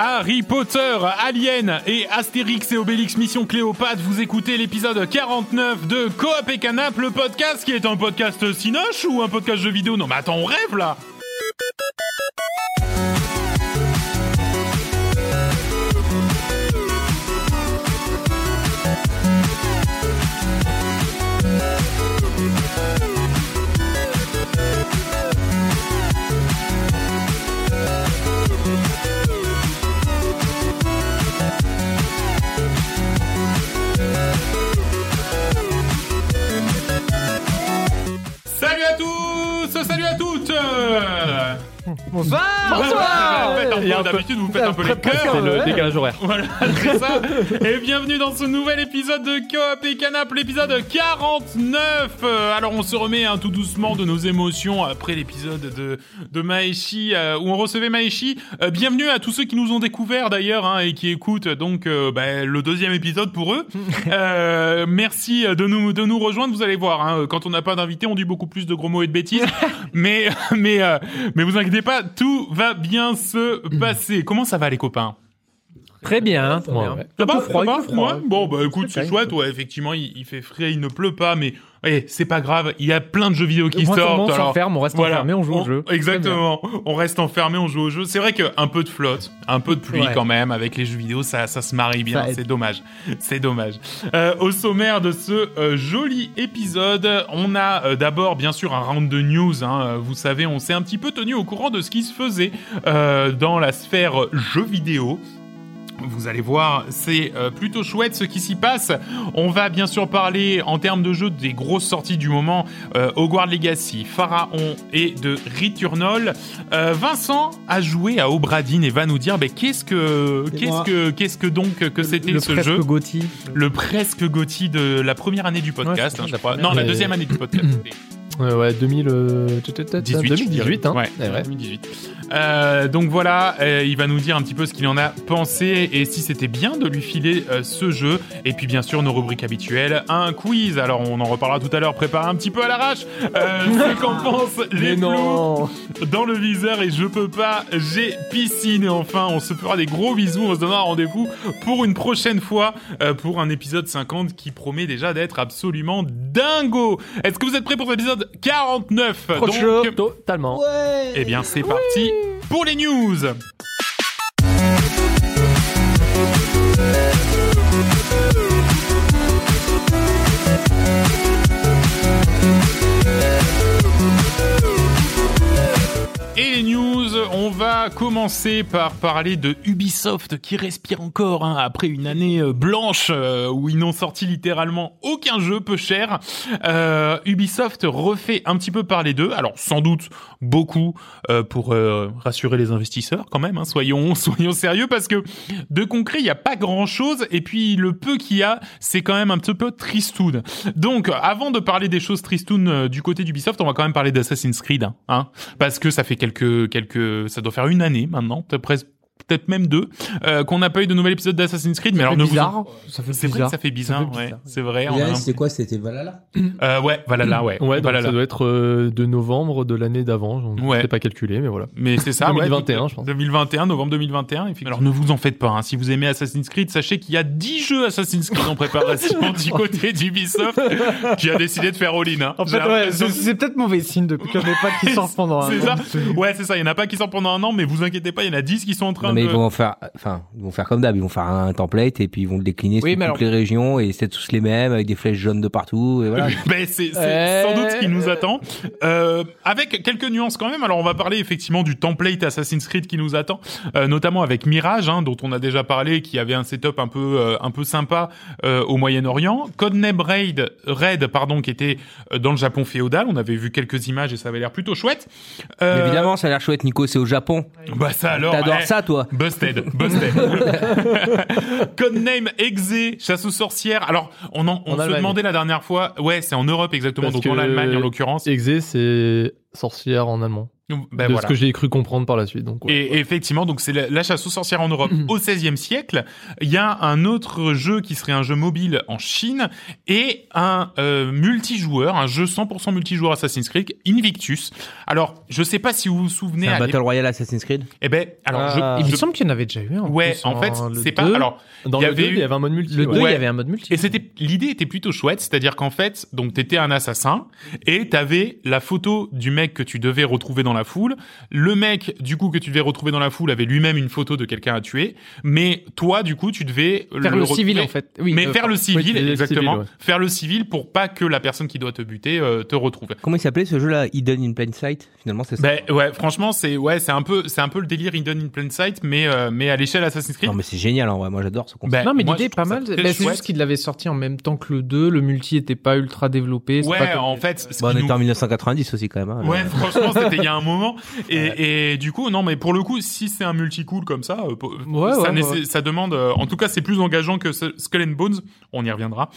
Harry Potter, Alien et Astérix et Obélix Mission Cléopâtre, vous écoutez l'épisode 49 de Coop et Canap, le podcast qui est un podcast cinoche ou un podcast jeu vidéo? Non mais attends, on rêve là à toutes Bonsoir Bonsoir D'habitude vous faites un peu les cœurs C'est le Ouais. décalage horaire. Voilà, c'est ça. Et bienvenue dans ce nouvel épisode de Coop et Canap, l'épisode 49. Euh, Alors on se remet hein, tout doucement de nos émotions après l'épisode de, de Maeshi euh, où on recevait Maeshi. Euh, bienvenue à tous ceux qui nous ont découvert d'ailleurs hein, et qui écoutent donc euh, bah, le deuxième épisode pour eux. Euh, merci de nous de nous rejoindre. Vous allez voir, hein, quand on n'a pas d'invité, on dit beaucoup plus de gros mots et de bêtises. mais mais euh, mais vous inquiétez pas, tout va bien se passer. Comment ça va les copains? Très bien. Ouais, ouais. Un peu froid, froid. Bon, bah écoute, C'est chouette, ouais, effectivement, il, il fait frais, il ne pleut pas, mais ouais, c'est pas grave, il y a plein de jeux vidéo qui sortent. alors, s'enferme, on reste voilà, enfermé, on joue au jeu. Exactement, on reste enfermé, on joue au jeu. C'est vrai qu'un peu de flotte, un peu de pluie Ouais. quand même, avec les jeux vidéo, ça, ça se marie bien, c'est dommage. C'est dommage. Euh, au sommaire de ce euh, joli épisode, on a euh, d'abord, bien sûr, un round de news. hein. Vous savez, on s'est un petit peu tenu au courant de ce qui se faisait dans la sphère jeux vidéo. Vous allez voir, c'est euh, plutôt chouette ce qui s'y passe. On va bien sûr parler en termes de jeux des grosses sorties du moment, euh, Hogwarts Legacy, Pharaon et de Returnal. Euh, Vincent a joué à Obradine et va nous dire ben, qu'est-ce que C'est qu'est-ce que qu'est-ce que donc que c'était le ce presque jeu, Gauthier. le presque Gotti de la première année du podcast, Ouais, hein, Non, la deuxième année du podcast. c'était Ouais, ouais, 2000, euh, tut, tut, tut, 18, 2018, hein. Ouais, Ouais, ouais. 2018. Euh, donc voilà, euh, il va nous dire un petit peu ce qu'il en a pensé et si c'était bien de lui filer euh, ce jeu. Et puis bien sûr, nos rubriques habituelles, un quiz. Alors on en reparlera tout à l'heure, préparé un petit peu à l'arrache. Euh, ce qu'en pensent les Mais non dans le viseur et je peux pas, j'ai piscine. Et enfin, on se fera des gros bisous, on se donnera rendez-vous pour une prochaine fois euh, pour un épisode 50 qui promet déjà d'être absolument dingo. Est-ce que vous êtes prêts pour l'épisode 49 Trop Donc, chaud. Totalement. eh bien, c'est parti pour les news. Et les news, on va commencer par parler de Ubisoft qui respire encore hein, après une année euh, blanche euh, où ils n'ont sorti littéralement aucun jeu peu cher. Euh, Ubisoft refait un petit peu parler d'eux, alors sans doute beaucoup pour rassurer les investisseurs quand même. hein, soyons soyons sérieux parce que de concret il n'y a pas grand chose et puis le peu qu'il y a c'est quand même un petit peu tristoun. Donc avant de parler des choses tristoun euh, du côté d'Ubisoft, on va quand même parler d'Assassin's Creed, hein, hein, parce que ça fait quelques quelques, ça doit faire une année maintenant, presque peut-être même deux, euh, qu'on n'a pas eu de nouvel épisode d'Assassin's Creed. Mais alors C'est ne vous bizarre. Ça fait c'est vrai que bizarre. ça fait bizarre, Ça fait ouais. bizarre. C'est vrai. Et on a là, un- c'était quoi C'était Valhalla Euh, ouais, voilà là, ouais. Ouais, donc voilà ça doit être euh, de novembre de l'année d'avant. Je Ouais. sais pas calculé, mais voilà. Mais c'est ça, ouais, 2021, donc, je pense. 2021, novembre 2021. effectivement. Alors ne vous en faites pas. Hein. Si vous aimez Assassin's Creed, sachez qu'il y a 10 jeux Assassin's Creed en préparation du côté d'Ubisoft qui a décidé de faire all-in. Hein. En J'ai fait, ouais, l'impression c'est c'est peut-être mauvais signe de qu'il n'y en ait pas qui sortent pendant un C'est an. ça. Ouais, c'est ça. Il y en a pas qui sortent pendant un an, mais vous inquiétez pas, il y en a 10 qui sont en train Non, mais de. ils vont faire, enfin, ils vont faire comme d'hab, ils vont faire un template et puis ils vont le décliner Oui, sur toutes alors- les régions et c'est tous les mêmes avec des flèches jaunes de partout et voilà. Ben, c'est Euh, sans doute ce qui nous attend. Euh, avec quelques nuances quand même. Alors on va parler effectivement du template Assassin's Creed qui nous attend, euh, notamment avec Mirage, hein, dont on a déjà parlé, qui avait un setup un peu un peu sympa au Moyen-Orient. Codename Raid, Raid, pardon, qui était dans le Japon féodal. On avait vu quelques images et ça avait l'air plutôt chouette. Évidemment, ça a l'air chouette, Nico, c'est au Japon. Bah ça alors. T'adores eh, ça, toi Busted, busted. Codename Exe, chasse aux sorcières. Alors, on, en, on En se Allemagne. demandait la dernière fois. Ouais, c'est en Europe exactement, Parce donc en Allemagne en l'occurrence. Exe, c'est sorcière en allemand. Ben de voilà. ce que j'ai cru comprendre par la suite. Donc, ouais. Et effectivement, donc c'est la, la chasse aux sorcières en Europe au XVIe siècle. Il y a un autre jeu qui serait un jeu mobile en Chine et un euh, multijoueur, un jeu 100% multijoueur Assassin's Creed, Invictus. Alors, je sais pas si vous vous souvenez. C'est un Battle Royale Assassin's Creed? Eh ben, alors Ah. je, Il me semble qu'il y en avait déjà eu un. ouais, plus, en fait, hein, le c'est pas. 2. Alors, Dans il y le avait 2, eu- il y avait un mode multi. Le 2, ouais. il y avait un mode multi. Et c'était l'idée était plutôt chouette, c'est-à-dire qu'en fait, donc t'étais un assassin et t'avais la photo du mec que tu devais retrouver dans la foule. Le mec du coup que tu devais retrouver dans la foule avait lui-même une photo de quelqu'un à tuer, mais toi du coup tu devais Faire le civil, en fait. Oui, mais euh, faire le civil, exactement. civil, ouais. Faire le civil pour pas que la personne qui doit te buter euh, te retrouve. Comment il s'appelait ce jeu-là Hidden in Plain Sight? Finalement, c'est ça. Ben ouais, franchement c'est ouais c'est un peu c'est un peu le délire Hidden in Plain Sight, mais euh, mais à l'échelle Assassin's Creed. non, mais c'est génial en vrai. Moi, j'adore ce concept. Ben, Non, mais l'idée est pas mal. Bah, c'est juste qu'il l'avait sorti en même temps que le 2. Le multi était pas ultra développé. Ouais, pas comme- en fait, on était en 1990 aussi quand même. Ouais, franchement, c'était il y a un moment. Et, et du coup, non, mais pour le coup, si c'est un multi-cool comme ça, euh, Ouais, ça, ouais, nécess- ouais. ça demande. euh, en tout cas, c'est plus engageant que Skull and Bones. On y reviendra.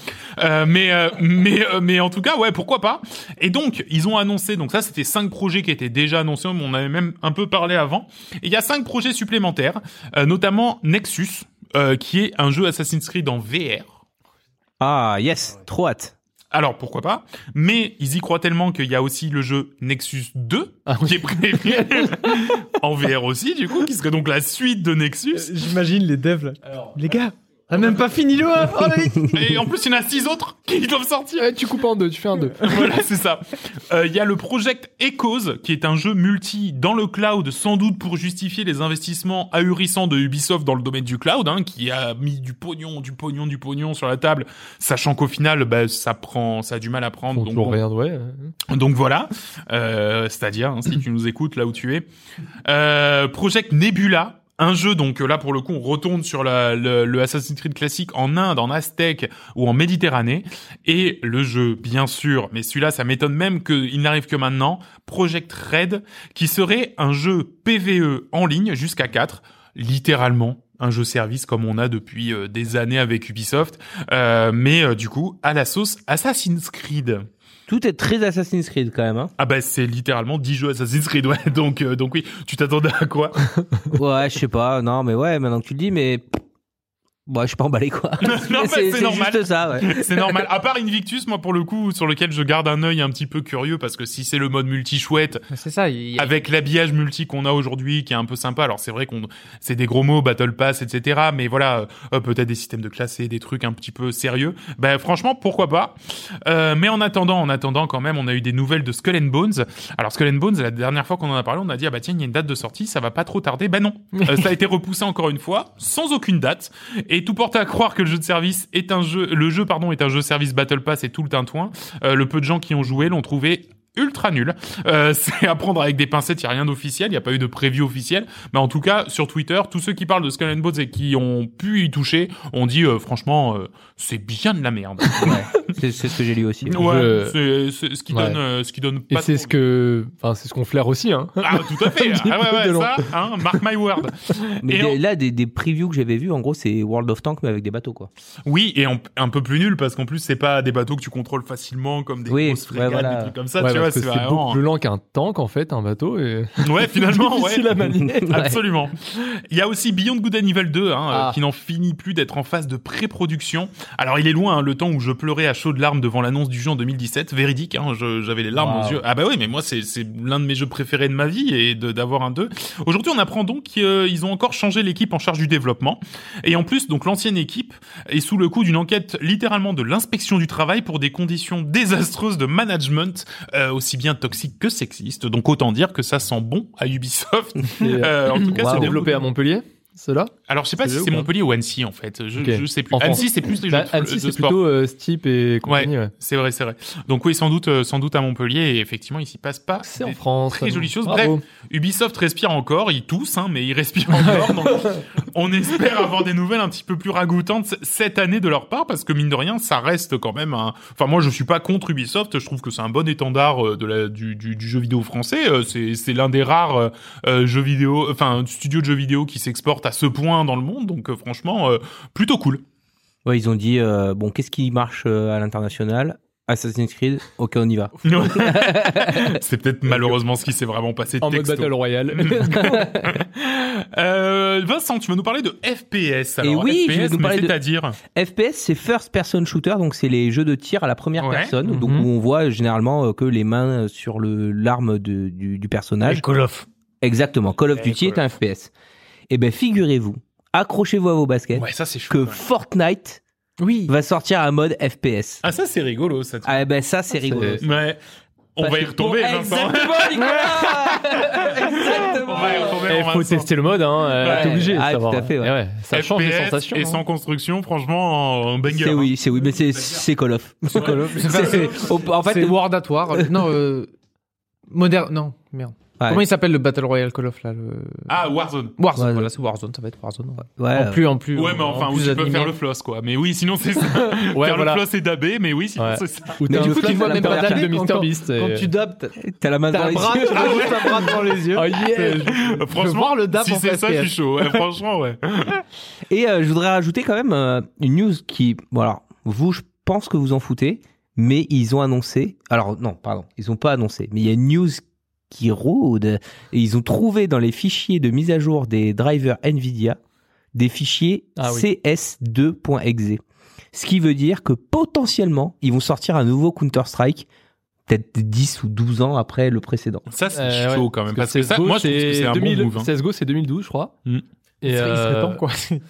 Euh, mais, mais, mais en tout cas, ouais, pourquoi pas. Et donc, ils ont annoncé. Donc ça, c'était cinq projets qui étaient déjà annoncés. On avait même un peu parlé avant. Et il y a cinq projets supplémentaires, euh, notamment Nexus, euh, qui est un jeu Assassin's Creed en VR. Ah, yes, trop hâte. Alors pourquoi pas? Mais ils y croient tellement qu'il y a aussi le jeu Nexus 2 Ah qui est prévu en VR aussi du coup, qui serait donc la suite de Nexus. J'imagine les devs là. Les gars, a même pas fini le 1. Oh, Et en plus il y en a six autres qui doivent sortir. Ouais, tu coupes en deux, tu fais un deux. voilà, c'est ça. Euh, Il y a le Project Echoes, qui est un jeu multi dans le cloud, sans doute pour justifier les investissements ahurissants de Ubisoft dans le domaine du cloud, hein, qui a mis du pognon, du pognon, du pognon sur la table, sachant qu'au final, bah, ça prend, ça a du mal à prendre. Donc bon. rien, ouais. Donc voilà, euh, c'est-à-dire hein, si tu nous écoutes là où tu es. Euh, Project Nebula, un jeu donc euh, là pour le coup on retourne sur le Assassin's Creed classique en Inde, en Aztèque ou en Méditerranée. Et le jeu bien sûr, mais celui-là ça m'étonne même qu'il n'arrive que maintenant, Project Red qui serait un jeu PVE en ligne jusqu'à 4, littéralement un jeu service comme on a depuis euh, des années avec Ubisoft, euh, mais euh, du coup à la sauce Assassin's Creed. Tout est très Assassin's Creed quand même. Hein. Ah bah c'est littéralement 10 jeux Assassin's Creed ouais donc euh, donc oui tu t'attendais à quoi? Ouais, je sais pas. Non, mais ouais, maintenant que tu le dis, mais. Bon, je suis pas emballé quoi. Non, mais c'est c'est normal. juste ça, ouais. c'est normal à part Invictus moi pour le coup sur lequel je garde un œil un petit peu curieux parce que si c'est le mode multi chouette C'est ça. il y a- avec l'habillage multi qu'on a aujourd'hui qui est un peu sympa alors c'est vrai qu'on c'est des gros mots battle pass etc mais voilà euh, peut-être des systèmes de classés des trucs un petit peu sérieux ben franchement pourquoi pas euh, mais en attendant en attendant quand même on a eu des nouvelles de Skull and Bones alors Skull and Bones la dernière fois qu'on en a parlé on a dit ah bah tiens il y a une date de sortie ça va pas trop tarder ben non Euh, ça a été repoussé encore une fois sans aucune date et tout porte à croire que le jeu de service est un jeu le jeu pardon est un jeu service battle pass et tout le tintouin. Euh, le peu de gens qui ont joué l'ont trouvé ultra nul. Euh, c'est à prendre avec des pincettes, il y a rien d'officiel, il n'y a pas eu de preview officiel, mais en tout cas sur Twitter, tous ceux qui parlent de Skull and Bones et qui ont pu y toucher ont dit euh, franchement euh, c'est bien de la merde. ouais. C'est ce que j'ai lu aussi. ouais, Je- c'est ce qui Ouais. donne euh, ce qui donne Et pas c'est ce que, enfin, c'est ce qu'on flaire aussi, hein. Ah tout à fait. Ah ouais ouais ça hein, mark my word. Mais Et des- en- là, des, des previews que j'avais vus, en gros, c'est World of Tanks mais avec des bateaux quoi. Oui, et en- un peu plus nul parce qu'en plus c'est pas des bateaux que tu contrôles facilement comme des Oui, grosses ouais, frégates, voilà. des trucs comme ça, Ouais, tu que c'est beaucoup plus lent qu'un tank, en fait, un bateau, et Ouais, finalement, ouais. difficile à manier. Absolument. Il y a aussi Beyond Good and Evil 2, hein, euh, Ah. qui n'en finit plus d'être en phase de pré-production. Alors, il est loin, hein, le temps où je pleurais à chaudes larmes devant l'annonce du jeu en 2017. Véridique, hein, j'avais les larmes Wow. aux yeux. Ah bah oui, mais moi, c'est l'un de mes jeux préférés de ma vie et d'avoir un 2. Aujourd'hui, on apprend donc qu'ils ont encore changé l'équipe en charge du développement. Et en plus, donc l'ancienne équipe est sous le coup d'une enquête littéralement de l'inspection du travail pour des conditions désastreuses de management, euh, aussi bien toxiques que sexistes. Donc autant dire que ça sent bon à Ubisoft. Et, euh, en tout cas, c'est c'est développé à Montpellier, cela Alors, je sais pas si c'est Montpellier ou Annecy, en fait. Je, Ok. je sais plus. En. Annecy, c'est plus les jeux Bah, de, Annecy, c'est plutôt euh, Steep et compagnie, ouais. C'est vrai, c'est vrai. Donc oui, sans doute, euh, sans doute à Montpellier, et effectivement, il s'y passe pas. C'est en France. Très ça, jolie donc. chose. Bravo. Bref, Ubisoft respire encore, il tousse, hein, mais il respire encore. donc, on espère avoir des nouvelles un petit peu plus ragoûtantes cette année de leur part, parce que mine de rien, ça reste quand même un. Enfin, moi, je suis pas contre Ubisoft. Je trouve que c'est un bon étendard euh, de la du, du, du jeu vidéo français. Euh, C'est c'est l'un des rares euh, jeux vidéo, enfin studios de jeux vidéo qui à ce point dans le monde. Donc euh, franchement, euh, plutôt cool. Ouais, ils ont dit, euh, bon, qu'est-ce qui marche euh, à l'international? Assassin's Creed, ok, on y va. c'est peut-être malheureusement ce qui s'est vraiment passé. En mode texto. Battle Royale. Euh, Vincent, tu vas nous parler de FPS. Alors, Et oui, FPS, je vais nous parler de- c'est-à-dire FPS, c'est First Person Shooter, donc c'est les jeux de tir à la première Ouais. personne, donc Mhm. où on voit généralement que les mains sur le l'arme du, du personnage. Call of. Exactement. Call of Duty Call est un FPS. Eh ben, figurez-vous, accrochez-vous à vos baskets, Ouais, ça c'est chaud. que. Fortnite Oui. va sortir un mode FPS. Ah, ça c'est rigolo, ça. Ah ben ça, c'est rigolo. Ouais. On Parce va y retomber, Oh, Vincent. Exactement, Nicolas Exactement. On va y retomber, Il faut Vincent. tester le mode, hein. euh, Ouais. T'es obligé. Ah, tout à fait, ouais. Ouais, ça change les sensations. Et hein. sans construction, franchement, un banger. C'est hein. oui, c'est oui, mais c'est c'est Call of. C'est Call of. En fait, c'est World at War. Non, euh, moderne. Non, merde. Ouais. Comment il s'appelle le Battle Royale Call of là le... Ah, Warzone. Warzone. Warzone. Voilà, c'est Warzone. Ça va être Warzone. ouais. ouais, En plus, en plus. Ouais, mais en enfin, où plus tu peux faire le floss, quoi. Mais oui, sinon c'est ça. Ouais, faire voilà. le floss et dabé, mais oui, sinon Ouais. c'est ça. Ou Mais t'as du coup, tu vois même pas de quand- MrBeast. et- Quand tu dabs, t'as t'as la main t'as dans les bras, yeux. tu as juste un bras devant les yeux. Oh yeah Franchement, voir le dab si en c'est ça, je suis chaud. ouais, franchement, ouais. Et euh, je voudrais rajouter quand même euh, une news qui, voilà, vous, je pense que vous en foutez, mais ils ont annoncé. Alors non, pardon, ils ont pas annoncé, mais il y a une news qui rôde et ils ont trouvé dans les fichiers de mise à jour des drivers Nvidia des fichiers Ah oui. CS2.exe. Ce qui veut dire que potentiellement, ils vont sortir un nouveau Counter-Strike peut-être 10 ou 12 ans après le précédent. Ça, c'est Euh, chaud ouais. quand même. Parce que CSGO, ça, moi, je trouve que c'est un 2000 bon move. hein. CSGO, c'est 2012, je crois. Mm. Et, Il serait euh, temps, quoi.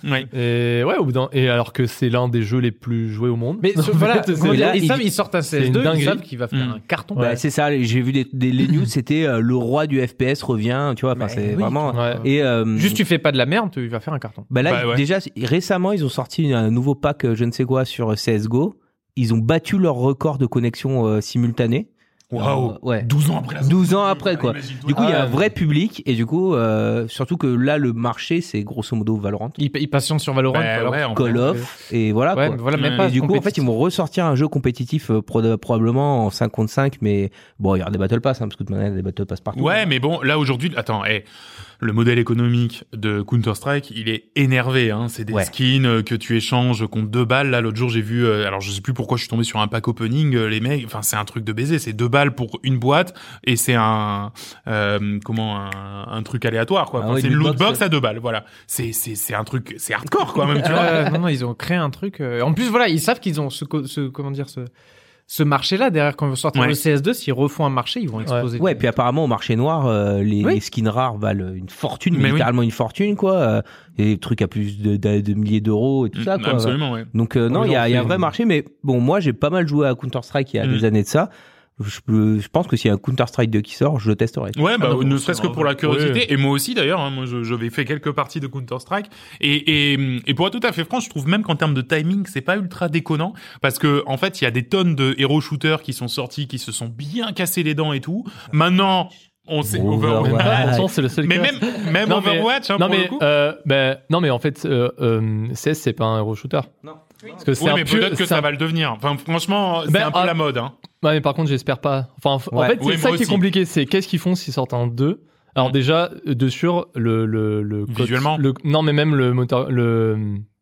Ouais. Et ouais, au bout d'un- et alors que c'est l'un des jeux les plus joués au monde. Mais ce- voilà, dire, là, ils il- savent, ils sortent un c'est une CS2, ils savent qu'il va faire Mm. un carton. Bah, c'est ça, j'ai vu des, des- les news, c'était euh, le roi du FPS revient, tu vois, enfin Bah, c'est oui. vraiment... Ouais. Et euh, Juste, tu fais pas de la merde, tu vas faire un carton. Bah là, Bah ouais. déjà, récemment, ils ont sorti un nouveau pack, je ne sais quoi, sur CSGO. Ils ont battu leur record de connexion euh, simultanée. Waouh. Euh, ouais. 12 ans après la 12 ans après, quoi. Du coup, il y a Ah un ouais. vrai public. Et du coup, euh, surtout que là, le marché, c'est grosso modo Valorant, Ils, ils patientent sur Valorant. Bah, alors. ouais, en Call fait. of, et voilà, Ouais, quoi. voilà, même pas. Et du coup, en fait, compétitif. ils vont ressortir un jeu compétitif euh, pro- probablement en 5 contre 5, mais bon, il y aura des Battle Pass, hein, parce que de toute manière, des Battle Pass partout. Ouais, mais bon, là aujourd'hui, attends, eh, le modèle économique de Counter Strike, il est énervé. Hein. C'est des Ouais. skins euh, que tu échanges contre deux balles. Là, l'autre jour, j'ai vu. euh, alors, je sais plus pourquoi je suis tombé sur un pack opening. euh, les mecs, enfin, c'est un truc de baiser. C'est deux balles pour une boîte et c'est un euh, comment un, un truc aléatoire quoi. Ah Enfin, ouais, c'est une loot box, à deux balles. Voilà. C'est c'est c'est un truc, c'est hardcore quoi même. Tu vois. Euh, non, non, ils ont créé un truc. En plus, voilà, ils savent qu'ils ont ce, ce comment dire ce ce marché-là derrière quand ils vont sortir Ouais. le CS2. S'ils refont un marché, ils vont exploser. Ouais, puis apparemment au marché noir, euh, les, Oui. les skins rares valent une fortune, Mais oui. littéralement une fortune, quoi. Euh, et des trucs à plus de, de- de milliers d'euros et tout ça, quoi. Absolument, ouais. Donc euh, non, il y a, y a un vrai marché, mais bon, moi j'ai pas mal joué à Counter Strike il y a Mm. des années de ça. Je, je pense que s'il y a un Counter Strike 2 qui sort, je le testerai. Ouais, bah, Ah non, ne serait-ce que pour la curiosité. Ouais. Et moi aussi, d'ailleurs, hein, moi, je- j'avais fait quelques parties de Counter-Strike. Et, et, et pour être tout à fait franc, je trouve même qu'en termes de timing, c'est pas ultra déconnant. Parce que, en fait, il y a des tonnes de héros shooters qui sont sortis, qui se sont bien cassés les dents et tout. Maintenant, on sait, Overwatch. C'est le seul Mais cas. même, même Non, mais- Overwatch, hein, non pour mais le coup. euh, ben, non mais en fait euh, euh, CS c'est pas un hero shooter. Non. Parce que Oui, mais peu- peut-être que ça un- va le devenir. Enfin, franchement, c'est Ben, un peu ah, la mode, hein. Mais par contre, j'espère pas. Enfin, en fait, c'est Oui, ça qui est compliqué. C'est qu'est-ce qu'ils font s'ils sortent un 2 Alors Mm. déjà, de sûr, le le le code- Visuellement. le- non, mais même le moteur, le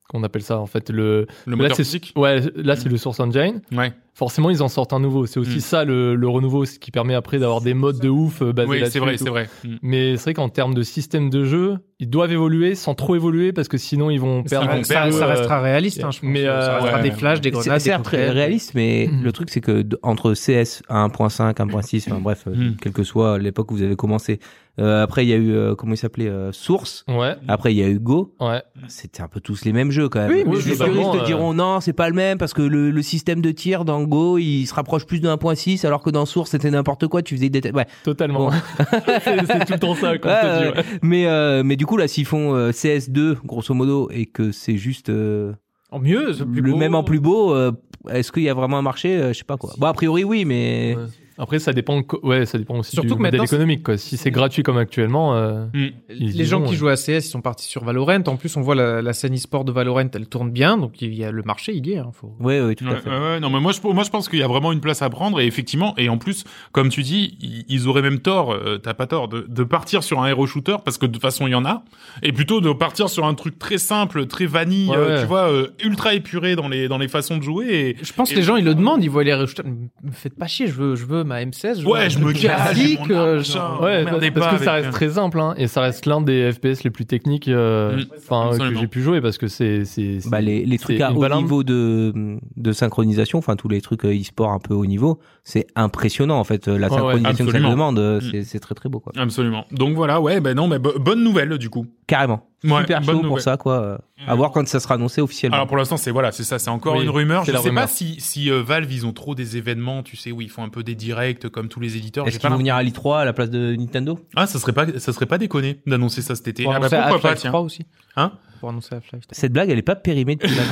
qu'on appelle ça en fait le. Le là, moteur physique. ouais, là c'est le Source Engine. Ouais. Forcément, ils en sortent un nouveau. C'est aussi Mm. ça le, le renouveau, ce qui permet après d'avoir des modes de ouf euh, basés Oui, là-dessus. c'est vrai, c'est vrai. Mm. Mais c'est vrai qu'en termes de système de jeu, ils doivent évoluer sans trop évoluer parce que sinon ils vont perdre. ça, euh, restera réaliste, hein, je pense. mais, euh, ça restera ouais. des flashs, des grenades, c'est très réaliste, mais Mhm. le truc c'est que entre CS à 1.5, 1.6, enfin bref, euh, quelle que soit l'époque où vous avez commencé. Euh, après il y a eu euh, comment il s'appelait euh, Source. Ouais, Après il y a eu Go. ouais. C'était un peu tous les mêmes jeux quand même. Oui, mais les puristes te euh, diront non, c'est pas le même parce que le, le système de tir dans Go il se rapproche plus de 1.6 alors que dans Source c'était n'importe quoi. Tu faisais des ouais. Totalement. Bon. c'est tout le temps ça. Ouais, je te dis, ouais. Mais euh, mais du coup là s'ils font euh, CS2 grosso modo et que c'est juste euh, En mieux, c'est plus le beau. même en plus beau, euh, est-ce qu'il y a vraiment un marché Euh, Je sais pas quoi. Bon a priori oui, mais Ouais. Après, ça dépend, ouais, ça dépend aussi Surtout du que modèle économique, quoi. Si c'est gratuit comme actuellement, euh, Mm. Ils les gens vont, qui ouais. jouent à CS, ils sont partis sur Valorant. En plus, on voit la, la scène e-sport de Valorant, elle tourne bien, donc il y a le marché, il y est. hein, faut... Ouais, ouais, tout à fait. non mais moi je moi je pense qu'il y a vraiment une place à prendre et effectivement et en plus comme tu dis ils, auraient même tort euh, t'as pas tort de, de partir sur un hero shooter parce que de toute façon il y en a et plutôt de partir sur un truc très simple très vanille Ouais, euh, tu vois euh, ultra épuré dans les dans les façons de jouer et Je pense Et- que les gens, ils le demandent, ils voient les shooters. Me faites pas chier, je veux, je veux ma M16. veux Ouais, un je me casse, euh, genre- ouais, parce pas que ça reste très simple, hein, et ça reste l'un des FPS les plus techniques, euh, Mm. que Absolument. j'ai pu jouer parce que c'est, Bah, les, les trucs à haut balance. niveau de, de synchronisation, enfin tous les trucs euh, e-sport un peu haut niveau, c'est impressionnant en fait. euh, La Ouais, ouais, synchronisation que ça demande, euh, Mm. c'est très très beau quoi. absolument donc voilà ouais ben non mais bo- bonne nouvelle du coup Carrément. Ouais, Super chaud pour nouvelle. ça quoi. euh, À voir quand ça sera annoncé officiellement. Alors pour l'instant c'est voilà c'est ça c'est encore Oui, une rumeur. c'est Je la sais pas rumeur. si si euh, Valve ils ont trop des événements tu sais où ils font un peu des directs comme tous les éditeurs. Est-ce qu'ils pas vont venir à l'I3 à la place de Nintendo? Ah, ça serait pas, ça serait pas déconné d'annoncer ça cet été. Pour Ah bah annoncer pourquoi pas, tiens. 3 aussi. Hein? Pour annoncer Half-Life 3. Cette blague, elle est pas périmée depuis la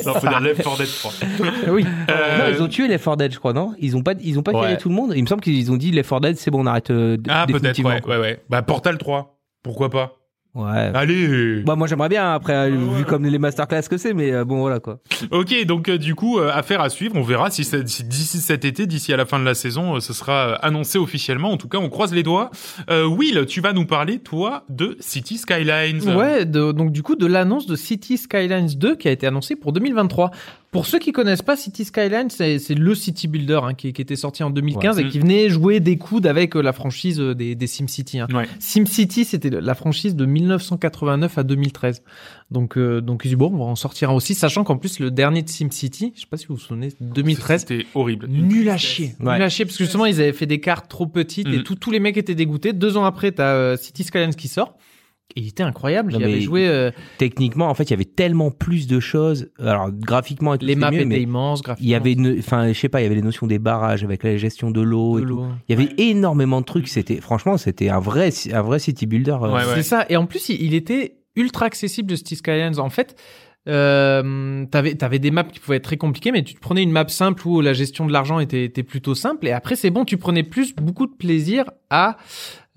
Ça faut dire Left 4 Dead 3. oui. Euh, Non, ils ont tué Left 4 Dead, je crois, non? Ils ont pas, ils ont pas Ouais. tout le monde? Il me semble qu'ils ont dit Left 4 Dead, c'est bon, on arrête. euh, Ah, peut-être, ouais, ouais, ouais. Bah, Portal 3. Pourquoi pas? Ouais. Allez! Bah, moi, j'aimerais bien, après, euh, vu comme les masterclass que c'est, mais euh, bon, voilà, quoi. Ok, donc, euh, du coup, euh, affaire à suivre. On verra si, si d'ici cet été, d'ici à la fin de la saison, euh, ce sera annoncé officiellement. En tout cas, on croise les doigts. Euh, Will, tu vas nous parler, toi, de City Skylines. Ouais, de- donc du coup de l'annonce de City Skylines 2 qui a été annoncée pour 2023. Pour ceux qui connaissent pas City Skylines, c'est c'est le city builder hein, qui, qui était sorti en 2015 Ouais. et qui venait jouer des coudes avec euh, la franchise euh, des, des SimCity. Hein. Ouais. SimCity, c'était la franchise de 1989 à 2013. Donc, euh, donc ils disent, bon, on va en sortir un aussi, sachant qu'en plus le dernier de SimCity, je sais pas si vous vous souvenez, 2013, C'était horrible. Nul à chier. Ouais. Nul à chier, parce que justement, ils avaient fait des cartes trop petites et Mm. tout- tous les mecs étaient dégoûtés. Deux ans après, t'as euh, City Skylines qui sort. Il était incroyable. Avais mais- joué. euh, Techniquement, en fait, il y avait tellement plus de choses. Alors, graphiquement, et tout, les maps mieux, étaient immenses, il graphiquement. y avait enfin, je sais pas, il y avait les notions des barrages avec la gestion de l'eau et de tout. l'eau. Il y avait énormément de trucs. C'était, franchement, c'était un vrai, un vrai city builder. euh. Ouais, ouais. C'est ça. Et en plus, il, il était ultra accessible, le City Skylines. En fait, euh, t'avais, t'avais des maps qui pouvaient être très compliquées, mais tu te prenais une map simple où la gestion de l'argent était, était plutôt simple. Et après, c'est bon, tu prenais plus, beaucoup de plaisir à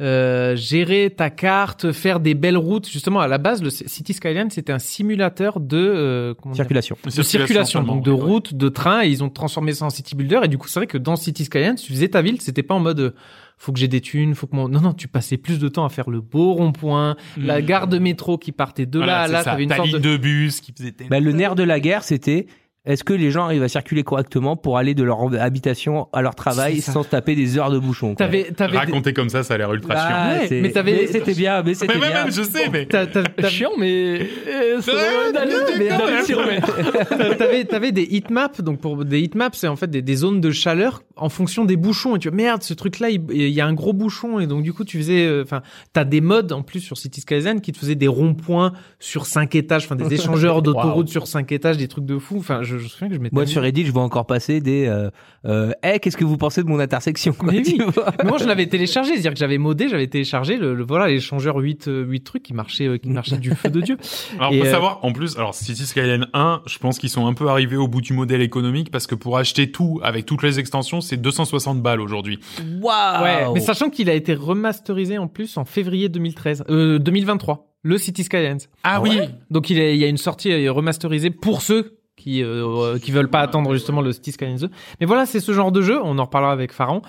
euh, gérer ta carte, faire des belles routes. Justement, à la base, le City Skylines, c'était un simulateur de euh, Circulation. de circulation, donc de ouais, route, de train, et ils ont transformé ça en city builder. Et du coup, c'est vrai que dans City Skylines, tu faisais ta ville, c'était pas en mode euh, faut que j'ai des thunes, faut que mon... non non, tu passais plus de temps à faire le beau rond-point, la Mm. gare de métro qui partait de Voilà, là à là, ça. t'avais une sorte de de bus qui faisait Bah, le nerf de la guerre, c'était est-ce que les gens arrivent à circuler correctement pour aller de leur habitation à leur travail sans se taper des heures de bouchon. T'avais, t'avais, des- Raconter comme ça, ça a l'air ultra chiant. Ah, Ouais, c'est- mais t'avais- c'était bien, mais c'était Mais bien. ouais, je sais, mais. t'as- t'as- t'as- Chiant, mais euh, mais mais même. T'avais, t'avais des heatmaps, donc pour des heatmaps, c'est en fait des, des zones de chaleur en fonction des bouchons. Et tu vois, merde, ce truc-là, il, il y a un gros bouchon, et donc du coup, tu faisais, euh, enfin, t'as des modes en plus sur City Skyline qui te faisaient des ronds-points sur cinq étages, enfin des échangeurs d'autoroutes sur cinq étages, des trucs de fou. Enfin, je, je me souviens que je m'étais. Moi sur Reddit, je vois encore passer des euh, euh, hey, qu'est-ce que vous pensez de mon intersection quoi, Mais tu oui. vois Mais moi, je l'avais téléchargé, c'est-à-dire que j'avais modé, j'avais téléchargé le, le- voilà l'échangeur 8 euh, 8 trucs qui marchaient, euh, qui marchaient du feu de dieu. Alors, Et, faut euh, savoir, en plus, alors, City Skyline 1, je pense qu'ils sont un peu arrivés au bout du modèle économique parce que pour acheter tout avec toutes les extensions, c'est 260 balles aujourd'hui. Waouh Ouais, mais sachant qu'il a été remasterisé en plus en février 2013, euh, 2023, le City Skylines. Ah, oui! Donc il, est- il y a une sortie euh, remasterisée pour ceux qui euh, euh, qui veulent pas attendre justement le City Skylines 2. Mais voilà, c'est ce genre de jeu, on en reparlera avec Pharaon.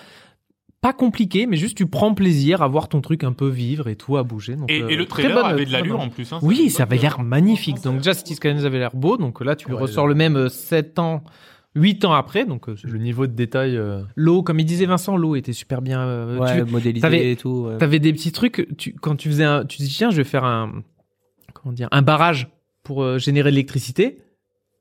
Pas compliqué, mais juste tu prends plaisir à voir ton truc un peu vivre et tout, à bouger. Donc, Et, euh, et le très trailer bonne- avait de très l'allure en plus. Hein, Oui, ça avait l'air magnifique. Donc déjà City Skylines avait l'air beau, donc là tu Ouais, ressors le même 7 ans, 8 ans après. Donc euh, Le niveau de détail. euh, l'eau, comme il disait Vincent, l'eau était super bien. euh, Ouais, tu- modélisé t'avais- et tout. ouais. T'avais des petits trucs, tu, quand tu faisais un, tu te dis tiens, je vais faire un, comment dire, un barrage pour euh, générer de l'électricité.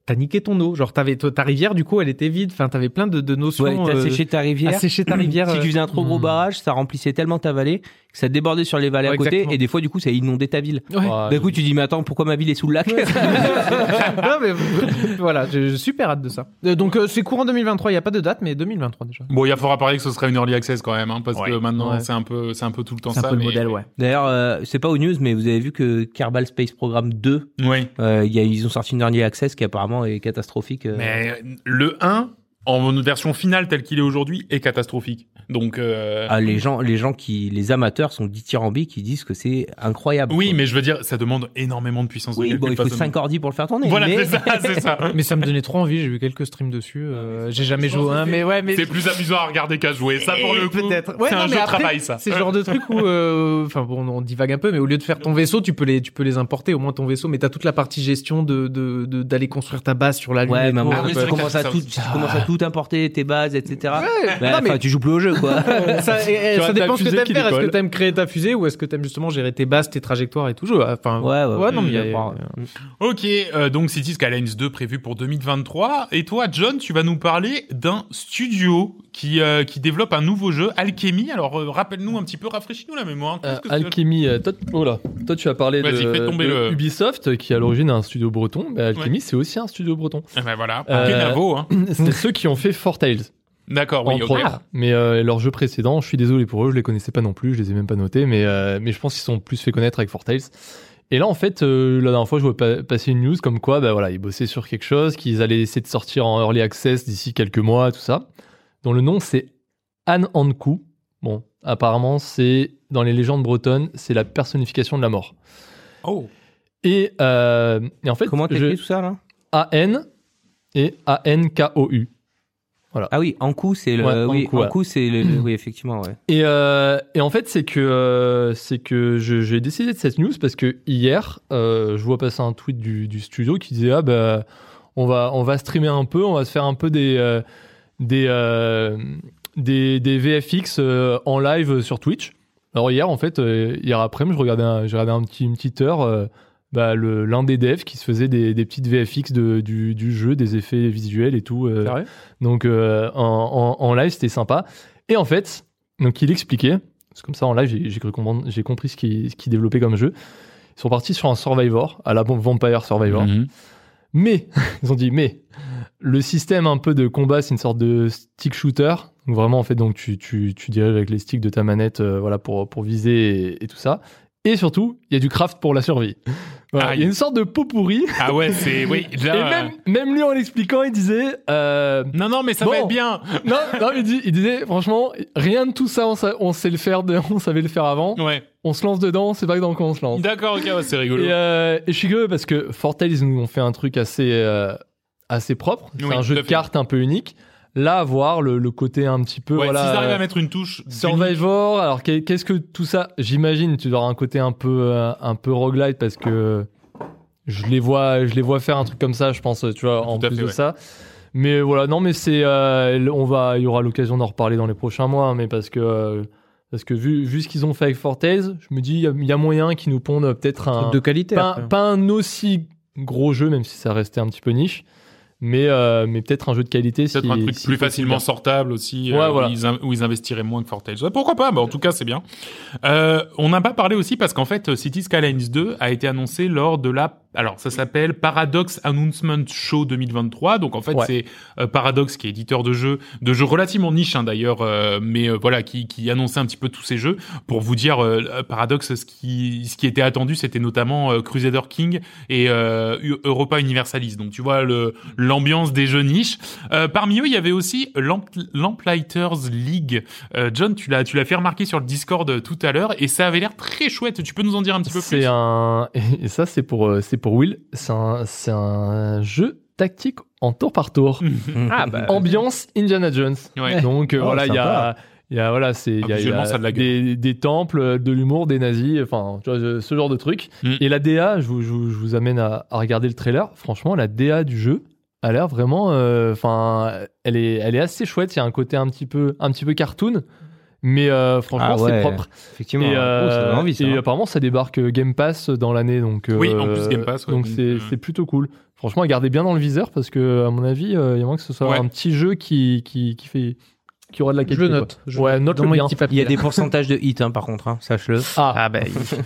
T'as niqué ton eau, genre t'avais ta rivière du coup elle était vide. Enfin t'avais plein de, de notions. Ouais, t'as euh, séché ta rivière. assécher ta rivière. Si euh, tu faisais un trop gros hmm. barrage, ça remplissait tellement ta vallée que ça débordait sur les vallées Ouais, à côté exactement. et des fois du coup ça inondait ta ville. Ouais. D'un coup tu dis mais attends pourquoi ma ville est sous le lac non mais voilà, j'ai super hâte de ça. Euh, donc euh, c'est courant 2023, il y a pas de date, mais 2023 déjà. Bon, il faudra parler que ce serait une early access quand même, hein, parce Ouais. que maintenant Ouais. c'est un peu, c'est un peu tout le temps C'est ça. un peu le mais- modèle, ouais. D'ailleurs euh, c'est pas aux news mais vous avez vu que Kerbal Space Program 2 Oui. euh, il y a, ils ont sorti une early access qui apparemment est catastrophique. euh. Mais le 1, en version finale telle qu'il est aujourd'hui est catastrophique. Donc euh, Ah, les gens, les gens qui, les amateurs sont dithyrambiques, qui disent que c'est incroyable. oui, quoi. mais je veux dire, ça demande énormément de puissance. de oui, calcul bon, il faut face au- 5 ordi pour le faire tourner. Voilà, mais... c'est ça, c'est ça. Mais ça me donnait trop envie. J'ai vu quelques streams dessus. euh, j'ai jamais joué c'est- mais ouais, mais C'est plus amusant à regarder qu'à jouer. Ça pour Et le coup, peut-être. Ouais, c'est un mais jeu de après, travail ça. C'est le genre de truc où, euh, enfin bon, on divague un peu, mais au lieu de faire ton vaisseau, tu peux les, tu peux les importer au moins ton vaisseau, mais t'as toute la partie gestion de, de, de- d'aller construire ta base sur la lune. Ouais, mais Ah tu commences à tout, tu commences à tout importer, tes bases, etc. Tu joues plus au jeu, quoi. ça, et- et dépend ce que t'aimes faire. Est-ce que t'aimes créer ta fusée ou est-ce que t'aimes justement gérer tes bases, tes trajectoires et tout? Jeu Enfin, Ouais, ouais, non, mais il y a-. Ok, euh, donc City Skylines 2 prévu pour 2023. Et toi, John, tu vas nous parler d'un studio qui euh, qui développe un nouveau jeu, Alchemy. Alors euh, rappelle-nous un petit peu, rafraîchis-nous la mémoire. Euh, Alchemy, toi, oh là, toi tu as parlé de, le- Ubisoft qui est à l'origine un studio breton. Bah, Alchemy c'est aussi un studio breton. Ah ben voilà, Euh, Kenavo, hein. C'est ceux qui ont fait Four Tales. D'accord, oui, entre ok. autres. Mais euh, leurs jeux précédents, je suis désolé pour eux, je les connaissais pas non plus, je les ai même pas notés, mais euh, mais je pense qu'ils sont plus fait connaître avec Four Tales. Et là, en fait, euh, la dernière fois, je vois pa- passer une news comme quoi, bah voilà, ils bossaient sur quelque chose, qu'ils allaient essayer de sortir en early access d'ici quelques mois, tout ça. Dont le nom c'est Anne Ankou. Bon, apparemment, c'est dans les légendes bretonnes, c'est la personnification de la mort. Oh, Et, euh, et en fait, Comment je- t'écris tout ça, là? A-N et A-N-K-O-U. Ah oui, en coup, c'est le. Ouais, oui, Ankou, ouais. en coup, c'est le. le- Oui, effectivement, ouais. Et, euh, et en fait, c'est que, euh, c'est que je- j'ai décidé de cette news parce que hier, euh, je vois passer un tweet du, du studio qui disait Ah, bah, on va, on va streamer un peu, on va se faire un peu des, des, des, des VFX en live sur Twitch. Alors, hier, en fait, hier après-midi, je regardais un, j'ai regardé un petit, une petite heure. Bah, l'un des devs qui se faisait des, des petites VFX de, du, du jeu, des effets visuels et tout. euh, donc euh, en, en, en live, c'était sympa. Et en fait, donc il expliquait, c'est comme ça en live, j'ai compris ce qu'il qu'il développait comme jeu. Ils sont partis sur un Survivor, à la bombe Vampire Survivor. Mhm. Mais, ils ont dit, mais, le système un peu de combat, c'est une sorte de stick shooter. Donc vraiment, en fait, donc tu, tu, tu diriges avec les sticks de ta manette euh, voilà, pour, pour viser et, et tout ça. Et surtout, il y a du craft pour la survie. Voilà, Ah, il y a une sorte de pot pourri. Ah ouais, c'est oui. Là, Et même, même lui, en l'expliquant, il disait... euh, Non, non, mais ça Bon. va être bien. non, non, il, dit- il disait, franchement, rien de tout ça, on, sa- on sait le faire, on savait le faire avant. Ouais. On se lance dedans, c'est pas dans quoi on se lance. D'accord, ok, ouais, c'est rigolo. Et, euh, et je suis curieux parce que Fortale, ils nous ont fait un truc assez, euh, assez propre. C'est Oui, un jeu de cartes un peu unique. Là, voir le, le côté un petit peu, ouais, voilà. s'ils arrivent euh, à mettre une touche. Survivor, alors qu'est- qu'est-ce que tout ça J'imagine, tu dois avoir un côté un peu, euh, un peu roguelite parce que je les vois, je les vois faire un truc comme ça, je pense, tu vois, en Tout plus fait, de ouais. ça. Mais voilà, non, mais c'est, euh, on va, il y aura l'occasion d'en reparler dans les prochains mois, mais parce que, euh, parce que vu, vu ce qu'ils ont fait avec Fortez, je me dis, il y a- il y, a moyen qu'ils nous pondent peut-être un, de qualité. pas, pas un aussi gros jeu, même si ça restait un petit peu niche, mais, euh, mais peut-être un jeu de qualité. Peut-être si- un truc si plus facilement sortable aussi, Ouais, euh, voilà. où, ils in- où ils investiraient moins que. Ouais, pourquoi pas bah, En tout cas, c'est bien. Euh, on n'a pas parlé aussi parce qu'en fait, City Skylines 2 a été annoncé lors de la... Alors, ça s'appelle Paradox Announcement Show 2023. Donc, en fait, Ouais. c'est euh, Paradox qui est éditeur de jeux, de jeux relativement niche hein, d'ailleurs, euh, mais euh, voilà, qui, qui annonçait un petit peu tous ces jeux. Pour vous dire, Paradox, ce qui, ce qui était attendu, c'était notamment Crusader King et Eu- Europa Universalis. Donc, tu vois le l'ambiance des jeux niches. Parmi eux, il y avait aussi Lamp Lamplighters League. John, tu l'as tu l'as fait remarquer sur le Discord tout à l'heure et ça avait l'air très chouette. Tu peux nous en dire un petit peu C'est plus? un et ça c'est pour c'est pour Will. C'est un c'est un jeu tactique en tour par tour. Ah, bah, Ambiance Indiana Jones. Ouais. Donc euh, Oh, voilà il y a y a voilà c'est il y a, Ah, il y a visuellement, ça a de la gueule. des, des temples, de l'humour, des nazis, enfin tu vois, ce genre de truc. Mm. Et la DA, je vous, je vous- je vous amène à, à regarder le trailer. Franchement, la DA du jeu a l'air vraiment, euh, enfin, elle est, elle est assez chouette. Il y a un côté un petit peu, un petit peu cartoon, mais euh, franchement, Ah c'est propre. Effectivement. Et, Oh, ça euh, donne envie, ça. et apparemment, ça débarque euh, Game Pass dans l'année, donc. euh, Oui, en plus Game Pass, ouais, donc c'est euh, c'est plutôt cool. Franchement, gardez bien dans le viseur parce que, à mon avis, euh, il y a moins que ce soit Ouais. un petit jeu qui, qui, qui fait, qui aura de la je qualité. le note. quoi. Je Ouais, note le bien. Il y a des pourcentages de hits, hein, par contre, hein, sache-le. Ah, Ah, bah,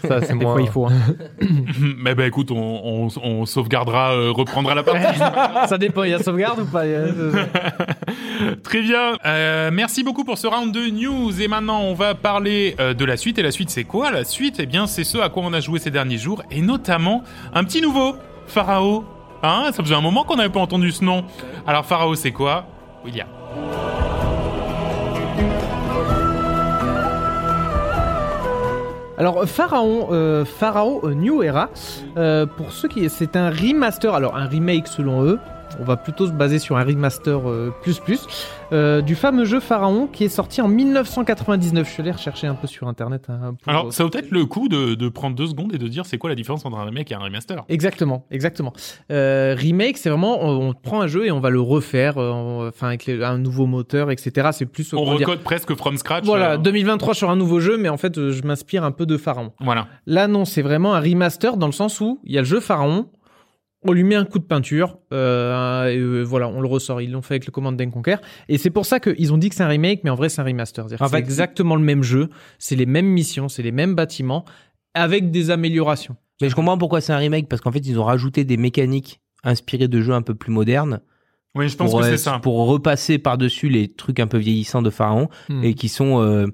ça c'est des moi. fois, il faut. hein. Mais ben écoute, on, on, on sauvegardera, euh, reprendra la partie. Ça dépend, il y a sauvegarde ou pas Très bien. Euh, merci beaucoup pour ce round de news. Et maintenant, on va parler euh, de la suite. Et la suite, c'est quoi La suite, eh bien, c'est ce à quoi on a joué ces derniers jours. Et notamment, un petit nouveau, Pharaoh. Hein? Ça faisait un moment qu'on n'avait pas entendu ce nom. Alors, Pharaoh, c'est quoi? William. Alors Pharaon, euh, Pharaon euh, New Era, euh, pour ceux qui, c'est un remaster, alors un remake selon eux. On va plutôt se baser sur un remaster euh, plus plus euh, du fameux jeu Pharaon qui est sorti en 1999. Je suis allé rechercher un peu sur internet. hein, pour- Alors, ça vaut peut-être le coup de, de prendre deux secondes et de dire c'est quoi la différence entre un remake et un remaster. Exactement, exactement. Euh, remake, c'est vraiment on, on prend un jeu et on va le refaire, euh, enfin avec les- un nouveau moteur, etc. C'est plus On dire- recode presque from scratch. Voilà, euh, 2023 sur un nouveau jeu, mais en fait, euh, je m'inspire un peu de Pharaon. Voilà. Là, non, c'est vraiment un remaster dans le sens où il y a le jeu Pharaon, on lui met un coup de peinture, euh, et euh, voilà, on le ressort. Ils l'ont fait avec le Command and Conquer. Et c'est pour ça qu'ils ont dit que c'est un remake, mais en vrai, c'est un remaster. C'est-à-dire En que c'est fait, exactement le même jeu, c'est les mêmes missions, c'est les mêmes bâtiments, avec des améliorations. Mais je comprends pourquoi c'est un remake, parce qu'en fait, ils ont rajouté des mécaniques inspirées de jeux un peu plus modernes Oui, je pense pour, que euh, c'est ça. pour repasser par-dessus les trucs un peu vieillissants de Pharaon Hmm. et qui sont.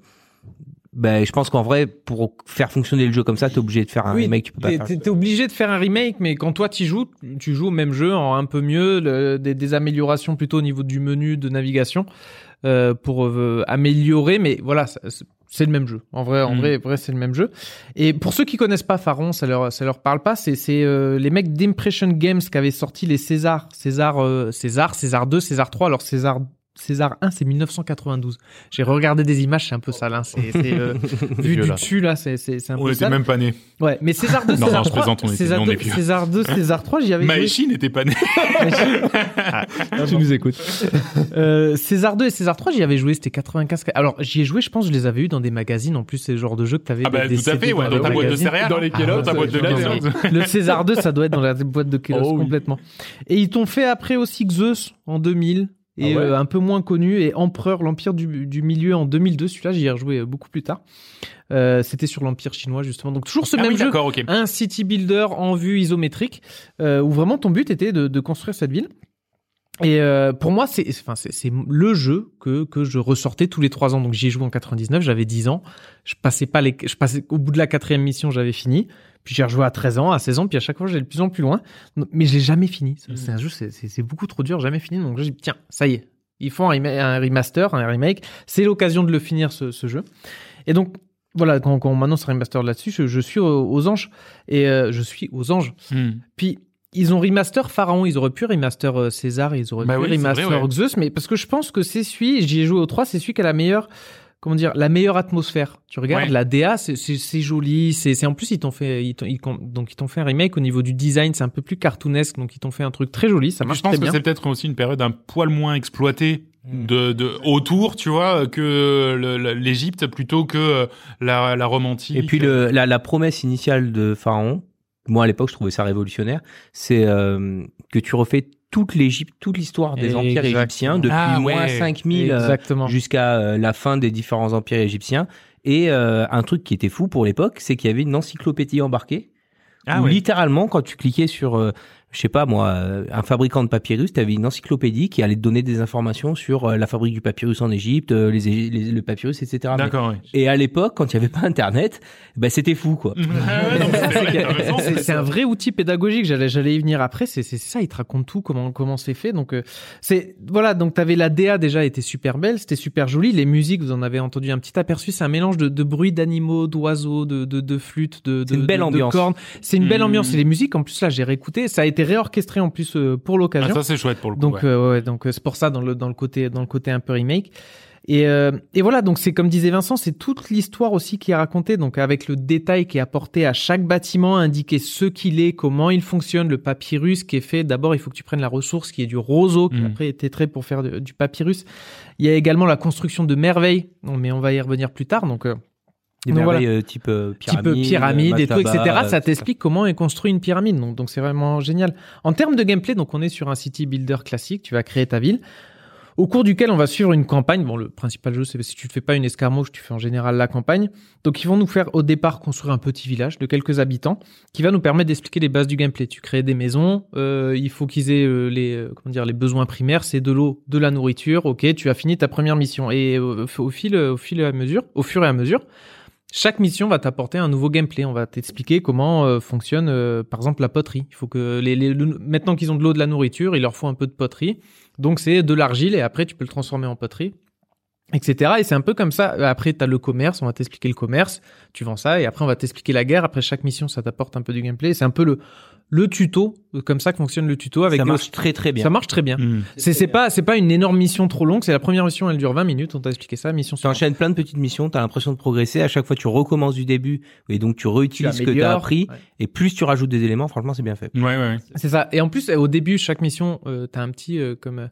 Ben, je pense qu'en vrai, pour faire fonctionner le jeu comme ça, t'es obligé de faire un Oui, remake. Tu peux pas T'es faire. t'es- obligé de faire un remake, mais quand toi tu joues, tu joues au même jeu en un peu mieux, le- des, des améliorations plutôt au niveau du menu de navigation euh, pour euh, améliorer. Mais voilà, c'est- c'est le même jeu. En vrai, en Mm. vrai, vrai, c'est le même jeu. Et pour ceux qui connaissent pas Pharaon, ça leur ça leur parle pas. C'est c'est euh, les mecs d'Impression Games qui avaient sorti les César, César, euh, César, César 2, César 3. Alors César César 1, c'est 1992. J'ai regardé des images, c'est un peu sale. Hein. C'est c'est, euh, vu du dessus là, c'est c'est c'est un On peu était sale. même pas nés. Ouais, mais César 2, Non, César non, je 3, plaisante, on était- César on 2, est vieux. César 2, César 3, j'y avais joué. Maeshi n'était pas né. Tu nous écoutes. Euh, César 2 et César 3, j'y avais joué, c'était 95. Alors, j'y ai joué, je pense, je les avais eu dans des magazines. En plus, c'est le genre de jeu que t'avais Ah bah des tout à fait, ouais, dans ta boîte de céréales. Dans les hein. Kellogg's, Dans ta boîte de Kellogg's. Le César 2, ça doit être dans la boîte de Kellogg's Oh oui. complètement. Et ils t'ont fait après aussi Zeus en 2000 et Ah ouais euh, un peu moins connu et Empereur, l'Empire du, du Milieu en 2002. Celui-là, j'y ai rejoué euh, beaucoup plus tard. Euh, C'était sur l'Empire chinois justement. Donc toujours ce Ah même oui, jeu. un city builder en vue isométrique euh, où vraiment ton but était de, de construire cette ville. Et euh, pour moi, c'est enfin c'est c'est le jeu que que je ressortais tous les trois ans. Donc j'y ai joué en 99, j'avais 10 ans. Je passais pas les, je passais au bout de la quatrième mission, j'avais fini. Puis j'ai rejoué à 13 ans, à 16 ans, puis à chaque fois j'allais de plus en plus loin. Mais j'ai jamais fini. C'est c'est un jeu, c'est- beaucoup trop dur, jamais fini. Donc j'ai dit tiens, ça y est, ils font un, rema- un remaster, un remake. C'est l'occasion de le finir ce, ce jeu. Et donc voilà, quand, quand on m'annonce un remaster là-dessus, je, je suis aux, aux anges et euh, je suis aux anges. Hmm. Puis ils ont remaster Pharaon, ils auraient pu remaster euh, César, ils auraient Bah pu oui, remaster vrai, ouais. Zeus, mais parce que je pense que c'est celui, j'y ai joué au 3, c'est celui qui a la meilleure, comment dire, la meilleure atmosphère. Tu regardes Ouais. la DA, c'est- c'est c'est joli, c'est c'est en plus ils t'ont fait, ils t'ont- ils donc ils t'ont fait un remake au niveau du design, c'est un peu plus cartoonesque, donc ils t'ont fait un truc très joli, ça marche je pense très que bien. c'est peut-être aussi une période un poil moins exploitée de, de autour, tu vois, que le- le- l'Égypte plutôt que euh, la, la Rome antique. Et puis le, la, la promesse initiale de Pharaon, moi à l'époque je trouvais ça révolutionnaire, c'est euh, que tu refais toute l'Égypte, toute l'histoire des empires égyptiens depuis Ah, moins ouais. 5000 euh, jusqu'à euh, la fin des différents empires égyptiens. Et euh, un truc qui était fou pour l'époque, c'est qu'il y avait une encyclopédie embarquée Ah où littéralement quand tu cliquais sur euh, je sais pas moi, euh, un fabricant de papyrus, tu avais une encyclopédie qui allait te donner des informations sur euh, la fabrique du papyrus en Égypte, euh, les, les- le papyrus, etc. Mais- D'accord, ouais. Et à l'époque, quand il y avait pas Internet, ben c'était fou quoi. C'est un vrai outil pédagogique. J'allais, j'allais y venir après. C'est, c'est ça. Il te raconte tout, comment, comment c'est fait. Donc, euh, c'est, voilà. Donc, t'avais la DA déjà était super belle. C'était super joli. Les musiques, vous en avez entendu un petit aperçu. C'est un mélange de, de bruits d'animaux, d'oiseaux, de, de, de flûtes, de, C'est une de- belle de- de ambiance. cornes. C'est une belle Hmm. ambiance. Et les musiques, en plus, là, j'ai réécouté. Ça a été réorchestré en plus euh, pour Ah, l'occasion. ça c'est chouette pour le coup. Donc ouais. euh, ouais, donc euh, c'est pour ça dans le dans le côté dans le côté un peu remake. Et euh, et voilà donc c'est comme disait Vincent, c'est toute l'histoire aussi qui est racontée donc avec le détail qui est apporté à chaque bâtiment, indiquer ce qu'il est, comment il fonctionne, le papyrus qui est fait. D'abord il faut que tu prennes la ressource qui est du roseau qui Mm. après est trait pour faire de- du papyrus. Il y a également la construction de merveilles, mais on va y revenir plus tard donc. euh, Des Donc merveilles euh, type euh, type pyramide, et tout, etc. Ça euh, t'explique comment est construit une pyramide. Donc, donc c'est vraiment génial. En termes de gameplay, donc on est sur un city builder classique. Tu vas créer ta ville. Au cours duquel on va suivre une campagne. Bon, le principal jeu, c'est si tu ne fais pas une escarmouche, tu fais en général la campagne. Donc, ils vont nous faire au départ construire un petit village de quelques habitants qui va nous permettre d'expliquer les bases du gameplay. Tu crées des maisons, euh, il faut qu'ils aient euh, les, euh, comment dire, les besoins primaires, c'est de l'eau, de la nourriture. Ok, tu as fini ta première mission et euh, au fil, au fil et à mesure, au fur et à mesure, chaque mission va t'apporter un nouveau gameplay. On va t'expliquer comment euh, fonctionne, euh, par exemple, la poterie. Il faut que les, les- le- maintenant qu'ils ont de l'eau, de la nourriture, il leur faut un peu de poterie. Donc c'est de l'argile et après tu peux le transformer en poterie, etc. Et c'est un peu comme ça. Après t'as le commerce, on va t'expliquer le commerce, tu vends ça et après on va t'expliquer la guerre. Après chaque mission, ça t'apporte un peu du gameplay. C'est un peu le le tuto, euh, comme ça que fonctionne le tuto avec ça marche très très bien. ça marche très bien. Hmm. C'est c'est pas c'est pas une énorme mission trop longue. C'est la première mission, elle dure 20 minutes. On t'a expliqué ça. Mission Tu suivante. enchaînes plein de petites missions, tu as l'impression de progresser. À chaque fois, tu recommences du début et donc tu réutilises ce que tu as appris. Ouais. Et plus tu rajoutes des éléments, franchement, c'est bien fait. Ouais, ouais, ouais. C'est ça. Et en plus, au début, chaque mission, euh, t'as un petit, euh, comme, euh,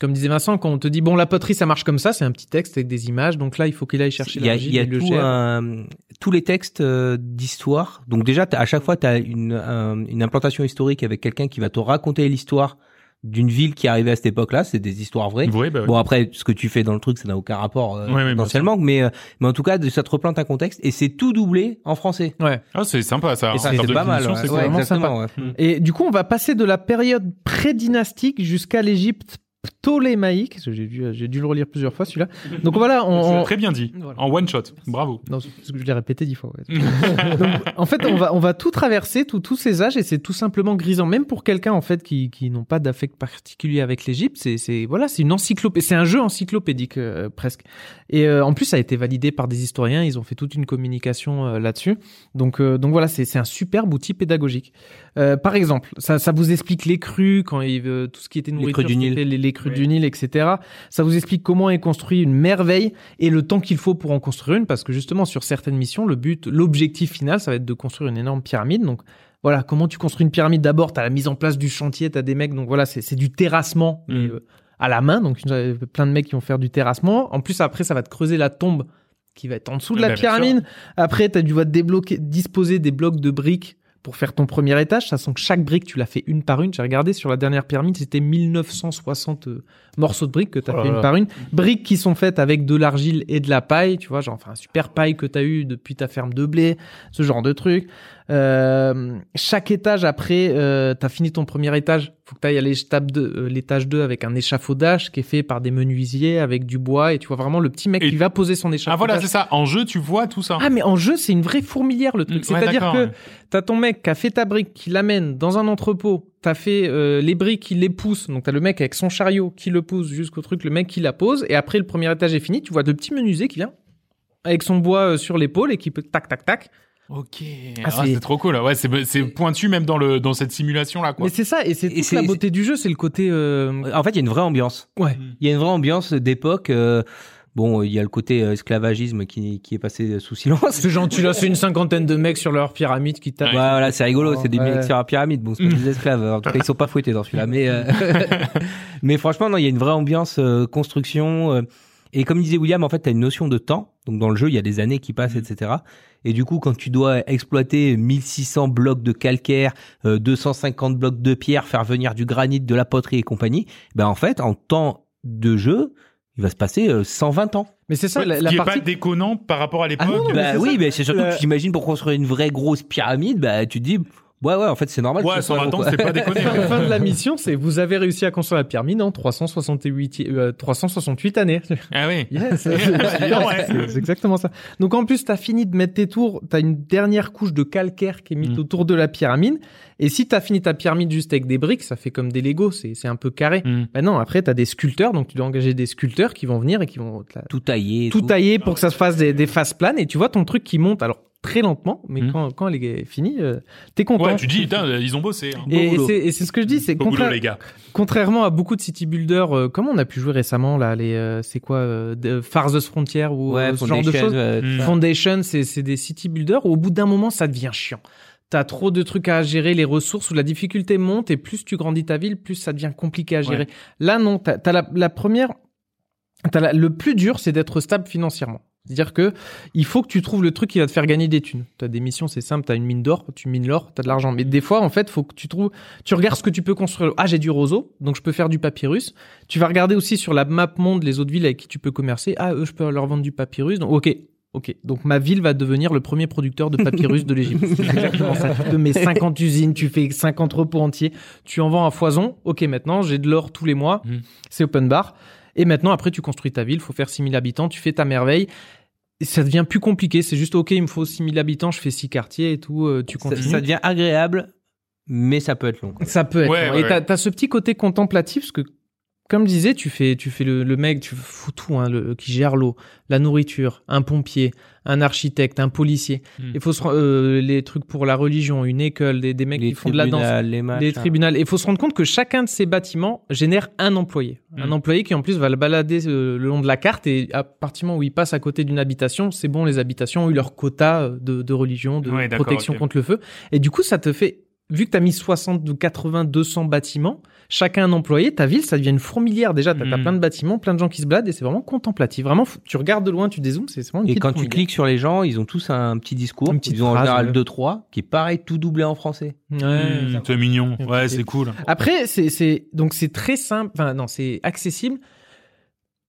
comme disait Vincent, quand on te dit bon, la poterie, ça marche comme ça, c'est un petit texte avec des images. Donc là, il faut qu'il aille chercher Il y a, il y a le tout un- tous les textes euh, d'histoire. Donc déjà, à chaque fois, tu as une, un- une implantation historique avec quelqu'un qui va te raconter l'histoire d'une ville qui est arrivée à cette époque-là. C'est des histoires vraies. Ouais, bah ouais. Bon après, ce que tu fais dans le truc, ça n'a aucun rapport euh, potentiellement, mais euh, mais en tout cas, ça te replante un contexte et c'est tout doublé en français. Ouais. Ah, c'est sympa ça. C'est pas mal. ouais. Ouais, vraiment exactement, ouais. Et du coup, on va passer de la période pré-dynastique jusqu'à l'Égypte ptolémaïque. J'ai dû, j'ai dû le relire plusieurs fois celui-là. Donc voilà, on, on- très bien dit. Voilà. En one shot. Bravo. Non, parce que je l'ai répété dix fois. ouais. Donc, en fait, on va, on va tout traverser, tout- tous ces âges, et c'est tout simplement grisant. Même pour quelqu'un, en fait, qui, qui n'ont pas d'affect particulier avec l'Égypte, c'est, c'est, voilà, c'est une encyclopédie, c'est un jeu encyclopédique, euh, presque. Et euh, en plus, ça a été validé par des historiens, ils ont fait toute une communication euh, là-dessus. Donc, euh, donc voilà, c'est, c'est un superbe outil pédagogique. Euh, par exemple, ça, ça vous explique les crues, quand il, veut tout ce qui était Les nourriture, crues du Nil. les, les crues Oui. du Nil, etc. Ça vous explique comment est construit une merveille et le temps qu'il faut pour en construire une, parce que justement sur certaines missions, le but, l'objectif final, ça va être de construire une énorme pyramide. Donc voilà, comment tu construis une pyramide D'abord, tu as la mise en place du chantier, tu as des mecs, donc voilà, c'est du terrassement Mm. euh, à la main. Donc euh, plein de mecs qui vont faire du terrassement. En plus, après, ça va te creuser la tombe qui va être en dessous de Ah la bah, pyramide. Après, tu as dû débloquer, disposer des blocs de briques pour faire ton premier étage, sachant que chaque brique, tu l'as fait une par une. J'ai regardé sur la dernière pyramide, c'était 1960 euh, morceaux de briques que tu as Oh fait une par une. Briques qui sont faites avec de l'argile et de la paille, tu vois, genre enfin un super paille que tu as eu depuis ta ferme de blé, ce genre de truc. Euh, chaque étage après, euh, tu as fini ton premier étage, faut que tu ailles à euh, l'étage 2 avec un échafaudage qui est fait par des menuisiers avec du bois et tu vois vraiment le petit mec Et- qui va poser son Ah échafaudage. voilà, c'est ça. En jeu, tu vois tout ça. Ah, mais en jeu, c'est une vraie fourmilière, le truc. Mm, ouais, C'est-à-dire que ouais. t'as ton mec qui a fait ta brique, qui l'amène dans un entrepôt, t'as fait euh, les briques qui les poussent, donc t'as le mec avec son chariot qui le pousse jusqu'au truc, le mec qui la pose, et après le premier étage est fini, tu vois le petit menuisier qui vient avec son bois sur l'épaule et qui peut tac tac tac. Ok. Ah, Ah, c'est- trop cool. Ouais, c'est c'est pointu même dans le dans cette simulation là quoi. Mais c'est ça, et c'est Et toute c'est- la beauté du jeu, c'est le côté... euh, En fait, il y a une vraie ambiance. Ouais. Il y a une vraie ambiance d'époque. euh, bon, il y a le côté euh, esclavagisme qui, qui est passé sous silence. C'est gentil, là, c'est une cinquantaine de mecs sur leur pyramide qui tapent. Ouais, voilà, c'est rigolo, c'est des Ouais. mecs sur la pyramide. Bon, c'est pas des esclaves. En tout cas, ils sont pas fouettés dans celui-là. Mais, euh, mais franchement, non, il y a une vraie ambiance euh, construction. euh, et comme disait William, en fait, tu as une notion de temps. Donc, dans le jeu, il y a des années qui passent, etc. Et du coup, quand tu dois exploiter 1600 blocs de calcaire, euh, 250 blocs de pierre, faire venir du granit, de la poterie et compagnie, ben en fait, en temps de jeu, il va se passer euh, 120 ans. Mais c'est ça, Ouais, la, ce la qui est pas déconnant par rapport à l'époque. Ah non, mais Bah oui, ça. mais c'est surtout que tu t'imagines pour construire une vraie grosse pyramide, bah tu te dis, ouais, ouais, en fait, c'est normal. que ouais, ce soit 120 ans, c'est pas déconné. La fin de la mission, c'est vous avez réussi à construire la pyramide en 368, euh, 368 années. ah oui. Yes, c'est Ouais. exactement ça. Donc en plus, t'as fini de mettre tes tours, t'as une dernière couche de calcaire qui est mise Mm. autour de la pyramide. Et si t'as fini ta pyramide juste avec des briques, ça fait comme des Legos, c'est c'est un peu carré. Mm. Ben non, après t'as des sculpteurs, donc tu dois engager des sculpteurs qui vont venir et qui vont Tout taillé. et tout tailler pour que ça se fasse des, des faces planes. Et tu vois ton truc qui monte, alors très lentement, mais Mm. quand, quand elle est finie, euh, t'es content. Ouais, tu dis, putain, ils ont bossé. hein. et, c'est et c'est ce que je dis, c'est. Contrairement à beaucoup de city builders, euh, comme on a pu jouer récemment là, les euh, c'est quoi, euh, de- Farthest Frontier ou Ouais, euh, ce genre de Foundation, choses? euh, Mm. Foundation, c'est c'est des city builders où au bout d'un moment ça devient chiant. T'as trop de trucs à gérer, les ressources où la difficulté monte et plus tu grandis ta ville, plus ça devient compliqué à gérer. Là non, t'as as la, la première, t'as la- le plus dur c'est d'être stable financièrement. C'est-à-dire que il faut que tu trouves le truc qui va te faire gagner des thunes. T'as des missions, c'est simple, t'as une mine d'or, tu mines l'or, t'as de l'argent. Mais des fois, en fait, faut que tu trouves, tu regardes ce que tu peux construire. Ah, j'ai du roseau, donc je peux faire du papyrus. Tu vas regarder aussi sur la map monde les autres villes avec qui tu peux commercer. Ah, eux, je peux leur vendre du papyrus. Donc, ok. Ok, donc ma ville va devenir le premier producteur de papyrus de l'Égypte. C'est exactement ça. Tu te mets 50 usines, tu fais 50 repos entiers, tu en vends à foison. Ok, maintenant j'ai de l'or tous les mois, Mm. c'est open bar. Et maintenant, après, tu construis ta ville, faut faire 6000 habitants, tu fais ta merveille. et ça devient plus compliqué. C'est juste ok, il me faut 6000 habitants, je fais 6 quartiers et tout. euh, tu Ça, continues. ça devient agréable, mais ça peut être long. quoi. Ça peut être. Ouais, long. ouais, et t'as, ouais. t'as ce petit côté contemplatif, parce que, comme je disais, tu fais, tu fais le, le mec, tu fous tout, hein, le, qui gère l'eau, la nourriture, un pompier, un architecte, un policier. Hmm. Il faut se, euh, les trucs pour la religion, une école, des, des mecs Les qui font de la danse. les matchs, Les tribunaux. Il faut se rendre compte que chacun de ces bâtiments génère un employé. Un Mm. employé qui en plus va le balader euh, le long de la carte et à partir du moment où il passe à côté d'une habitation, c'est bon, les habitations ont eu leur quota euh, de, de religion, de Ouais, protection contre le feu. Et du coup, ça te fait, vu que tu as mis 60, ou 80, 200 bâtiments, chacun un employé, ta ville, ça devient une fourmilière. Déjà, tu as, Mm. plein de bâtiments, plein de gens qui se baladent et c'est vraiment contemplatif. Vraiment, tu regardes de loin, tu dézoomes, c'est vraiment une Et quand tu cliques sur les gens, ils ont tous un petit discours. Une petite ils ont en général ouais. 2-3, qui est pareil, tout doublé en français. Ouais. Mmh, c'est mignon. Ouais, c'est cool. Après, c'est, c'est, donc c'est très simple, enfin non, c'est accessible,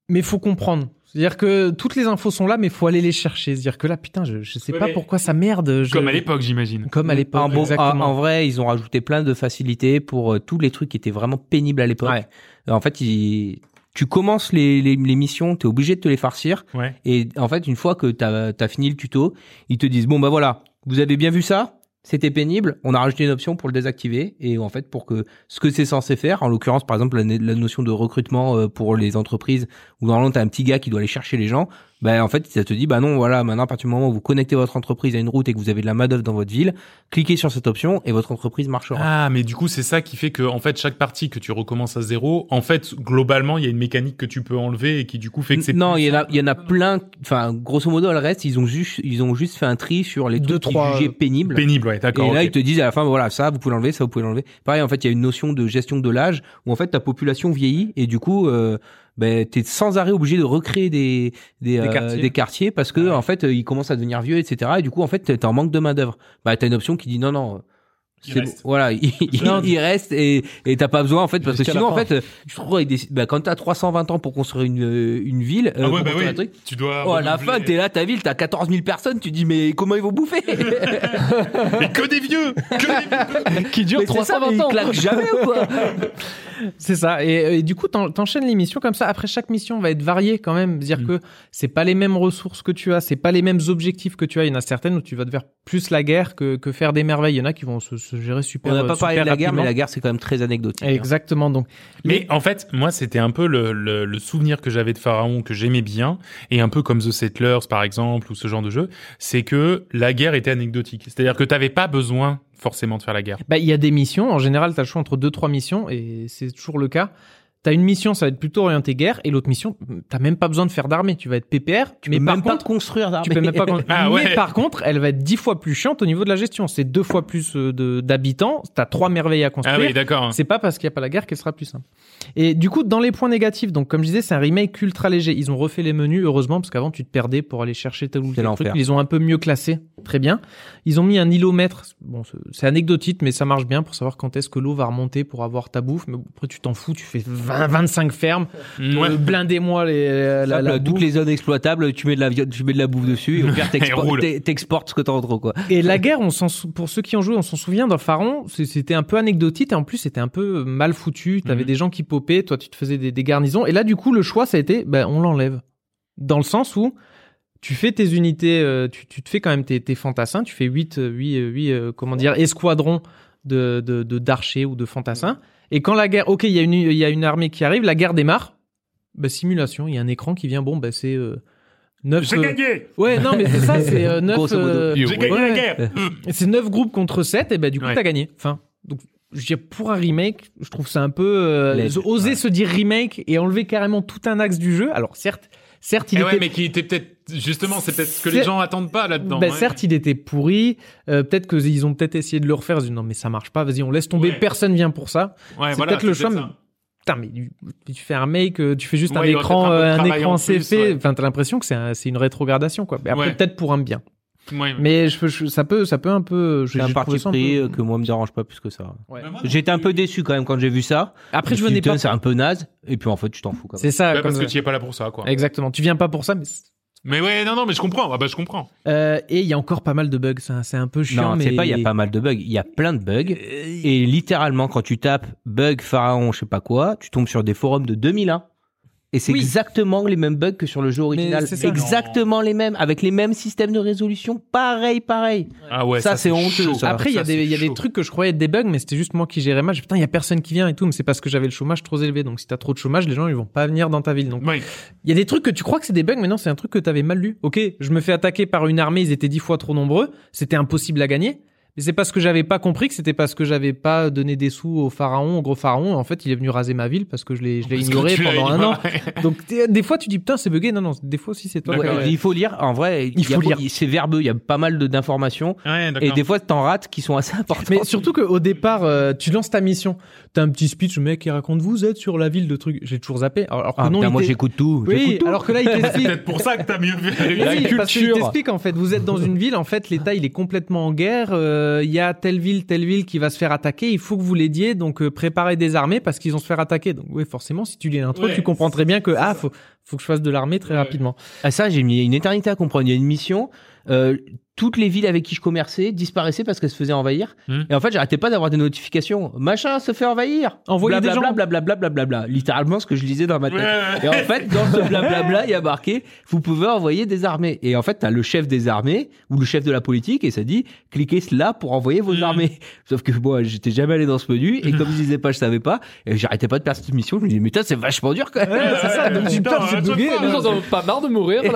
mais faut comprendre. C'est-à-dire que toutes les infos sont là, mais faut aller les chercher. C'est-à-dire que là, putain, je, je sais Ouais, pas pourquoi ça merde. je- Comme à l'époque, j'imagine. Comme à l'époque, bon- exactement. en- en vrai, ils ont rajouté plein de facilités pour euh, tous les trucs qui étaient vraiment pénibles à l'époque. Ouais. En fait, ils- tu commences les, les, les missions, tu es obligé de te les farcir. Ouais. Et en fait, une fois que tu as, fini le tuto, ils te disent, bon, bah voilà, vous avez bien vu ça c'était pénible, on a rajouté une option pour le désactiver et en fait pour que ce que c'est censé faire, en l'occurrence par exemple la, notion de recrutement euh, pour les entreprises où normalement t'as un petit gars qui doit aller chercher les gens, ben en fait ça te dit bah non voilà maintenant à partir du moment où vous connectez votre entreprise à une route et que vous avez de la main d'œuvre dans votre ville, cliquez sur cette option et votre entreprise marchera. Ah, mais du coup, c'est ça qui fait que, en fait, chaque partie que tu recommences à zéro, en fait, globalement, il y a une mécanique que tu peux enlever et qui, du coup, fait que c'est non, plus il y en a, il y en a plein. Enfin, grosso modo, le reste, ils ont juste, ils ont juste fait un tri sur les Deux, trois, qu'ils jugeaient pénibles. pénible, ouais, d'accord. Et là, ils te disent à la fin, voilà, ça, vous pouvez l'enlever, ça, vous pouvez l'enlever. Pareil, en fait, il y a une notion de gestion de l'âge où en fait ta population vieillit et du coup, euh, ben, t'es sans arrêt obligé de recréer des des, euh, quartiers. des quartiers parce que Ouais. en fait, euh, ils commencent à devenir vieux, etc. Et du coup, en fait, t'es en manque de main d'œuvre. Bah, t'as une option qui dit non, non. Il reste. Voilà, il, il- Non, il reste et et t'as pas besoin en fait parce que sinon en fait, je trouve avec des, bah, quand t'as 320 ans pour construire une euh, une ville, Ah euh, ouais, bah oui. un truc, Tu dois. Oh, à la fin, t'es là, ta ville, t'as 14 000 personnes, tu dis, mais comment ils vont bouffer? Mais que des vieux Que des vieux qui dure Mais c'est ça, 320 mais ils ans. claquent jamais ou quoi? C'est ça. Et, et du coup, t'en- t'enchaînes les missions comme ça. Après, chaque mission va être variée quand même. Dire Mm. que c'est pas les mêmes ressources que tu as, c'est pas les mêmes objectifs que tu as. Il y en a certaines où tu vas te faire plus la guerre que, que faire des merveilles. Il y en a qui vont se, se gérer super. On n'a pas super parlé de la guerre, mais la guerre, c'est quand même très anecdotique. hein. Exactement. Donc, Mais en fait, moi, c'était un peu le, le, le souvenir que j'avais de Pharaon que j'aimais bien, et un peu comme The Settlers, par exemple, ou ce genre de jeu, c'est que la guerre était anecdotique. C'est-à-dire que t'avais pas besoin forcément de faire la guerre. Bah, il y a des missions. En général, tu as le choix entre deux, trois missions, et c'est toujours le cas. Tu as une mission, ça va être plutôt orienté guerre, et l'autre mission, t'as même pas besoin de faire d'armée. Tu vas être PPR, Tu mais peux par même contre, pas construire d'armée. tu peux même pas. con- Ah ouais. Mais par contre, elle va être dix fois plus chiante au niveau de la gestion. C'est deux fois plus euh, de- d'habitants. T'as trois merveilles à construire. Ah oui, d'accord. C'est pas parce qu'il y a pas la guerre qu'elle sera plus simple. Et du coup, dans les points négatifs, donc comme je disais, c'est un remake ultra léger. Ils ont refait les menus, heureusement, parce qu'avant tu te perdais pour aller chercher tel ou tel truc. Ils les ont un peu mieux classés, très bien. Ils ont mis un îlomètre. Bon, c'est- c'est anecdotique, mais ça marche bien pour savoir quand est-ce que l'eau va remonter pour avoir ta bouffe. Mais après, tu t'en fous, tu fais 20, 25 fermes. Mm, ouais. Euh, Blindez-moi les, la, la, toutes les zones exploitables, tu mets de la, tu mets de la bouffe dessus et au pire, t'exportes ce que t'as en trop, quoi. Et la guerre, on pour ceux qui ont joué, on s'en souvient dans Pharaon, c'était un peu anecdotique et en plus c'était un peu mal foutu. T'avais Mhm. des gens qui popaient, toi tu te faisais des, des garnisons. Et là du coup le choix ça a été, ben on l'enlève. Dans le sens où tu fais tes unités, euh, tu, tu te fais quand même tes, tes fantassins, tu fais 8, 8, 8 euh, comment dire, escadrons de de- de- d'archers ou de fantassins. Et quand la guerre, ok, il y a une il y a une armée qui arrive, la guerre démarre. Ben, simulation, il y a un écran qui vient, bon ben c'est euh, 9 J'ai gagné Ouais, non, mais c'est ça, c'est euh, 9 Grosso modo. Yo, J'ai gagné ouais. la guerre et C'est 9 groupes contre 7, et bah du coup, Ouais. t'as gagné. Enfin, donc, je dire, pour un remake, je trouve ça un peu... euh, oser Ouais. se dire remake et enlever carrément tout un axe du jeu. Alors, certes, certes, il Eh était... ouais, mais qui était peut-être, justement, c'est peut-être ce que les gens attendent pas là-dedans. ben, ouais. certes, il était pourri. Euh, peut-être qu'ils ont peut-être essayé de le refaire. Ils ont dit, non, mais ça marche pas. Vas-y, on laisse tomber. Ouais. Personne vient pour ça. Ouais, c'est voilà, peut-être le choix, ça. Putain, mais tu, fais un remake, euh, tu fais juste un Ouais, écran, un euh, un écran en ouais. Enfin, t'as l'impression que c'est un- une rétrogradation, quoi. Mais après, peut-être pour un bien. Ouais. Mais je, je- ça peut, ça peut un peu. C'est j'ai- un parti pris peu- euh, que moi me dérange pas plus que ça. Ouais. J'étais un peu déçu quand même quand j'ai vu ça. Après, je venais pas. C'est un peu naze. Et puis en fait, tu t'en fous quand même. C'est ça. Ouais, parce comme- que tu y es pas là pour ça, quoi. Exactement. Tu viens pas pour ça, mais. Mais ouais, non, non, mais je comprends. Ah bah, je comprends. Euh, et il y a encore pas mal de bugs. ça, C'est un peu chiant, Non, mais. c'est pas, il y a pas mal de bugs. Il y a plein de bugs. Et littéralement, quand tu tapes bug pharaon, je sais pas quoi, tu tombes sur des forums de 2001. Et c'est Oui. exactement les mêmes bugs que sur le jeu original. c'est ça. Exactement les mêmes, avec les mêmes systèmes de résolution. Pareil, pareil. Ah ouais, Ça, c'est honteux, chaud. ça. Après, il y a, des, y a trucs que je croyais être des bugs, mais c'était juste moi qui gérais mal. Je- Putain, il y a personne qui vient et tout, mais c'est parce que j'avais le chômage trop élevé. Donc, si t'as trop de chômage, les gens, ils vont pas venir dans ta ville. Donc, il y a des trucs que tu crois que c'est des bugs, mais non, c'est un truc que t'avais mal lu. Ok, je me fais attaquer par une armée, ils étaient dix fois trop nombreux. C'était impossible à gagner. Mais c'est parce que j'avais pas compris que c'était parce que j'avais pas donné des sous au pharaon, au gros pharaon. En fait, il est venu raser ma ville parce que je l'ai, je l'ai ignoré pendant un an. Donc, des fois, tu dis, putain, c'est bugué. Non, non, des fois aussi, c'est toi. Ouais, Il faut lire, en vrai, il Il faut lire. c'est verbeux, il y a pas mal de- d'informations. Ouais, Et des fois, t'en rates qui sont assez importantes. Mais surtout qu'au départ, euh, tu lances ta mission. T'as un petit speech, le mec qui raconte vous êtes sur la ville de trucs. J'ai toujours zappé. Alors, alors que Ah, non, putain, il moi j'écoute tout. Oui, j'écoute tout. alors que là, il C'est t'explique. peut-être pour ça que t'as mieux fait. La Oui, parce qu'il culture. t'explique en fait, vous êtes dans une ville, en fait, l'État il est complètement en guerre, euh, il y a telle ville, telle ville qui va se faire attaquer, il faut que vous l'aidiez, donc euh, préparez des armées parce qu'ils vont se faire attaquer. Donc oui, forcément, si tu lis l'intro, Ouais, tu comprends très bien que ah, faut, faut que je fasse de l'armée très Ouais. rapidement. Ah, ça, j'ai mis une éternité à comprendre. Il y a une mission. euh, toutes les villes avec qui je commerçais disparaissaient parce qu'elles se faisaient envahir. Hmm. Et en fait, j'arrêtais pas d'avoir des notifications. Machin se fait envahir. Envoyer des gens. Blablabla, blablabla, blablabla. Littéralement ce que je lisais dans ma tête. Ouais, ouais. Et en fait, dans ce blablabla, il y a marqué, vous pouvez envoyer des armées. Et en fait, t'as le chef des armées ou le chef de la politique et ça dit, cliquez là pour envoyer vos Mm. armées. Sauf que moi, j'étais jamais allé dans ce menu et comme je disais pas, je savais pas. Et j'arrêtais pas de perdre cette mission. Je me disais, mais putain, c'est vachement dur quand même. Ouais, c'est ça, donc Putain, c'est bugué. là. gens n'ont pas marre de mourir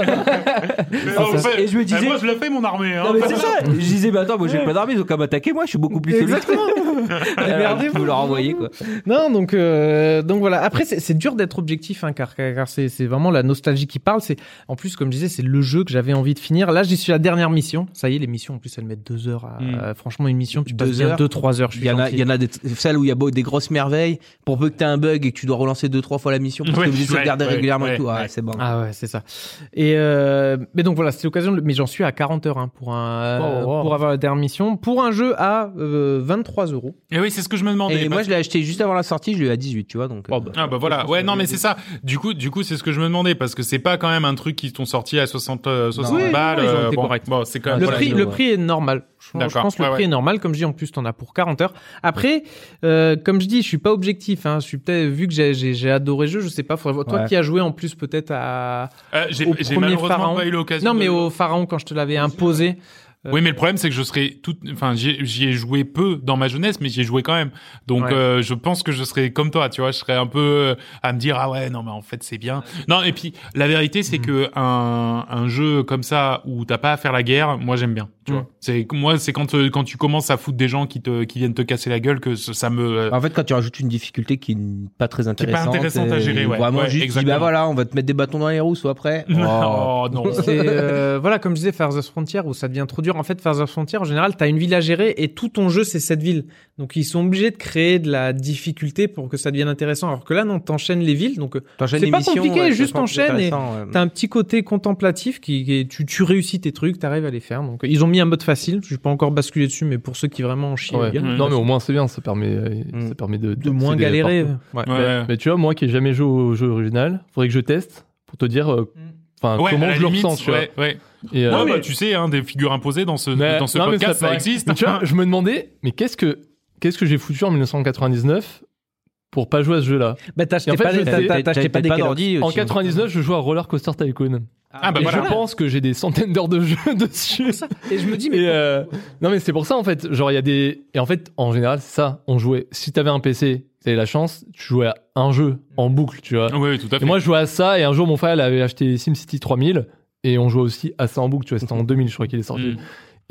Ah, en et je me disais- eh, moi je l'ai fait mon armée. Hein. Non mais c'est ça. Je disais, mais attends, moi j'ai pas d'armée, donc à m'attaquer, moi je suis beaucoup plus solide. Exactement. Vous leur envoyer quoi. Non, donc euh, donc voilà. Après, c'est dur d'être objectif, hein, car car c'est c'est vraiment la nostalgie qui parle. C'est en plus, comme je disais, c'est le jeu que j'avais envie de finir. Là, j'y suis à la dernière mission. Ça y est, les missions en plus, elles mettent deux heures. À, Mm. euh, franchement, une mission, tu Deux passes bien heures. deux trois heures. Il y en a, il y en a des, celles où il y a beau- des grosses merveilles. Pour peu que t'aies un bug et que tu dois relancer deux, trois fois la mission parce Ouais, que vous êtes ouais, sauvegarder ouais, régulièrement tout. Ah, ouais. c'est bon. Ah ouais, c'est ça. Et euh, mais donc voilà, c'était l'occasion. Mais j'en suis à 40 heures hein, pour un euh, Oh, wow. pour avoir la dernière mission pour un jeu à euh, 23 euros. Et oui, c'est ce que je me demandais. Et moi je l'ai acheté juste avant la sortie, je l'ai eu à 18, tu vois. Donc, Oh, euh, bah. Ah bah voilà, ouais non mais c'est ça. Du coup, du coup c'est ce que je me demandais parce que c'est pas quand même un truc qui t'ont sorti à 60 euh, 60 Oui, balles. non, euh, bon, c'est quand même le voilà, prix, le prix est normal. Je, pense que le ouais, prix ouais. est normal. Comme je dis, en plus, t'en as pour 40 heures. Après, euh, comme je dis, je suis pas objectif. Hein. Je suis peut-être vu que j'ai j'ai j'ai adoré le jeu. Je sais pas. faudrait Toi Ouais. qui as joué en plus peut-être à Euh, j'ai au j'ai premier malheureusement pharaon. pas eu l'occasion. non mais de- au pharaon quand je te l'avais imposé. Euh, Oui, mais le problème c'est que je serais tout, enfin j'y ai- j'y ai joué peu dans ma jeunesse, mais j'y ai joué quand même. Donc Ouais. euh, je pense que je serais comme toi, tu vois, je serais un peu euh, à me dire ah ouais non mais en fait c'est bien. Non et puis la vérité c'est que un un jeu comme ça où t'as pas à faire la guerre, moi j'aime bien. Tu Mm. vois, c'est moi c'est quand euh, quand tu commences à foutre des gens qui te qui viennent te casser la gueule que ça, me En fait, quand tu rajoutes une difficulté qui n'est pas très pas intéressante, intéressante à gérer, ouais. vraiment Ouais, juste, dis, bah voilà, on va te mettre des bâtons dans les roues, soit après. Oh. oh non. C'est euh, voilà, comme je disais, Far the Frontier où ça devient trop dur. En fait, Far the Frontier, en général, t'as une ville à gérer et tout ton jeu c'est cette ville. Donc ils sont obligés de créer de la difficulté pour que ça devienne intéressant. Alors que là, non, t'enchaînes les villes, donc euh, T'enchaînes C'est pas missions, compliqué, ouais, juste enchaîne et ouais. T'as un petit côté contemplatif qui, qui est- tu, tu réussis tes trucs, t'arrives à les faire. Donc ils ont mis un mode facile. Je vais pas encore basculer dessus, mais pour ceux qui vraiment en chient, Ouais. Mm. Non mais au moins c'est bien, ça permet, euh, Mm. ça permet de, de moins galérer. Mais tu vois, moi qui ai jamais joué au jeu original, faudrait que je teste pour te dire, euh, enfin Ouais, comment je le limite, ressens, tu vois. ouais, ouais. Et, euh, Ouais, mais- bah, tu sais, hein, des figures imposées dans ce, Mais- dans ce non, mais podcast, ça, existe. Mais tu vois, je me demandais, mais qu'est-ce que qu'est-ce que j'ai foutu en 1999 pour pas jouer à ce jeu-là Bah Et t'achetais en fait, pas, des- t'achetais pas d'ordi En aussi. 99, je jouais à Roller Coaster Tycoon. Ah, bah et voilà. je pense que j'ai des centaines d'heures de jeu dessus. Et je me dis, mais euh, non mais c'est pour ça en fait, genre il y a des et en fait en général c'est ça, on jouait si t'avais un PC, t'avais la chance, tu jouais à un jeu en boucle, tu vois. Oui, tout à fait. Et moi je jouais à ça et un jour mon frère il avait acheté SimCity 3000 et on jouait aussi à ça en boucle, tu vois, c'était en 2000 je crois qu'il est sorti. Mm.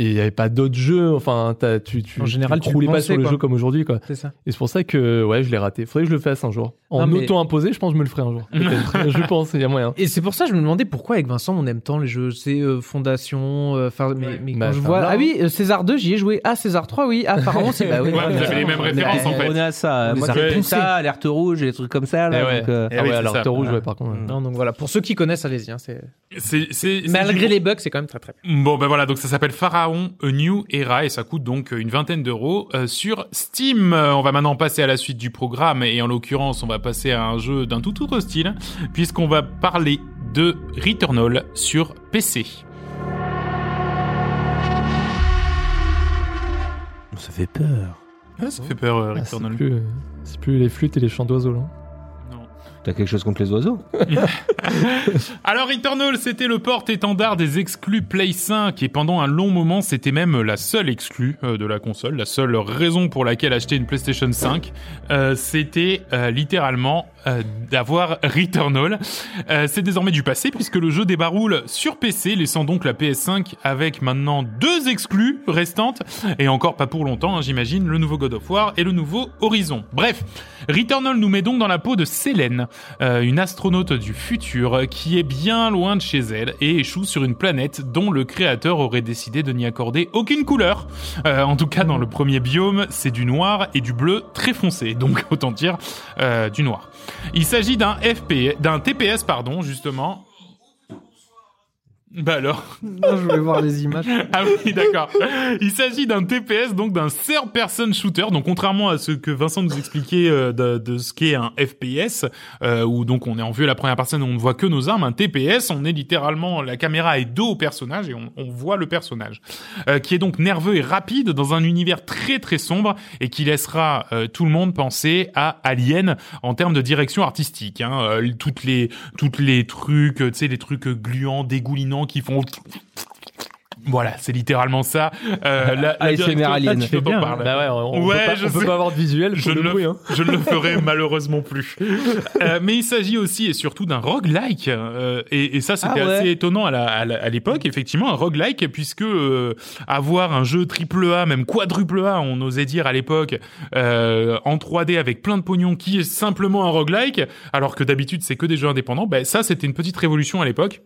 Et il y avait pas d'autres jeux, enfin t'as- tu tu En général, tu pas sur le quoi. jeu comme aujourd'hui quoi. c'est ça. Et c'est pour ça que ouais, je l'ai raté. Faudrait que je le fasse un jour. En mais- auto-imposé, je pense que je me le ferai un jour. Je pense, il y a moyen. Et c'est pour ça que je me demandais pourquoi avec Vincent on aime tant les jeux, c'est euh, Fondation, euh, mais, mais Bah, quand je vois, non. ah oui, euh, César 2 j'y ai joué, ah César 3 oui, ah Pharaon c'est bah oui. Ouais, vous avez les mêmes références, en fait. On est à ça. Moi, les c'est ça, alerte rouge et des trucs comme ça. Là, ouais. donc, euh, Eh ah rouge, Ouais. par contre. Non donc voilà, pour ceux qui connaissent, allez-y. Hein, c'est C'est, c'est, c'est malgré les bugs, c'est quand même très très bien. Bon ben voilà, donc ça s'appelle Pharaon A New Era et ça coûte donc une vingtaine d'euros euh, sur Steam. On va maintenant passer à la suite du programme et en l'occurrence on va passer à un jeu d'un tout autre style puisqu'on va parler de Returnal sur PC. Ça fait peur. ça fait peur euh, Ah, c'est Returnal. plus, euh, c'est plus les flûtes et les chants d'oiseaux là. T'as quelque chose contre les oiseaux Alors Returnal, c'était le porte-étendard des exclus Play 5 et pendant un long moment, c'était même la seule exclue euh, de la console, la seule raison pour laquelle acheter une PlayStation 5, euh, c'était euh, littéralement euh, d'avoir Returnal. Euh, c'est désormais du passé puisque le jeu débaroule sur PC, laissant donc la PS5 avec maintenant deux exclus restantes et encore pas pour longtemps, hein, j'imagine, le nouveau God of War et le nouveau Horizon. Bref, Returnal nous met donc dans la peau de Selene, euh, une astronaute du futur qui est bien loin de chez elle et échoue sur une planète dont le créateur aurait décidé de n'y accorder aucune couleur. Euh, en tout cas, dans le premier biome, c'est du noir et du bleu très foncé, donc autant dire euh, du noir. Il s'agit d'un FP, d'un TPS pardon, justement. Bah alors. Non, je voulais voir les images. Ah oui, d'accord. Il s'agit d'un TPS, donc d'un third person shooter. Donc contrairement à ce que Vincent nous expliquait euh, de, de ce qu'est un FPS, euh, où donc on est en vue à la première personne, on ne voit que nos armes. Un TPS, on est littéralement la caméra est dos au personnage et on, on voit le personnage, euh, qui est donc nerveux et rapide dans un univers très très sombre et qui laissera tout le monde penser à Alien en termes de direction artistique. Hein. Toutes les toutes les trucs, tu sais, les trucs gluants, dégoulinants qui font voilà, c'est littéralement ça. Euh, la, la ASMR direction Alien. artistique Tu bien, parle. Bah ouais, on, Ouais, peut pas, je on peut pas avoir de visuel, Je faut ne, le le, bruit. Hein. je ne le ferai malheureusement plus. Euh, mais il s'agit aussi et surtout d'un roguelike. Euh, et, et ça, c'était Ah ouais. assez étonnant à la- la- l'époque, effectivement, un roguelike, puisque euh, avoir un jeu triple A, même quadruple A, on osait dire à l'époque, euh, en 3D avec plein de pognon, qui est simplement un roguelike, alors que d'habitude, c'est que des jeux indépendants, ben, ça, c'était une petite révolution à l'époque.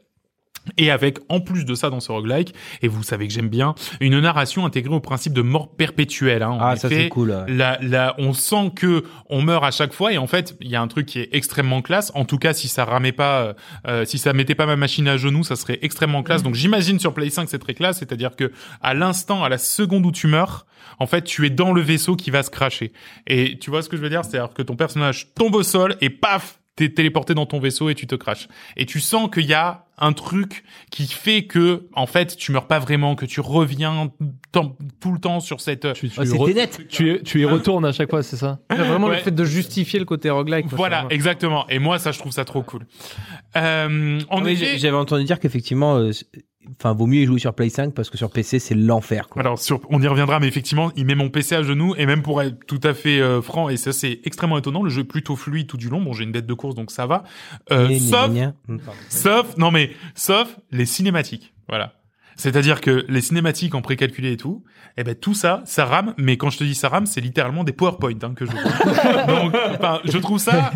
Et avec, en plus de ça, dans ce roguelike, et vous savez que j'aime bien, une narration intégrée au principe de mort perpétuelle. Hein, en Ah, ça c'est cool. ouais. Là, là, on sent que on meurt à chaque fois et en fait, il y a un truc qui est extrêmement classe. En tout cas, si ça ramait pas, euh, euh, si ça mettait pas ma machine à genoux, ça serait extrêmement classe. Donc, j'imagine sur Play 5, c'est très classe. C'est-à-dire que à l'instant, à la seconde où tu meurs, en fait, tu es dans le vaisseau qui va se cracher. Et tu vois ce que je veux dire? C'est-à-dire que ton personnage tombe au sol et paf, t'es téléporté dans ton vaisseau et tu te craches. Et tu sens qu'il y a un truc qui fait que, en fait, tu meurs pas vraiment, que tu reviens tout le temps sur cette. Tu, tu, Ah, re- net. tu, y- tu y retournes à chaque fois, c'est ça? Vraiment Ouais. le fait de justifier le côté roguelike. Voilà, exactement. Et moi, ça, je trouve ça trop cool. Euh, en Oui, effet, J'avais entendu dire qu'effectivement, euh, enfin, vaut mieux y jouer sur Play 5 parce que sur PC c'est l'enfer. alors sur, on y reviendra, mais effectivement, il met mon PC à genoux et même pour être tout à fait euh, franc, et ça c'est extrêmement étonnant, le jeu est plutôt fluide tout du long. Bon, j'ai une bête de course, donc ça va. Euh, sauf, sauf, non mais, sauf les cinématiques. Voilà. C'est-à-dire que les cinématiques en précalculé et tout, eh ben tout ça, ça rame. Mais quand je te dis ça rame, c'est littéralement des PowerPoint hein, que je. donc, enfin, je trouve ça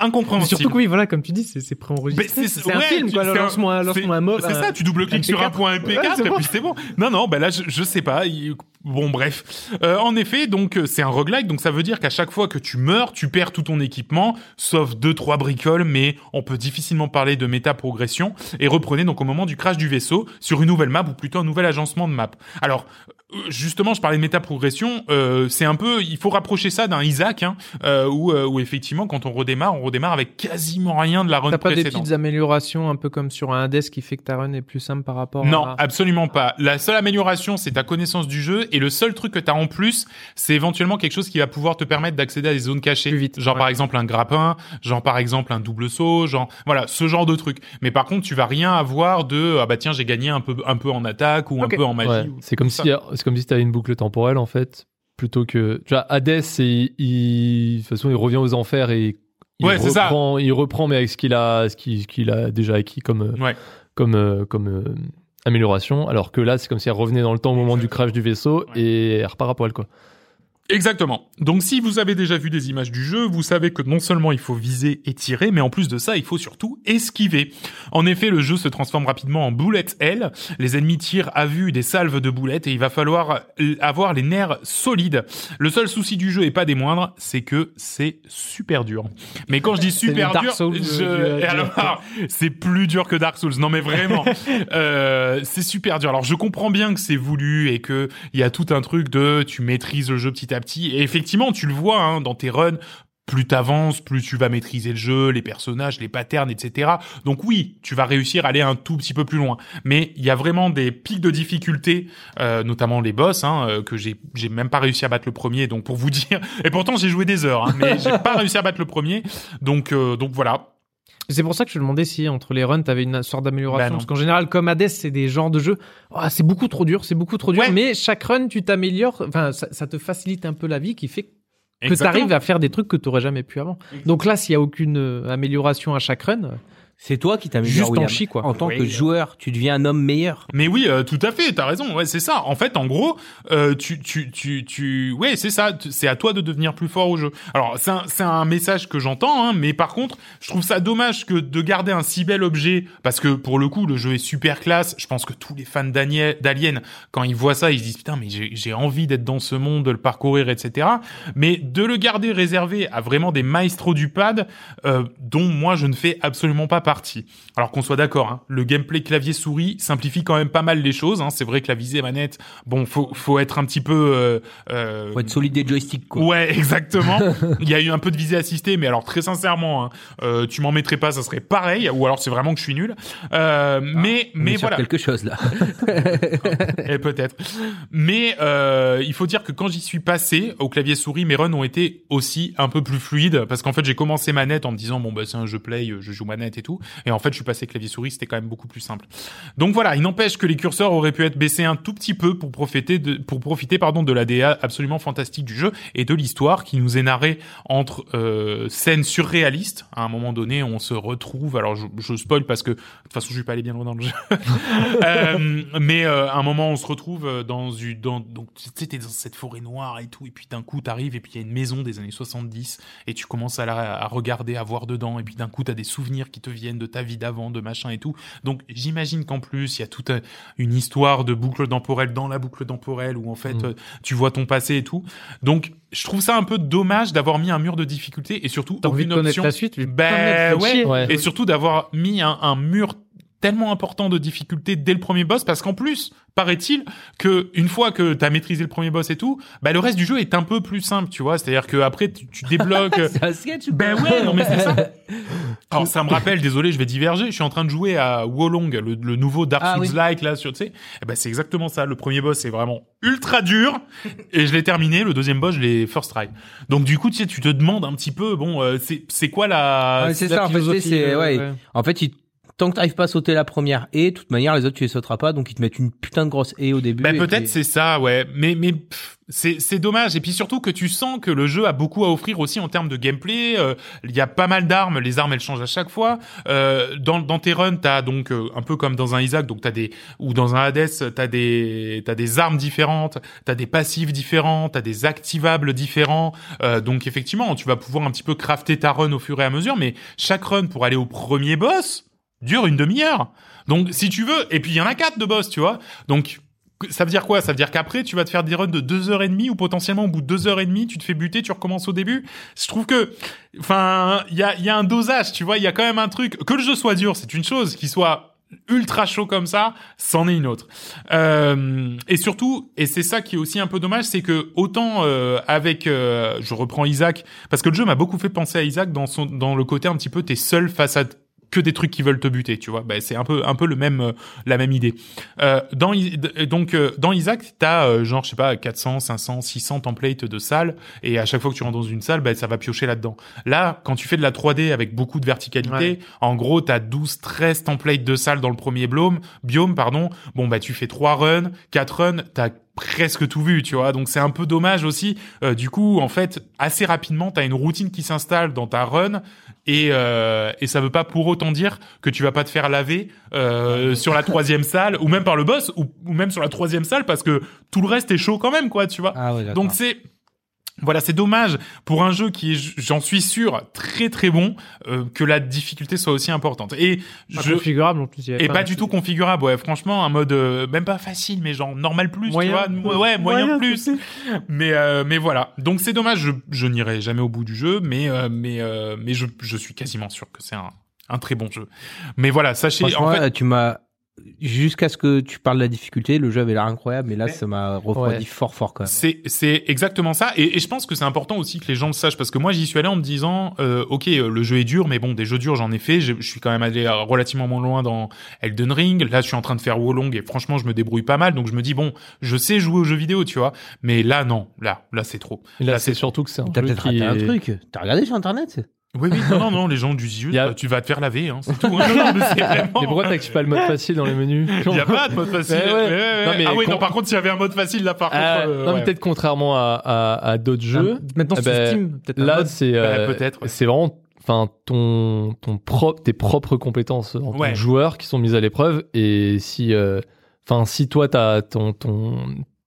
incompréhensible. surtout que oui, voilà, comme tu dis, c'est préenregistré. c'est C'est un ouais, film, quoi. c'est un- Lance-moi lance un mot. C'est ça, tu double-cliques sur un MP4. point MP4 Ouais, c'est et bon. puis c'est bon. Non, non, ben là, je, je sais pas. il- Bon, bref. Euh, en effet, donc, euh, c'est un roguelike, donc ça veut dire qu'à chaque fois que tu meurs, tu perds tout ton équipement, sauf deux, trois bricoles, mais on peut difficilement parler de méta-progression. Et reprenez donc au moment du crash du vaisseau sur une nouvelle map, ou plutôt un nouvel agencement de map. Alors, euh, justement, je parlais de méta-progression, euh, c'est un peu, il faut rapprocher ça d'un Isaac, hein, euh, où, euh, où effectivement, quand on redémarre, on redémarre avec quasiment rien de la run T'as pas des petites améliorations un peu comme sur un Hades qui fait que ta run est plus simple par rapport Non, à... absolument pas. La seule amélioration, c'est ta connaissance du jeu, et le seul truc que tu as en plus, c'est éventuellement quelque chose qui va pouvoir te permettre d'accéder à des zones cachées. Plus vite, Genre ouais. par exemple un grappin, genre par exemple un double saut, genre voilà, ce genre de truc. Mais par contre, tu vas rien avoir de ah bah tiens, j'ai gagné un peu un peu en attaque ou un peu en magie. Ouais, ou- C'est comme ça. si c'est comme si t'avais une boucle temporelle en fait, plutôt que tu vois Hades, il, de toute façon il revient aux enfers et il Ouais, c'est ça. reprend, il reprend mais avec ce qu'il a, ce qu'il ce qu'il a déjà acquis comme euh, Ouais. comme euh, comme euh, amélioration, alors que là c'est comme si elle revenait dans le temps au moment du crash du vaisseau Ouais. et elle repart à poil quoi. Exactement. Donc si vous avez déjà vu des images du jeu, vous savez que non seulement il faut viser et tirer, mais en plus de ça, il faut surtout esquiver. En effet, le jeu se transforme rapidement en boulette L. Les ennemis tirent à vue des salves de boulettes et il va falloir euh, avoir les nerfs solides. Le seul souci du jeu et pas des moindres, c'est que c'est super dur. Mais quand je dis super dur, Souls, je... euh, c'est plus dur que Dark Souls. Non mais vraiment, euh, c'est super dur. Alors je comprends bien que c'est voulu et que il y a tout un truc de tu maîtrises le jeu petit à Et effectivement, tu le vois hein, dans tes runs. plus t'avances, plus tu vas maîtriser le jeu, les personnages, les patterns, etc. Donc oui, tu vas réussir à aller un tout petit peu plus loin. Mais il y a vraiment des pics de difficulté, euh, notamment les boss, hein, euh, que j'ai j'ai même pas réussi à battre le premier. Donc pour vous dire, et pourtant j'ai joué des heures, hein, mais j'ai pas réussi à battre le premier. Donc euh, donc voilà. C'est pour ça que je te demandais si entre les runs, t'avais une sorte Bah d'amélioration. non. Parce qu'en général, comme Hades, c'est des genres de jeux. ah, c'est beaucoup trop dur, c'est beaucoup trop dur. Ouais. Mais chaque run, tu t'améliores. Enfin, ça, ça te facilite un peu la vie qui fait que tu arrives à faire des trucs que tu n'aurais jamais pu avant. Donc là, s'il y a aucune euh, amélioration à chaque run, C'est toi qui t'améliores. Juste en William. chi, quoi. En tant Oui. que joueur, tu deviens un homme meilleur. Mais oui, euh, tout à fait, t'as raison. Ouais, c'est ça. En fait, en gros, euh, tu, tu, tu, tu, ouais, c'est ça. Tu- C'est à toi de devenir plus fort au jeu. Alors, c'est un, c'est un message que j'entends, hein, mais par contre, je trouve ça dommage que de garder un si bel objet, parce que pour le coup, le jeu est super classe. Je pense que tous les fans d'Anie- d'Alien, quand ils voient ça, ils se disent putain, mais j'ai j'ai envie d'être dans ce monde, de le parcourir, etc. Mais de le garder réservé à vraiment des maestros du pad, euh, dont moi je ne fais absolument pas partie. Alors qu'on soit d'accord, hein, le gameplay clavier-souris simplifie quand même pas mal les choses. Hein. C'est vrai que la visée manette, bon, faut, faut être un petit peu... Euh, euh, Faut être solide des joysticks, quoi. Ouais, exactement. Il y a eu un peu de visée assistée, mais alors très sincèrement, hein, euh, tu m'en mettrais pas, ça serait pareil. Ou alors c'est vraiment que je suis nul. Euh, mais mais voilà. quelque chose là. Et peut-être. Mais il faut dire que quand j'y suis passé au clavier souris, mes runs ont été aussi un peu plus fluides parce qu'en fait j'ai commencé manette en me disant bon bah c'est un jeu play, je joue manette et tout. Et en fait je suis passé clavier souris, c'était quand même beaucoup plus simple. Donc voilà, il n'empêche que les curseurs auraient pu être baissés un tout petit peu pour profiter de pour profiter pardon de la DA absolument fantastique du jeu et de l'histoire qui nous est narrée entre euh, scènes surréalistes. À un moment donné, on se retrouve. Alors je, spoil parce que de toute façon je vais pas aller bien loin dans le jeu. Euh, mais euh, à un moment, on se retrouve dans une, donc t'es dans cette forêt noire et tout, et puis d'un coup, t'arrives et puis il y a une maison des années 70 et tu commences à regarder, à voir dedans, et puis d'un coup, t'as des souvenirs qui te viennent de ta vie d'avant, de machin et tout. Donc j'imagine qu'en plus, il y a toute euh, une histoire de boucle temporelle dans la boucle temporelle où en fait, Mm. euh, tu vois ton passé et tout. Donc je trouve ça un peu dommage d'avoir mis un mur de difficulté et surtout aucune option la suite. Ben, ouais. Ouais. et surtout d'avoir mis un, un mur tellement important de difficulté dès le premier boss parce qu'en plus paraît-il que une fois que t'as maîtrisé le premier boss et tout bah le reste du jeu est un peu plus simple tu vois c'est à dire que après tu, tu débloques C'est un sketch ou ben ouais non mais c'est ça alors ça me rappelle désolé je vais diverger je suis en train de jouer à Wolong le, le nouveau Dark Ah, Souls oui. like là sur tu sais eh ben c'est exactement ça le premier boss est vraiment ultra dur et je l'ai terminé le deuxième boss je l'ai first try donc du coup tu sais tu te demandes un petit peu bon euh, c'est c'est quoi la Ouais, c'est ça, en fait, c'est, euh, ouais. ouais. En fait, il- tant que t'arrives pas à sauter la première et, de toute manière, les autres, tu les sauteras pas, donc ils te mettent une putain de grosse et au début. Bah peut-être c'est ça, ouais. Mais mais c'est c'est dommage. Et puis surtout que tu sens que le jeu a beaucoup à offrir aussi en termes de gameplay. Euh, Il y a pas mal d'armes. Les armes elles changent à chaque fois. Euh, dans dans tes runs t'as donc euh, un peu comme dans un Isaac, donc t'as des ou dans un Hades t'as des t'as des armes différentes, t'as des passifs différents, t'as des activables différents. Euh, donc effectivement tu vas pouvoir un petit peu crafter ta run au fur et à mesure. Mais chaque run pour aller au premier boss dure une demi-heure. Donc si tu veux, et puis il y en a quatre de boss, tu vois. Donc ça veut dire quoi? Ça veut dire qu'après, tu vas te faire des runs de deux heures et demie ou potentiellement au bout de deux heures et demie, tu te fais buter, tu recommences au début. Je trouve que, enfin, il y a, y a un dosage, tu vois. Il y a quand même un truc. Que le jeu soit dur, c'est une chose. Qu'il soit ultra chaud comme ça, c'en est une autre. Euh, et surtout, et c'est ça qui est aussi un peu dommage, c'est que autant euh, avec, euh, je reprends Isaac, parce que le jeu m'a beaucoup fait penser à Isaac dans son, dans le côté un petit peu, t'es seul face à que des trucs qui veulent te buter, tu vois. Ben, c'est un peu un peu le même euh, la même idée. Euh, dans d- donc euh, dans Isaac, t'as euh, genre je sais pas 400, 500, 600 templates de salles et à chaque fois que tu rentres dans une salle, ben ça va piocher là-dedans. Là, quand tu fais de la 3D avec beaucoup de verticalité, Ouais. en gros, t'as 12 13 templates de salles dans le premier biome, biome pardon. Bon bah tu fais trois runs, quatre runs, t'as presque tout vu, tu vois. Donc c'est un peu dommage aussi. Euh, du coup, en fait, assez rapidement, t'as une routine qui s'installe dans ta run et euh, et ça veut pas pour autant dire que tu vas pas te faire laver euh, sur la troisième salle ou même par le boss ou, ou même sur la troisième salle parce que tout le reste est chaud quand même, quoi, tu vois. Ah ouais. Donc c'est voilà, c'est dommage pour un jeu qui est, j'en suis sûr, très très bon, euh, que la difficulté soit aussi importante. Et Pas je configurable en plus. il y avait et pas du tout configurable, ouais. Franchement, un mode euh, même pas facile, mais genre normal plus, Moyen. tu vois. Ouais, moyen, Moyen, plus. Mais euh, mais voilà. Donc c'est dommage. Je, je n'irai jamais au bout du jeu, mais euh, mais euh, mais je je suis quasiment sûr que c'est un un très bon jeu. Mais voilà, sachez en fait. tu m'as jusqu'à ce que tu parles de la difficulté, le jeu avait l'air incroyable, mais là, Mais- ça m'a refroidi Ouais. fort, fort quand même. C'est c'est exactement ça. Et, et je pense que c'est important aussi que les gens le sachent parce que moi j'y suis allé en me disant euh, ok euh, le jeu est dur mais bon des jeux durs j'en ai fait. Je, je suis quand même allé euh, relativement moins loin dans Elden Ring. Là je suis en train de faire Wolong et franchement je me débrouille pas mal. Donc je me dis bon je sais jouer aux jeux vidéo tu vois. Mais là non. Là là c'est trop. Et là, Là, c'est c'est- surtout que c'est un T'as peut-être un truc. T'as regardé sur internet? Oui oui non non non les gens du y a- bah, tu vas te faire laver hein, c'est tout non, non, mais vraiment Mais pourquoi t'actives pas le mode facile dans les menus il y a pas de mode facile Ouais, ouais. Ouais, ouais, ouais. Non, mais ah oui con- non par contre s'il y avait un mode facile là par Ah, contre euh, non, mais ouais. peut-être contrairement à, à, à d'autres jeux. Ah, Maintenant eh sur ben, Steam, peut-être. un Là, mode. c'est euh, ouais. c'est vraiment enfin ton ton propre tes propres compétences en tant que joueur qui sont mises à l'épreuve et si euh, enfin si toi t'as ton ton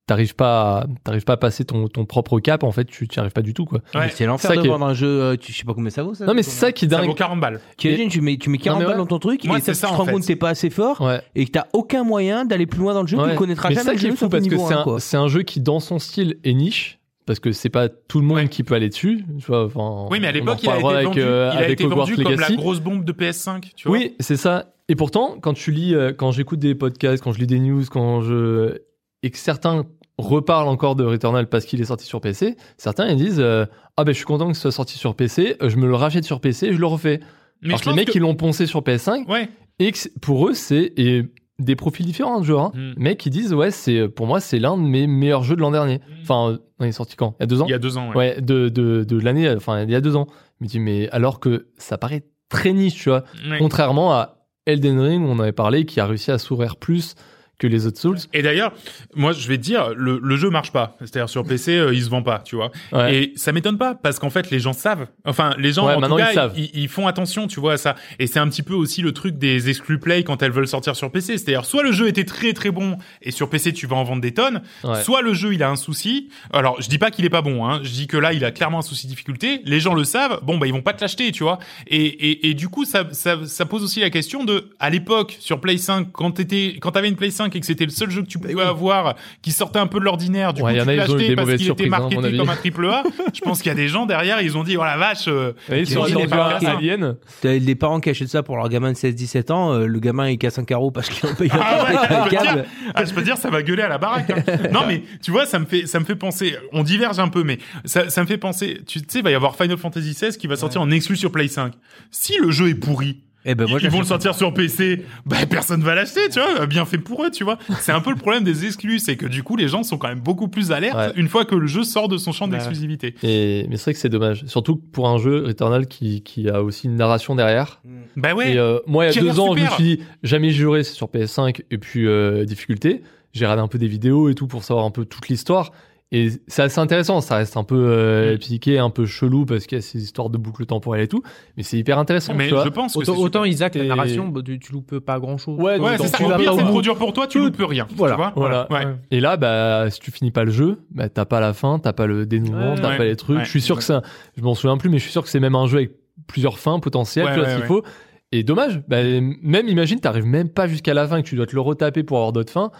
t'arrives pas à, t'arrives pas à passer ton ton propre cap en fait tu t'y arrives pas du tout quoi. Ouais. C'est l'enfer Ça de est- vendre un jeu, euh, tu, je sais pas combien ça vaut ça. Non mais c'est ça qui est ça dingue. vaut 40 balles Tu imagines, tu mets, tu mets 40 Non, mais balles ouais. dans ton truc Moi, et tu ça, te en rends compte que t'es pas assez fort Ouais. et que t'as aucun moyen d'aller plus loin dans le jeu, Ouais. tu connaîtras Mais jamais ça le qui jeu est fou parce que c'est un, un, un jeu qui dans son style est niche parce que c'est pas tout le monde Ouais. qui peut aller dessus tu vois enfin oui mais à l'époque il a été reparlera vendu, avec, euh, il a été Hogwarts vendu comme la grosse bombe de PS5 tu vois Oui, c'est ça. Et pourtant, quand tu lis, euh, quand j'écoute des podcasts, quand je lis des news, quand je et que certains reparlent encore de Returnal parce qu'il est sorti sur PC, certains ils disent euh, ah ben je suis content que ce soit sorti sur PC, euh, je me le rachète sur PC, je le refais. mais Alors que les mecs qui l'ont poncé sur PS5 ouais et que pour eux c'est et des profils différents de joueurs. Hein. Mm. Mecs qui disent ouais c'est pour moi c'est l'un de mes meilleurs jeux de l'an dernier. Enfin, euh, non, il est sorti quand? Il y a deux ans? il y a deux ans ouais. Ouais, de de de l'année, enfin il y a deux ans. Me dis mais alors que ça paraît très niche, tu vois. Ouais. Contrairement à Elden Ring, on avait parlé, qui a réussi à sourire plus que les autres Souls. Et d'ailleurs, moi, je vais te dire, le, le jeu marche pas. C'est-à-dire sur PC, euh, il se vend pas, tu vois. Ouais. Et ça m'étonne pas parce qu'en fait, les gens savent. Enfin, les gens Ouais, en tout cas, ils savent. Ils, ils font attention, tu vois, à ça. Et c'est un petit peu aussi le truc des exclus play quand elles veulent sortir sur PC. C'est-à-dire, soit le jeu était très très bon et sur PC tu vas en vendre des tonnes, Ouais. soit le jeu il a un souci. Alors, je dis pas qu'il est pas bon, hein. Je dis que là, il a clairement un souci de difficulté. Les gens le savent. Bon, bah, ils vont pas te l'acheter, tu vois. Et, et, et du coup, ça, ça, ça pose aussi la question de, à l'époque, sur Play 5, quand t'étais, quand t'avais une Play 5 et que c'était le seul jeu que tu pouvais avoir, qui sortait un peu de l'ordinaire, du Ouais, coup, y tu ils l'achetais des parce mauvaises qu'il était surprises, hein, marketé comme un triple A. Je pense qu'il y a des gens derrière, ils ont dit, oh la vache, euh, un qui- Alien. T'as des parents qui achètent ça pour leur gamin de 16-17 ans, euh, le gamin il casse un carreau parce qu'il en paye Ah ouais, un je peux dire, ah, je peux dire, ça va gueuler à la baraque. hein. Non, mais tu vois, ça me fait, ça me fait penser. On diverge un peu, mais ça, ça me fait penser. Tu sais, il va y avoir Final Fantasy XVI qui va sortir en exclu sur Play 5. Si le jeu est pourri, Eh ben moi ils vont le sortir sur PC, bah personne va l'acheter, tu vois. Bien fait pour eux, tu vois. C'est un peu le problème des exclus, c'est que du coup, les gens sont quand même beaucoup plus alertes Ouais. une fois que le jeu sort de son champ Ouais. d'exclusivité. Et, mais c'est vrai que c'est dommage. Surtout pour un jeu Returnal qui, qui a aussi une narration derrière. Bah ouais. Et euh, moi, il y a deux ans, je me super. suis dit, jamais juré, c'est sur PS5, et puis euh, difficulté. J'ai regardé un peu des vidéos et tout pour savoir un peu toute l'histoire. Et c'est assez intéressant, ça reste un peu euh, Mm. piqué, un peu chelou parce qu'il y a ces histoires de boucles temporelles et tout. Mais c'est hyper intéressant, mais tu vois. je pense que Autant, c'est autant super. Isaac, la Et- narration, bah, tu, tu loupes pas grand chose. Ouais, Ouais, c'est ça. tu Au pire, c'est trop dur pour toi, tu loupes rien. Voilà. Tu vois Voilà. Ouais. Et là, bah, si tu finis pas le jeu, bah, t'as pas la fin, t'as pas le dénouement, Ouais. t'as Ouais. pas les trucs. Ouais. Je suis sûr que ça, je m'en souviens plus, mais je suis sûr que c'est même un jeu avec plusieurs fins potentielles, Ouais, tu vois, ouais, s'il ouais. faut. Et dommage, bah, même imagine, t'arrives même pas jusqu'à la fin, que tu dois te le retaper pour avoir d'autres fins,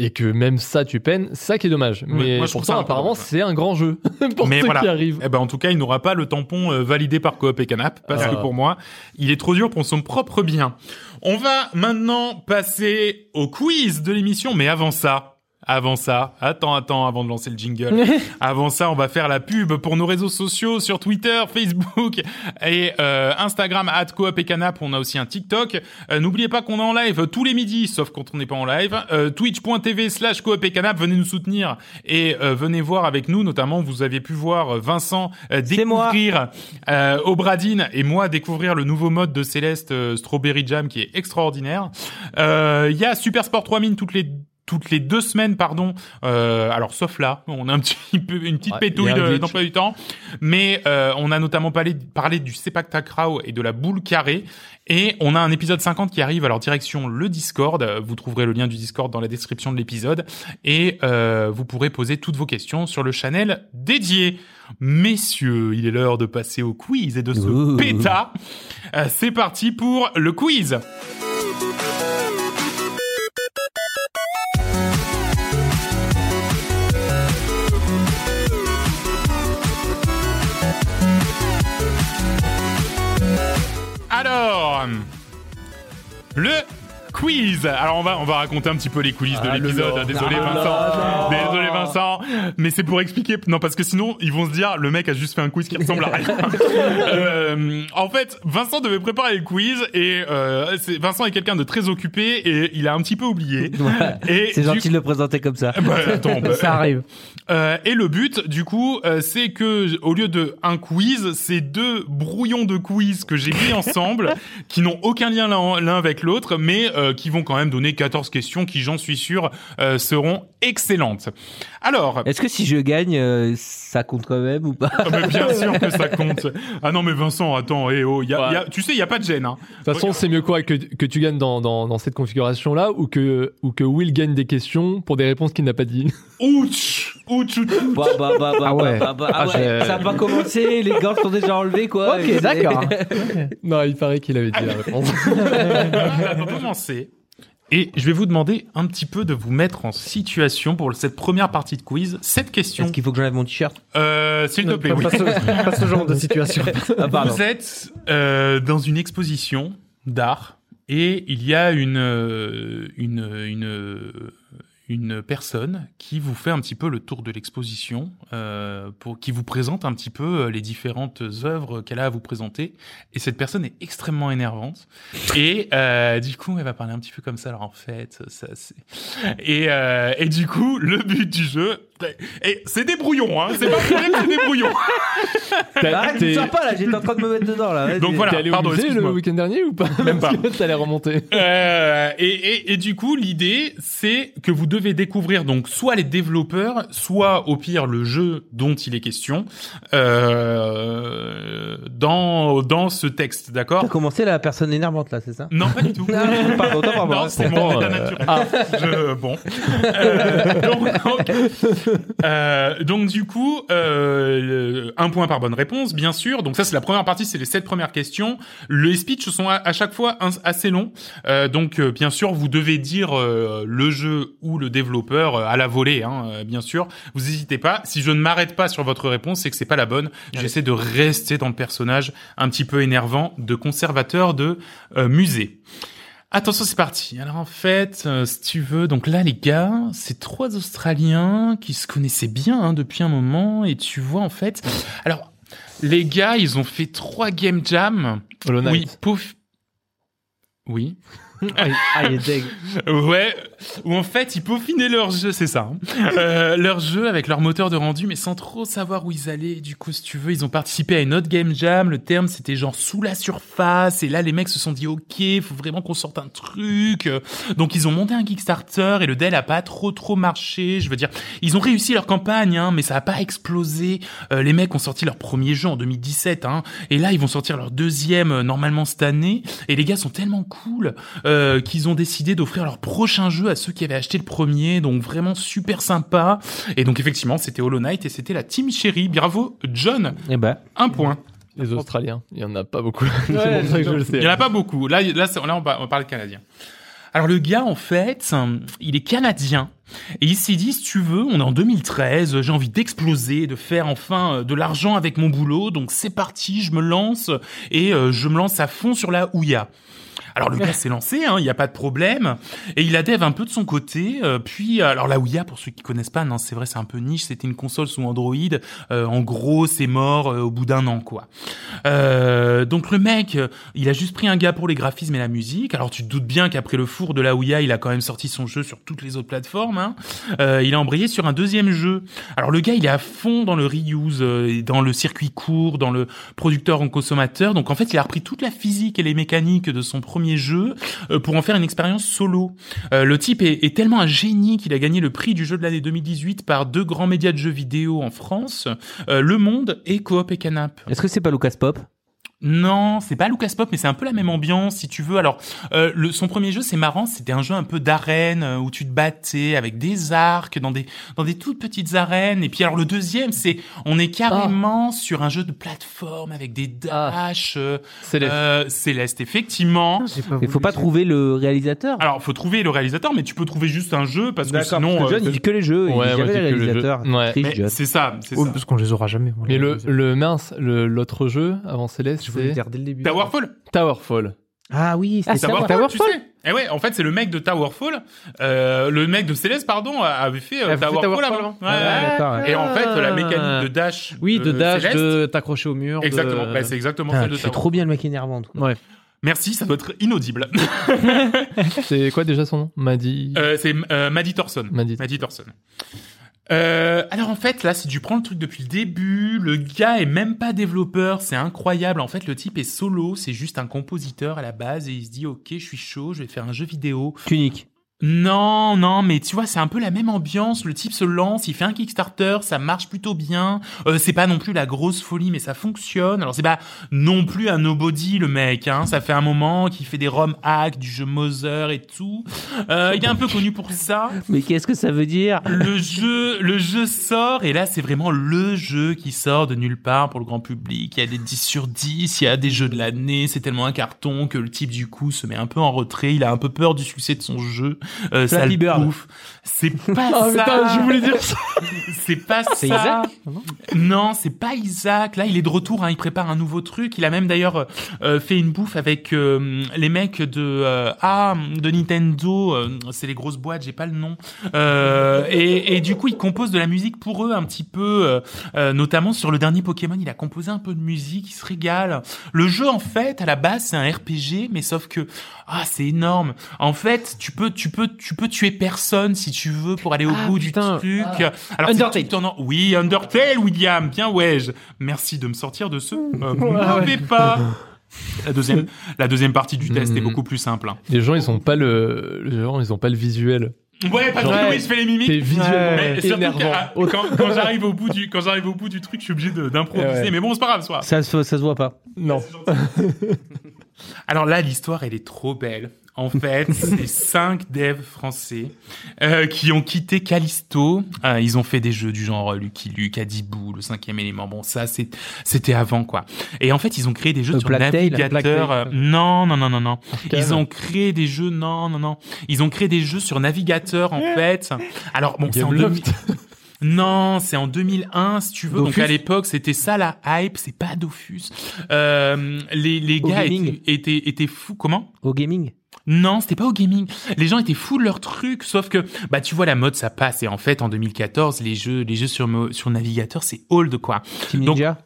et que même ça, tu peines, c'est ça qui est dommage. Mais moi, je trouve ça pourtant, apparemment, c'est un grand jeu pour Mais ceux voilà. qui arrivent. Eh ben, en tout cas, il n'aura pas le tampon euh, validé par Coop et Canap, parce Ah. que pour moi, il est trop dur pour son propre bien. On va maintenant passer au quiz de l'émission, mais avant ça, avant ça, attends, attends, avant de lancer le jingle. avant ça, on va faire la pub pour nos réseaux sociaux sur Twitter, Facebook et euh, Instagram at Coop et Canap. On a aussi un TikTok. Euh, N'oubliez pas qu'on est en live tous les midis, sauf quand on n'est pas en live. Euh, Twitch.tv slash Coop et Canap. Venez nous soutenir et venez voir avec nous. Notamment, vous avez pu voir Vincent découvrir Obradine et moi découvrir le nouveau mode de Céleste Strawberry Jam qui est extraordinaire. Il y a Super Sport 3000 toutes les toutes les deux semaines, pardon. Euh, alors sauf là, on a un petit peu une petite Ouais, pétouille d'emploi du temps, mais euh, on a notamment parlé, parlé du Sepak Takraw et de la boule carrée, et on a un épisode 50 qui arrive. Alors direction le Discord, vous trouverez le lien du Discord dans la description de l'épisode, et euh, vous pourrez poser toutes vos questions sur le channel dédié. Messieurs, il est l'heure de passer au quiz et de se péta. Euh, C'est parti pour le quiz. Alors, le quiz. Alors on va on va raconter un petit peu les coulisses de Ah, l'épisode. Désolé Ah, Vincent. non. Désolé Vincent. Mais c'est pour expliquer. Non parce que sinon ils vont se dire le mec a juste fait un quiz qui ressemble à rien. Euh, en fait Vincent devait préparer le quiz et euh, c'est- Vincent est quelqu'un de très occupé et il a un petit peu oublié. C'est gentil de le présenter comme ça. Bah, attends, bah, Ça arrive. euh, et le but, du coup, euh, c'est que au lieu de un quiz, c'est deux brouillons de quiz que j'ai mis ensemble, qui n'ont aucun lien l'un l'un avec l'autre, mais euh, qui vont quand même donner 14 questions qui, j'en suis sûr, euh, seront excellentes. Alors, Est-ce que si je gagne, euh, ça compte quand même ou pas? Ah, mais bien sûr que ça compte. Ah non, mais Vincent, attends, eh oh, y a, Ouais. y a- tu sais, il y a pas de gêne. Hein. De toute façon, c'est mieux quoi que, que tu gagnes dans, dans, dans cette configuration-là ou que, ou que Will gagne des questions pour des réponses qu'il n'a pas dit. Ouch, ouch, ouch, ouch. Bah, bah, bah, bah, Ah ouais. bah, bah, ah Ah, ouais, Ça n'a pas commencé, les gants sont déjà enlevés, quoi. Ok, d'accord. Non, il paraît qu'il avait dit la réponse. On va commencer. Et je vais vous demander un petit peu de vous mettre en situation pour cette première partie de quiz. Cette question, Est-ce qu'il faut que j'enlève mon t-shirt? Euh, s'il te plaît, oui. Pas ce, pas ce genre de situation. Ah. Vous êtes euh, dans une exposition d'art et il y a une, euh, une, une, une personne qui vous fait un petit peu le tour de l'exposition, euh, pour qui vous présente un petit peu euh, les différentes œuvres qu'elle a à vous présenter. Et cette personne est extrêmement énervante. Et euh, du coup, elle va parler un petit peu comme ça. Alors en fait, ça c'est. Et, euh, et du coup, le but du jeu, et c'est des brouillons, hein. C'est pas problème, c'est des brouillons. Arrête, T'es- tu sors pas là, j'étais en train de me mettre dedans là. vas-y. Donc voilà. T'es allé pardon, au musée le excuse-moi. week-end dernier ou pas Même pas. Parce que T'allais remonter. Euh, et, et, et du coup, l'idée, c'est que vous devez découvrir donc soit les développeurs, soit au pire le jeu dont il est question euh, dans dans ce texte, d'accord? T'as commencé la personne énervante là, c'est ça? Non, pas du tout. Pardon, autant pour moi. Non, c'est mon état euh, naturel. ah. Je- bon. Euh, donc, donc, euh, donc, du coup, euh, un point par bonne réponse, bien sûr. Donc ça, c'est la première partie, c'est les sept premières questions. Les speeches sont à, à chaque fois un- assez longs. Euh, donc, euh, bien sûr, vous devez dire euh, le jeu ou le développeur à la volée, hein, bien sûr. Vous n'hésitez pas. Si je ne m'arrête pas sur votre réponse, c'est que c'est pas la bonne. J'essaie de rester dans le personnage un petit peu énervant de conservateur de musée. Attention, c'est parti. Alors en fait, euh, si tu veux, donc là les gars, c'est trois Australiens qui se connaissaient bien hein, depuis un moment, et tu vois en fait, alors les gars, ils ont fait trois game jam. Hollow Knight. Oui, pouf. Oui. Ah, il est deg. Ouais, où en fait ils peaufinaient leur jeu, c'est ça, hein. Euh, leur jeu avec leur moteur de rendu, mais sans trop savoir où ils allaient. Du coup, si tu veux, ils ont participé à une autre game jam. Le terme c'était genre sous la surface. Et là, les mecs se sont dit ok, faut vraiment qu'on sorte un truc. Donc ils ont monté un Kickstarter et le deal a pas trop trop marché. Je veux dire, ils ont réussi leur campagne, hein, mais ça a pas explosé. Euh, les mecs ont sorti leur premier jeu en 2017, hein, et là ils vont sortir leur deuxième euh, normalement cette année. Et les gars sont tellement cool euh, qu'ils ont décidé d'offrir leur prochain jeu à ceux qui avaient acheté le premier, donc vraiment super sympa. Et donc effectivement, c'était Hollow Knight et c'était la Team Cherry. Bravo, John, Eh ben, un point. Les Australiens, il y en a pas beaucoup. c'est pour ça que je le sais. Il y en a pas beaucoup. Là, là, on parle canadien. Alors le gars, en fait, il est canadien. Et il s'est dit, si tu veux, on est en 2013, j'ai envie d'exploser, de faire enfin euh, de l'argent avec mon boulot. Donc c'est parti, je me lance et euh, je me lance à fond sur la Ouya. Alors le gars s'est lancé, hein, il n'y a pas de problème, et il a dev un peu de son côté. euh, puis alors la Ouya, pour ceux qui connaissent pas, non c'est vrai c'est un peu niche, c'était une console sous Android. euh, en gros c'est mort euh, au bout d'un an quoi. Euh, donc le mec, euh, il a juste pris un gars pour les graphismes et la musique. Alors tu te doutes bien qu'après le four de la Ouya, il a quand même sorti son jeu sur toutes les autres plateformes. Hein. Euh, il a embrayé sur un deuxième jeu. Alors le gars, il est à fond dans le reuse, euh, dans le circuit court, dans le producteur en consommateur. Donc en fait, il a repris toute la physique et les mécaniques de son premier jeu euh, pour en faire une expérience solo. Euh, le type est, est tellement un génie qu'il a gagné le prix du jeu de l'année 2018 par deux grands médias de jeux vidéo en France, euh, Le Monde et Coop et Canap. est-ce que c'est pas Lucas Pop? Non, c'est pas Lucas Pop, mais c'est un peu la même ambiance, si tu veux. Alors, euh, le, son premier jeu, c'est marrant, c'était un jeu un peu d'arène euh, où tu te battais avec des arcs dans des dans des toutes petites arènes. Et puis alors le deuxième, c'est on est carrément sur un jeu de plateforme avec des dash. euh, Céleste. euh, Céleste, effectivement. J'ai pas Il faut pas trouver le réalisateur. Alors, faut trouver le réalisateur, mais tu peux trouver juste un jeu parce que sinon. parce que euh, John, il dit que les jeux, il Ouais, jamais je les réalisateurs. Ouais. C'est ça, c'est ça. parce qu'on les aura jamais. Mais le, le mince, le- l'autre jeu avant Céleste, Je voulais le c'est dire dès le début. Towerfall. Towerfall. Ah oui, Ah, c'est c'est Towerfall, Towerfall tu sais. Et ouais, en fait, c'est le mec de Towerfall, euh, le mec de Céleste, pardon, avait fait euh, Towerfall, Towerfall avant. Ouais, Ah, ouais. Et en fait, la mécanique de dash. Oui, de dash, Céleste, de t'accrocher au mur. de- Exactement. Bah, c'est exactement Putain, celle de Towerfall. trop bien le mec énervant. Ouais. Merci, ça doit être inaudible. C'est quoi déjà son nom? Maddy. Euh, c'est euh, Maddie Thorson. Maddie. Maddie Thorson. Euh, alors en fait là si tu prends le truc depuis le début, le gars est même pas développeur, c'est incroyable. En fait le type est solo, c'est juste un compositeur à la base et il se dit ok je suis chaud, je vais faire un jeu vidéo. Tunique. Non, non, mais tu vois, c'est un peu la même ambiance. Le type se lance, il fait un Kickstarter, ça marche plutôt bien. Euh, c'est pas non plus la grosse folie, mais ça fonctionne. Alors c'est pas non plus un nobody le mec. Hein. Ça fait un moment qu'il fait des ROM hacks, du jeu Mother et tout. Euh, il est un peu connu pour ça. Mais qu'est-ce que ça veut dire? Le jeu, le jeu sort et là c'est vraiment le jeu qui sort de nulle part pour le grand public. Il y a des 10 sur 10, il y a des jeux de l'année. C'est tellement un carton que le type du coup se met un peu en retrait. Il a un peu peur du succès de son jeu. Euh, ça Flappy le Bird. bouffe. C'est pas Ah, ça. putain, je voulais dire ça. C'est pas ça. C'est Isaac Non, c'est pas Isaac. Là, il est de retour. Hein. Il prépare un nouveau truc. Il a même d'ailleurs euh, fait une bouffe avec euh, les mecs de euh, ah de Nintendo. c'est les grosses boîtes. J'ai pas le nom. Euh, et, et du coup, il compose de la musique pour eux un petit peu, notamment sur le dernier Pokémon. Il a composé un peu de musique. Il se régale. Le jeu, en fait, à la base, c'est un RPG, mais sauf que ah, c'est énorme. En fait, tu peux, tu peux, tu peux tuer personne si tu veux pour aller au Ah, bout putain. du truc. Alors, c'est Undertale. en- Oui, Undertale, William. Bien, ouais. je- Merci de me sortir de ce euh, mauvais pas. La deuxième, la deuxième partie du test est Mhm. beaucoup plus simple. hein. Les gens, ils ont pas le, les gens, ils ont pas le visuel. Ouais, Patrick, Ouais. oui, je fais les mimiques. C'est visuellement Mais surtout énervant. que, ah, quand, quand j'arrive au bout du, quand j'arrive au bout du truc, je suis obligé d'improviser. Ouais. Mais bon, c'est pas grave, soit. ça, se- ça se voit pas. Non. Alors là, l'histoire, elle est trop belle. En fait, c'est cinq devs français euh, qui ont quitté Callisto. Euh, ils ont fait des jeux du genre Lucky Luke, Adibou, le cinquième élément. Bon, ça, c'est- c'était avant, quoi. Et en fait, ils ont créé des jeux Euh, sur Black navigateur. Black euh, non, non, non, non, non. Ils ont créé des jeux. Non, non, non. Ils ont créé des jeux sur navigateur, en fait. Alors bon, c'est en Gameloft. 2000 Non, c'est en 2001, si tu veux. Donc à l'époque, c'était ça la hype. C'est pas Dofus. Euh, les les Au gars étaient étaient fous. Comment? Au gaming. Non, c'était pas au gaming. Les gens étaient fous de leur truc, sauf que bah tu vois la mode ça passe et en fait en 2014 les jeux les jeux sur sur navigateur c'est old quoi. Team Donc, Ninja?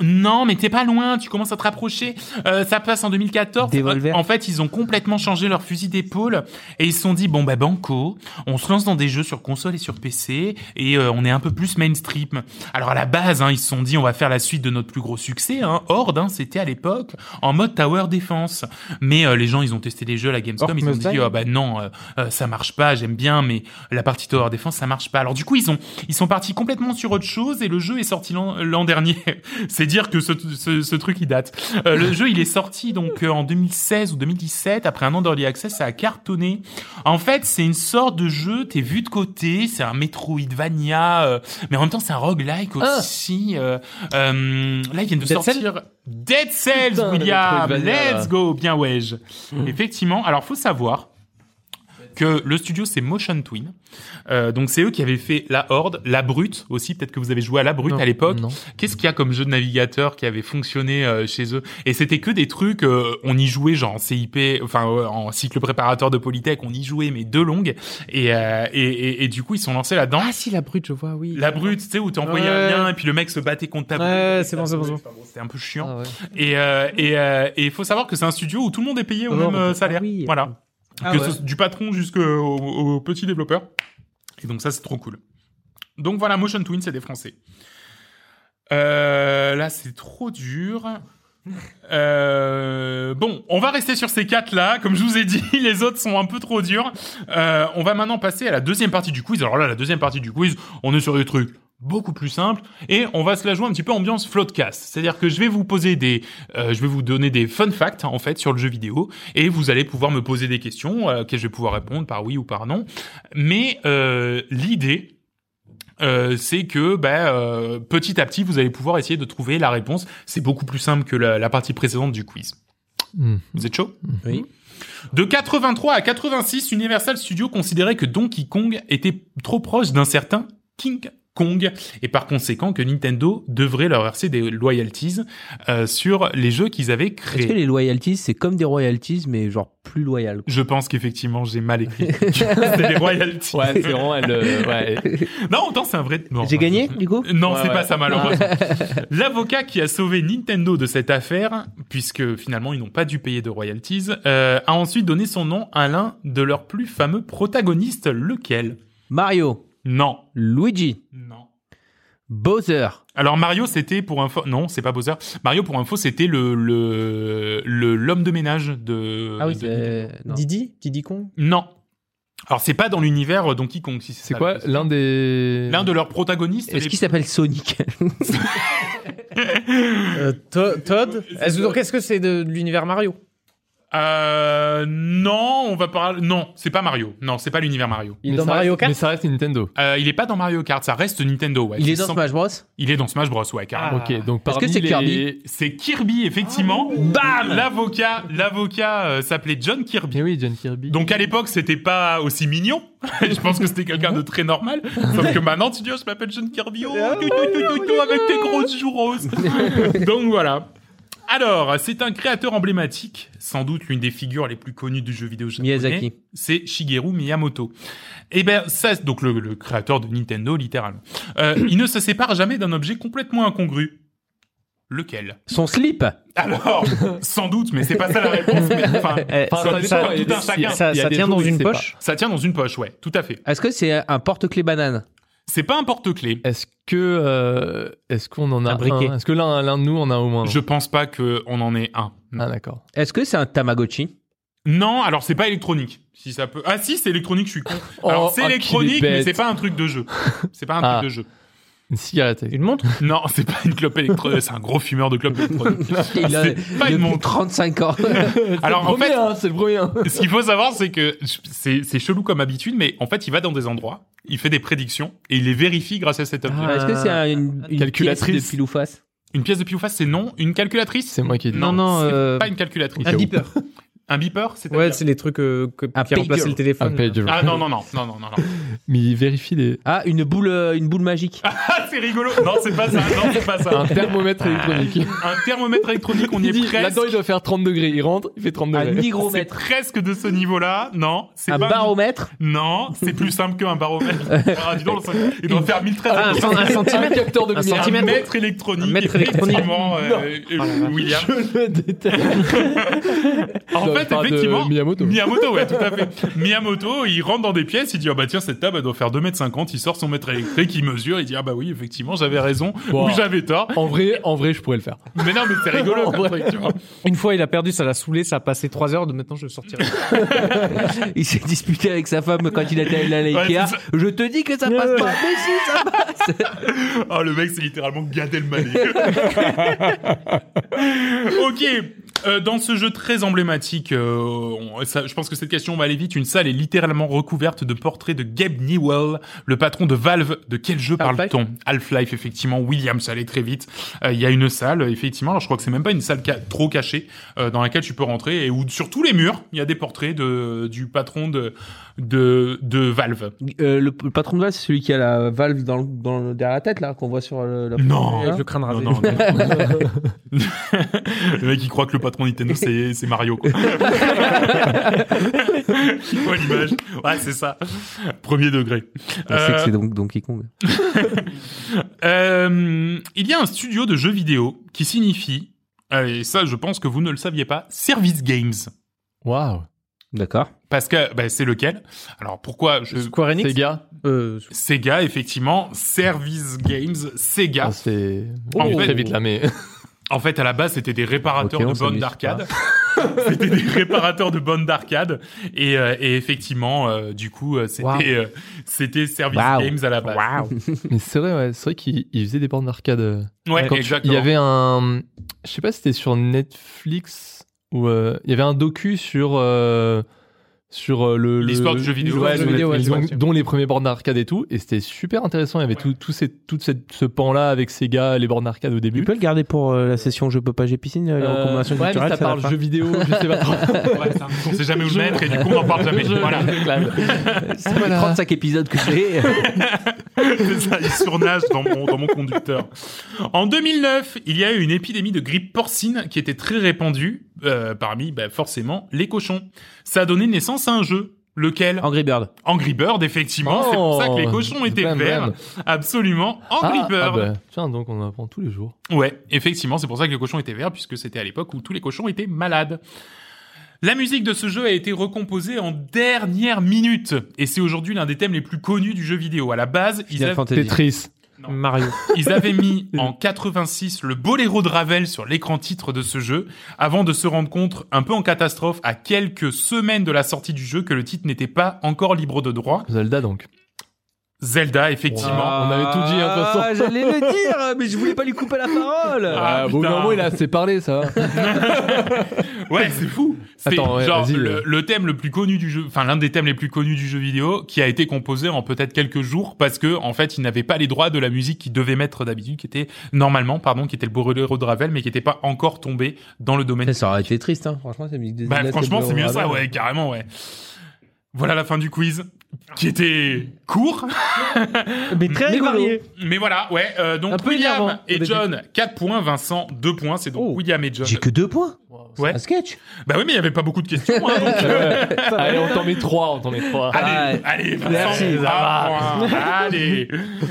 Non, mais t'es pas loin, tu commences à te rapprocher. Euh, ça passe en 2014. Devolver. Euh, En fait, ils ont complètement changé leur fusil d'épaule et ils se sont dit bon bah banco, on se lance dans des jeux sur console et sur PC et euh, on est un peu plus mainstream. Alors à la base, hein, ils se sont dit on va faire la suite de notre plus gros succès, hein, Horde, hein, c'était à l'époque en mode tower defense. Mais euh, les gens, ils ont testé les jeux à la Gamescom, ils ont dit oh, bah non, ça marche pas, j'aime bien, mais la partie tower defense ça marche pas. Alors du coup, ils ont ils sont partis complètement sur autre chose et le jeu est sorti l'an l'an dernier. C'est dire que ce, ce, ce truc il date. Euh, le jeu il est sorti donc euh, en 2016 ou 2017 après un an d'early access, ça a cartonné. En fait, c'est une sorte de jeu, t'es vu de côté, c'est un Metroidvania, euh, mais en même temps c'est un roguelike aussi. euh, euh, là ils viennent de Dead Cell sortir Dead Cells, Putain, William. Let's go, bien ouais. Effectivement. Alors faut savoir que le studio c'est Motion Twin. Euh, donc c'est eux qui avaient fait La Horde, La Brute aussi. Peut-être que vous avez joué à La Brute Non. à l'époque. Qu'est-ce qu'il y a comme jeu de navigateur qui avait fonctionné euh, chez eux? Et c'était que des trucs, euh, on y jouait genre en CIP, enfin euh, en cycle préparateur de Polytech, on y jouait mais deux longues. Et, euh, et, et, et du coup ils sont lancés là-dedans. Ah si, la brute, je vois, oui. La Brute, tu sais où t'envoyais un Ouais. lien et puis le mec se battait contre ta Ouais, c'est bon, c'est bon, bon. C'était un peu chiant. Ah ouais. Et euh, et euh, et il faut savoir que c'est un studio où tout le monde est payé au Oh, même euh, ah salaire. oui. Voilà. Ah ouais. du patron jusqu'au au, au petit développeur. Et donc ça c'est trop cool. Donc voilà, Motion Twin, c'est des Français. Euh, là c'est trop dur. Euh, bon, on va rester sur ces quatre là. Comme je vous ai dit, les autres sont un peu trop durs. Euh, on va maintenant passer à la deuxième partie du quiz. Alors là, la deuxième partie du quiz, on est sur des trucs beaucoup plus simples et on va se la jouer un petit peu ambiance floodcast. C'est-à-dire que je vais vous poser des, euh, je vais vous donner des fun facts en fait sur le jeu vidéo et vous allez pouvoir me poser des questions euh, auxquelles je vais pouvoir répondre par oui ou par non. Mais euh, l'idée euh, c'est que ben, euh, petit à petit, vous allez pouvoir essayer de trouver la réponse. C'est beaucoup plus simple que la, la partie précédente du quiz. Hmm. Vous êtes chaud? Oui. De 83 à 86, Universal Studios considérait que Donkey Kong était trop proche d'un certain King Kong et par conséquent que Nintendo devrait leur verser des loyalties euh, sur les jeux qu'ils avaient Est-ce que créés. les loyalties, c'est comme des royalties, mais genre plus loyales Je pense qu'effectivement j'ai mal écrit. c'est des royalties. Ouais, c'est vraiment elle. euh, ouais. Non, autant c'est un vrai. non. J'ai gagné, du coup? Non, Ouais, c'est pas ça malheureusement. L'avocat qui a sauvé Nintendo de cette affaire, puisque finalement ils n'ont pas dû payer de royalties, euh, a ensuite donné son nom à l'un de leurs plus fameux protagonistes. Lequel? Mario, Non. Luigi, Non. Bowser. Alors Mario, c'était pour info. Non, c'est pas Bowser. Mario, pour info, c'était le le le- l'homme de ménage de. Ah oui, de- Euh. Didi? Didi Kong? Non. Alors c'est pas dans l'univers Donkey Kong. Si c'est quoi l'un des. L'un de leurs protagonistes. Est-ce les- qu'il s'appelle Sonic? Euh, To- Todd? Est-ce- Donc, est-ce que c'est de, de l'univers Mario? Euh, non, on va parler. Non, c'est pas Mario. Non, c'est pas l'univers Mario. Il est Mais dans Mario reste- Kart Mais ça reste Nintendo. Euh, il est pas dans Mario Kart, ça reste Nintendo. Ouais. Il est dans sans- Smash Bros Il est dans Smash Bros. Ouais, carrément. Ah. Ok, donc Est-ce que c'est les- Kirby C'est Kirby, effectivement. Bam L'avocat, l'avocat euh, s'appelait John Kirby. Mais oui, John Kirby. Donc à l'époque, c'était pas aussi mignon. je pense que c'était quelqu'un de très normal. Sauf que maintenant, tu dis, oh, je m'appelle John Kirby, oh, tout, tout, tout, tout, tout, avec tes grosses joues roses. Donc voilà. Alors, c'est un créateur emblématique, sans doute l'une des figures les plus connues du jeu vidéo japonais. Miyazaki. C'est Shigeru Miyamoto. Et ben ça, donc le, le créateur de Nintendo, littéralement. Euh, il ne se sépare jamais d'un objet complètement incongru. Lequel? Son slip Alors, sans doute, mais c'est pas ça la réponse. mais enfin, Eh, Enfin, ça ça. Ça, ça tient dans une poche Ça tient dans une poche, ouais, tout à fait. Est-ce que c'est un porte-clés banane? C'est pas un porte-clés. Est-ce que euh, est-ce qu'on en a Un? Est-ce que l'un l'un de nous en a au moins Je pense pas que on en ait un. Ah d'accord. Est-ce que c'est un Tamagotchi? Non, alors c'est pas électronique. Si ça peut. Ah si, c'est électronique, je suis con. Oh, Alors c'est ah, est électronique, mais c'est pas un truc de jeu. C'est pas un Ah. truc de jeu. Une cigarette. Une montre? Non, c'est pas une clope électronique. C'est un gros fumeur de clope électronique. Il a C'est pas une montre. 35 ans. Alors en Premier, fait, hein, c'est le premier. hein. ce qu'il faut savoir, c'est que c'est c'est chelou comme habitude, mais en fait, il va dans des endroits, il fait des prédictions et il les vérifie grâce à cet objet. Ah. Est-ce que c'est un- une, une Calculatrice. pièce de pile ou face? Une pièce de pile ou face, c'est non. Une calculatrice? C'est moi qui ai dit. Non, non, c'est euh, pas une calculatrice. Un beeper. Un beeper, c'est Ouais, c'est les trucs euh, que, Un qui remplacent pager. le téléphone. Un. Ah non non non non non non non. Mais il vérifie les. Ah, une boule, euh, une boule magique. Ah c'est rigolo. Non c'est pas ça. Non c'est pas ça. Un thermomètre électronique. Un thermomètre électronique, on y est presque. là-dedans, il doit faire 30 degrés. Il rentre, il fait 30 Un degrés. C'est hygromètre. presque de ce niveau-là. Non, c'est Un pas. baromètre. Non, c'est plus simple qu'un baromètre. Ah, dis donc, il doit faire 1013. Ah, un, un Un centimètre capteur de Un un centimètre. mètre électronique. Un mètre électronique. effectivement, euh, euh, William. Je le déteste. En Je fait, effectivement. Miyamoto. Miyamoto, ouais, tout à fait. Miyamoto, il rentre dans des pièces, il dit, ah bah tiens, cette table, elle doit faire 2 mètres 50, il sort son mètre électrique, il mesure, il dit, ah bah oui, effectivement, j'avais raison, ou j'avais tort. En vrai, en vrai, je pourrais le faire. Mais non, mais c'est rigolo, En comme vrai. truc, tu vois. Une fois, il a perdu, ça l'a saoulé, ça a passé 3 heures, de maintenant je sortirai. Il s'est disputé avec sa femme quand il était allé à Ouais, l'IKEA. ça. Je te dis que ça passe pas. Mais si, ça passe. Oh, le mec, c'est littéralement Gad Elmaleh. ok. Euh, dans ce jeu très emblématique, euh, on- ça- je pense que cette question va aller vite. Une salle est littéralement recouverte de portraits de Gabe Newell, le patron de Valve. De quel jeu Half-Life parle-t-on? Half-Life, effectivement. William, ça allait très vite. Euh, Il y a une salle, effectivement. Alors, je crois que c'est même pas une salle ca- trop cachée euh, dans laquelle tu peux rentrer et où sur tous les murs, il y a des portraits de du patron de de de Valve. Euh, le, le patron de Valve, c'est celui qui a la valve dans, le- dans le- derrière la tête, là, qu'on voit sur le, la Non. Le crâne Non, rasé. non, non. le mec il croit que le patron Nintendo c'est c'est Mario quoi. il voit l'image. Ouais c'est ça. Premier degré. On sait que Euh, c'est donc Donkey Kong. euh, il y a un studio de jeux vidéo qui signifie euh, et ça je pense que vous ne le saviez pas Service Games Waouh. D'accord. parce que bah, c'est lequel? Alors pourquoi je Square Enix Sega. euh, Sega effectivement Service Games Sega Ah, c'est. En Oh, fait- très vite là, mais. En fait, à la base, c'était des réparateurs de bornes d'arcade. c'était des réparateurs de bornes d'arcade. Et, euh, et effectivement, euh, du coup, euh, c'était Wow. euh, c'était Service Wow. Games à la base. mais c'est vrai, ouais. C'est vrai qu'il il faisait des bornes d'arcade. Ouais, Quand exactement. il y avait un, je sais pas si c'était sur Netflix ou euh, il y avait un docu sur euh, sur euh, le L'histoire le- du jeu vidéo. ouais, Jeu dont, vidéo, les, ouais, dont- dont les premiers bornes d'arcade et tout et c'était super intéressant il y avait tout, tout ces, tout cette- ce pan là avec Sega les bornes d'arcade au Tu début peux le garder pour euh, la session Je peux pas, j'ai piscine, les Euh, recommandations ouais, mais culturelles. ça parle jeux vidéo je sais pas trop Ouais, c'est un- on sait jamais où le mettre et du coup on n'en parle jamais. Voilà. C'est les 35 épisodes que j'ai. Ça, il surnage dans mon, dans mon conducteur. En 2009, il y a eu une épidémie de grippe porcine qui était très répandue euh, parmi bah, forcément les cochons. Ça a donné naissance à un jeu. Lequel? Angry Bird. Angry Bird, effectivement. c'est pour ça que les cochons étaient verts. Absolument. Angry ah, Bird. ah bah, tiens donc on apprend tous les jours Ouais, effectivement, c'est pour ça que les cochons étaient verts, puisque c'était à l'époque où tous les cochons étaient malades. La musique de ce jeu a été recomposée en dernière minute, et c'est aujourd'hui l'un des thèmes les plus connus du jeu vidéo. À la base, ils, Final avaient- Fantasy. Tetris Non. Mario. ils avaient mis en 86 le boléro de Ravel sur l'écran titre de ce jeu, avant de se rendre compte, un peu en catastrophe, à quelques semaines de la sortie du jeu, que le titre n'était pas encore libre de droit. Zelda donc Zelda, effectivement. Ah, on avait tout dit, hein, de toute façon. Ah, J'allais le dire, mais je voulais pas lui couper la parole. Ah, bon, putain. normalement, il a assez parlé, ça. Ouais, c'est fou. C'est Attends, ouais, genre vas-y, le, euh. le thème le plus connu du jeu, enfin l'un des thèmes les plus connus du jeu vidéo, qui a été composé en peut-être quelques jours parce que en fait ils n'avaient pas les droits de la musique qu'ils devaient mettre d'habitude, qui était normalement, pardon, qui était le boléro de Ravel, mais qui n'était pas encore tombé dans le domaine. Ça aurait été triste, hein. franchement, c'est musique des Bah franchement c'est mieux ça, ouais, carrément, ouais. Voilà la fin du quiz, qui était court, Mais très Mais varié. mais voilà, ouais. euh, donc Un peu William énervant, et. John 4 points, Vincent 2 points, c'est donc Oh. William et John. J'ai que deux points. Ouais. Un sketch. Bah oui, mais il y avait pas beaucoup de questions. hein, donc, euh, Allez, on t'en met trois, on t'en met trois. Allez, Ah, allez, Vincent, merci. Allez.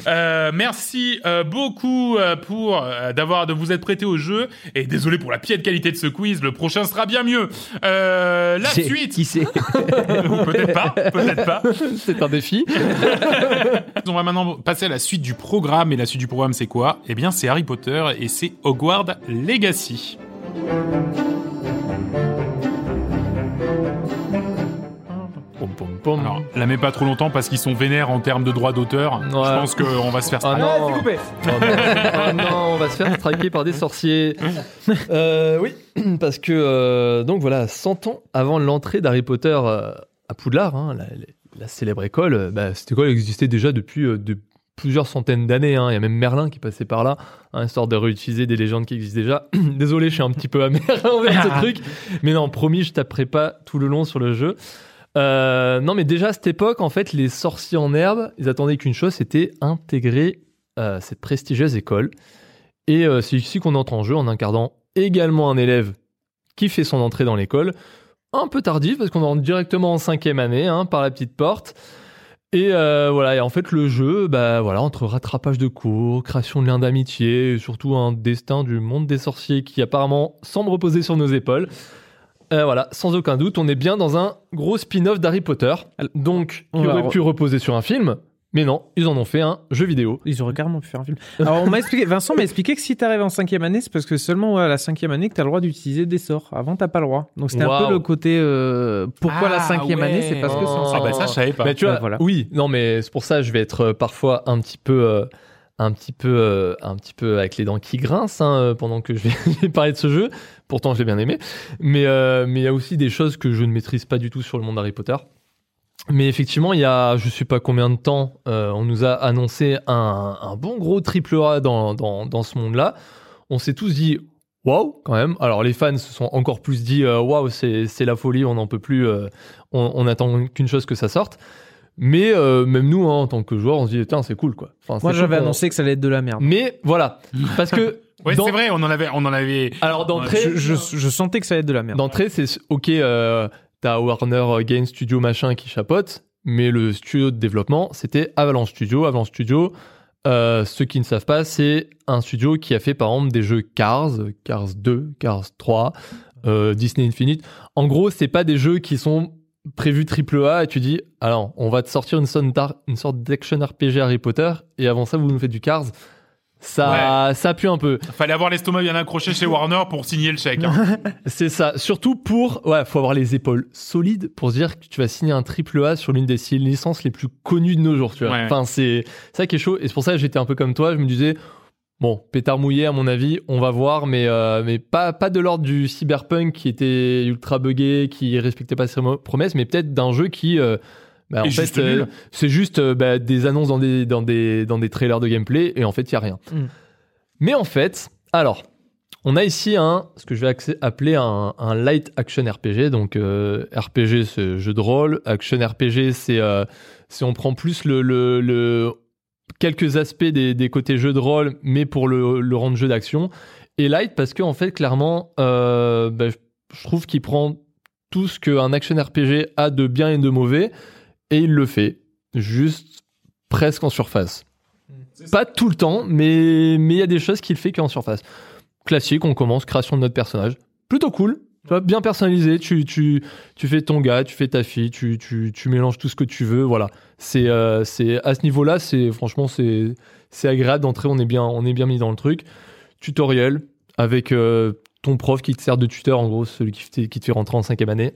Euh, merci euh, beaucoup pour euh, d'avoir de vous être prêté au jeu et désolé pour la piètre qualité de ce quiz. Le prochain sera bien mieux. Euh, la suite, Qui c'est ou peut-être pas, peut-être pas. C'est un défi. On va maintenant passer à la suite du programme et la suite du programme c'est quoi? Eh bien, c'est Harry Potter et c'est Hogwarts Legacy. Pom, pom, pom. Alors, la mets pas trop longtemps parce qu'ils sont vénères en termes de droits d'auteur. Je pense qu'on va se faire Ah striker. non. Oh non. Oh non, on va se faire striker par des sorciers. Euh, oui, parce que euh, donc voilà, 100 ans avant l'entrée d'Harry Potter euh, à Poudlard, hein, la, la célèbre école, euh, bah, cette école existait déjà depuis euh, de plusieurs centaines d'années. hein. Il y a même Merlin qui passait par là, hein, histoire de réutiliser des légendes qui existent déjà. Désolé, je suis un petit peu amer envers ce truc, mais non, promis, je taperai pas tout le long sur le jeu. Euh, non, mais déjà à cette époque, en fait, les sorciers en herbe, ils attendaient qu'une chose, c'était intégrer euh, cette prestigieuse école. Et euh, c'est ici qu'on entre en jeu en incarnant également un élève qui fait son entrée dans l'école. Un peu tardif parce qu'on rentre directement en cinquième année hein, par la petite porte. Et euh, voilà, et en fait le jeu, bah voilà, entre rattrapage de cours, création de liens d'amitié, et surtout un destin du monde des sorciers qui apparemment semble reposer sur nos épaules. Euh, voilà, sans aucun doute, on est bien dans un gros spin-off d'Harry Potter, donc qui aurait re- pu reposer sur un film, mais non, ils en ont fait un jeu vidéo. Ils auraient carrément pu faire un film. Alors, on m'a expliqué, Vincent m'a expliqué que si t'arrives en cinquième année, c'est parce que seulement ouais, à la cinquième année que t'as le droit d'utiliser des sorts. Avant, t'as pas le droit. Donc, c'était un peu le côté, euh, pourquoi la Ah, cinquième ouais. année, c'est parce que c'est en Oh. Ah bah cinquième ça, je savais pas. Bah, tu vois, Ouais, voilà. oui, non, mais c'est pour ça que je vais être euh, parfois un petit peu, euh, un petit peu, euh, un petit peu avec les dents qui grincent hein, pendant que je vais, parler de ce jeu. Pourtant, je l'ai bien aimé, mais euh, mais il y a aussi des choses que je ne maîtrise pas du tout sur le monde Harry Potter. Mais effectivement, il y a, je sais pas combien de temps, euh, on nous a annoncé un, un bon gros triple A dans, dans, dans ce monde-là. On s'est tous dit, waouh, quand même. Alors, les fans se sont encore plus dit, euh, waouh, c'est c'est la folie, on n'en peut plus, euh, on, on attend qu'une chose que ça sorte. Mais euh, même nous, hein, en tant que joueurs, on se dit, tiens, c'est cool, quoi. Enfin, Moi, j'avais cool annoncé que ça allait être de la merde. Mais voilà, parce que. Dans- c'est vrai, on en avait, on en avait. Alors, d'entrée, Je, je, je sentais que ça allait être de la merde. D'entrée, c'est ok, euh, t'as Warner Games Studio machin qui chapote, mais le studio de développement, c'était Avalanche Studio. Avalanche Studio, euh, ceux qui ne savent pas, c'est un studio qui a fait par exemple des jeux Cars, Cars 2, Cars 3, euh, Disney Infinite. En gros, c'est pas des jeux qui sont prévus triple A et tu dis, alors, on va te sortir une une sorte d'action RPG Harry Potter et avant ça, vous nous faites du Cars. Ça, ça pue un peu. Fallait avoir l'estomac bien accroché chez Warner pour signer le chèque. hein. C'est ça. Surtout pour, ouais, faut avoir les épaules solides pour se dire que tu vas signer un triple A sur l'une des licences les plus connues de nos jours, tu vois. Ouais. Enfin, c'est ça qui est chaud. Et c'est pour ça que j'étais un peu comme toi. Je me disais, Bon, pétard mouillé à mon avis, on va voir, mais euh, mais pas pas de l'ordre du cyberpunk qui était ultra buggé, qui respectait pas ses promesses, mais peut-être d'un jeu qui euh, bah, en Et fait euh, c'est juste euh, bah, des annonces dans des dans des dans des trailers de gameplay et en fait il y a rien. Mm. Mais en fait, alors on a ici un ce que je vais appeler un, un light action RPG. Donc euh, RPG c'est jeu de rôle, action RPG c'est euh, c'est on prend plus le, le, le- quelques aspects des, des côtés jeu de rôle, mais pour le, le rendre jeu d'action. Et light parce que en fait clairement, euh, bah, je- je trouve qu'il prend tout ce qu'un action RPG a de bien et de mauvais et il le fait juste presque en surface. Pas tout le temps, mais mais il y a des choses qu'il fait qu'en surface. Classique, on commence création de notre personnage. Plutôt cool. Tu vois, bien personnalisé, tu, tu, tu fais ton gars, tu fais ta fille, tu, tu, tu mélanges tout ce que tu veux, voilà. C'est euh, c'est à ce niveau-là, c'est franchement c'est c'est agréable d'entrer, on est bien on est bien mis dans le truc. Tutoriel avec euh, ton prof qui te sert de tuteur en gros, celui qui, qui te fait rentrer en cinquième année.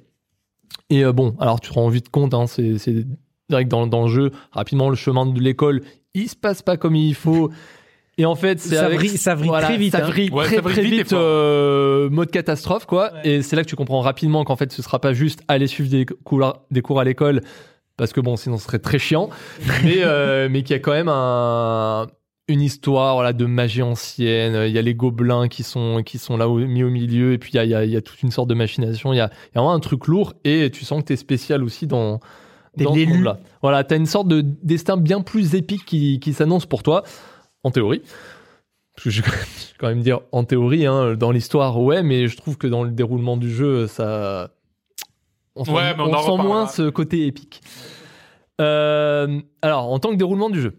Et euh, bon, alors tu te rends vite compte, hein, c'est c'est direct dans, dans le jeu, rapidement le chemin de l'école, il se passe pas comme il faut. Et en fait, c'est Ça avec vrille- ça vrille très vite, Ça hein. Ouais, très, ça vrille très vite vite, euh, mode catastrophe, quoi. Ouais. Et c'est là que tu comprends rapidement qu'en fait, ce sera pas juste aller suivre des cours, des cours à l'école, parce que bon, sinon ce serait très chiant, mais, euh, mais qu'il y a quand même un, une histoire voilà, de magie ancienne. Il y a les gobelins qui sont, qui sont là au, mis au milieu, et puis il y a, il y a- il y a toute une sorte de machination. Il y a, il y a vraiment un truc lourd, et tu sens que tu es spécial aussi dans, dans ce monde-là. Voilà, tu as une sorte de destin bien plus épique qui, qui s'annonce pour toi, en théorie. Parce que je vais quand même dire en théorie, hein, dans l'histoire, ouais, mais je trouve que dans le déroulement du jeu, ça. On sent, Ouais, mais on en sent reparlera. moins ce côté épique. Euh, alors, en tant que déroulement du jeu,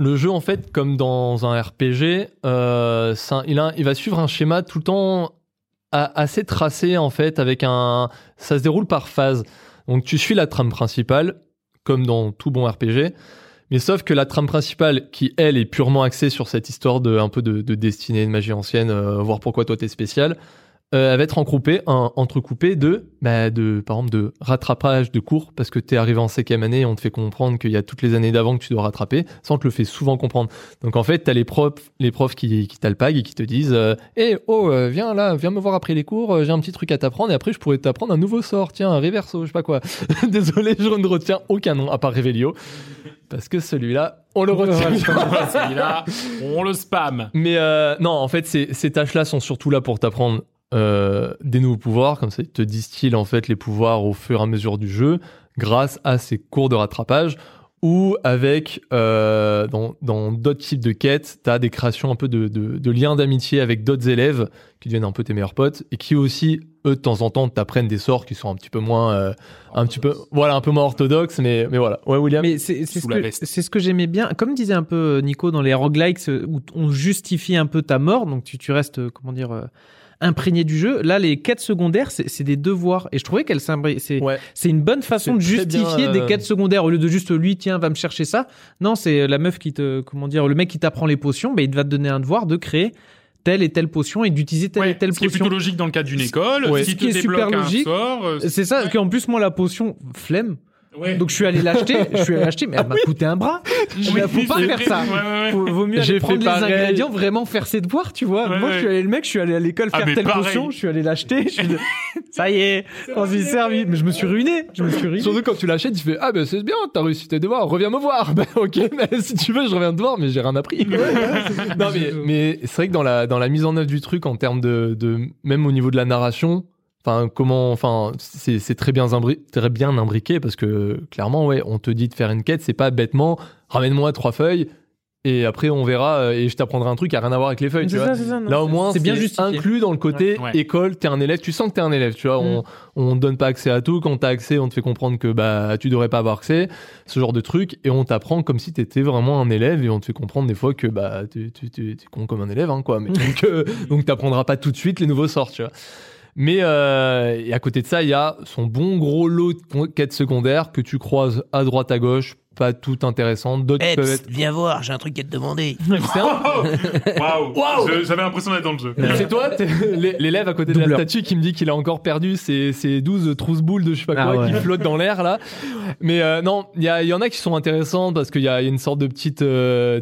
le jeu, en fait, comme dans un RPG, euh, il, va suivre un schéma tout le temps assez tracé, en fait, avec un. Ça se déroule par phase. Donc, tu suis la trame principale, comme dans tout bon RPG. Mais sauf que la trame principale, qui elle est purement axée sur cette histoire de un peu de, de destinée, de magie ancienne, euh, voir pourquoi toi t'es spécial, euh, elle va être entrecoupée, un- entrecoupée de, bah, de, par exemple, de rattrapage de cours, parce que t'es arrivé en cinquième année et on te fait comprendre qu'il y a toutes les années d'avant que tu dois rattraper, ça on te le fait souvent comprendre. Donc en fait, t'as les profs, les profs qui, qui t'alpaguent et qui te disent, euh, Eh, oh, euh, viens là, viens me voir après les cours, euh, j'ai un petit truc à t'apprendre et après je pourrais t'apprendre un nouveau sort, tiens, un reverso, je sais pas quoi. Désolé, je ne retiens aucun nom, à part Revelio. Parce que celui-là, on le retient. Celui-là, on le spam. Mais euh, non, en fait, ces, ces tâches-là sont surtout là pour t'apprendre euh, des nouveaux pouvoirs. Comme ça, ils te distillent en fait les pouvoirs au fur et à mesure du jeu grâce à ces cours de rattrapage ou avec, euh, dans dans d'autres types de quêtes, tu as des créations un peu de, de, de liens d'amitié avec d'autres élèves qui deviennent un peu tes meilleurs potes et qui aussi, eux, de temps en temps, t'apprennent des sorts qui sont un petit peu moins, euh, un petit peu, voilà, un peu moins orthodoxes, mais, mais voilà. Ouais, William? Mais c'est c'est ce, que- c'est ce que j'aimais bien. Comme disait un peu Nico dans les roguelikes où on justifie un peu ta mort, donc tu, tu restes, comment dire, euh, imprégné du jeu. Là, les quêtes secondaires, c'est c'est des devoirs. Et je trouvais qu'elles s'imbré- c'est Ouais. c'est une bonne façon de C'est bien, justifier euh, des quêtes secondaires au lieu de juste lui, tiens, va me chercher ça. Non, c'est la meuf qui te, comment dire, le mec qui t'apprend les potions, ben il va te donner un devoir de créer telle et telle potion et d'utiliser telle Ouais, et telle ce qui est potion. plutôt logique dans le cadre d'une école. Ouais. Si Ce tu qui est super logique, sort, euh, C'est ça, Ouais. qu'en plus, moi, la potion, flemme. Ouais. Donc, je suis allé l'acheter, je suis allé l'acheter, mais elle m'a coûté un bras. Je Oui, faut pas faire vrai. ça. Ouais, ouais. Faut- vaut mieux J'ai aller fait prendre les pareil. ingrédients, vraiment faire ses devoirs, tu vois. Ouais, Moi, ouais. je suis allé, le mec, je suis allé à l'école Ah, faire mais telle pareil. potion, je suis allé l'acheter. je suis Ça y est, on s'y est servi. Mais je me suis ruiné. Je me suis ruiné. Surtout quand tu l'achètes, tu fais Ah, ben c'est bien, t'as réussi tes devoirs, reviens me voir. Ben ok, mais si tu veux, je reviens te voir, mais j'ai rien appris. non, mais, mais c'est vrai que dans la, dans la mise en œuvre du truc, en termes de, de. Même au niveau de la narration, enfin, comment. Enfin, c'est très bien, imbri- très bien imbriqué parce que clairement, ouais, on te dit de faire une quête, c'est pas bêtement ramène-moi trois feuilles et après on verra euh, et je t'apprendrai un truc qui a rien à voir avec les feuilles, tu vois. ça, non, Là au moins c'est bien c'est justifié. inclus dans le côté Ouais. école, t'es un élève, tu sens que t'es un élève, tu vois, on, on donne pas accès à tout, quand t'as accès on te fait comprendre que bah tu devrais pas avoir accès, ce genre de truc, et on t'apprend comme si t'étais vraiment un élève et on te fait comprendre des fois que bah tu tu- tu- t'es con comme un élève hein, quoi, mais donc, euh, donc t'apprendras pas tout de suite les nouveaux sorts, tu vois. Mais euh, et à côté de ça, il y a son bon gros lot de quêtes secondaires que tu croises à droite à gauche, pas toutes intéressantes, d'autres peuvent être viens voir, j'ai un truc à te demander. Waouh J'avais l'impression d'être dans le jeu. C'est toi, l'élève à côté de la statue qui me dit qu'il a encore perdu ses, ses 12 trousses-boules de je sais pas Ah quoi ouais. qui flottent dans l'air là. Mais euh, non, il y, en a qui sont intéressantes parce qu'il y a, il y a une sorte de petite. euh,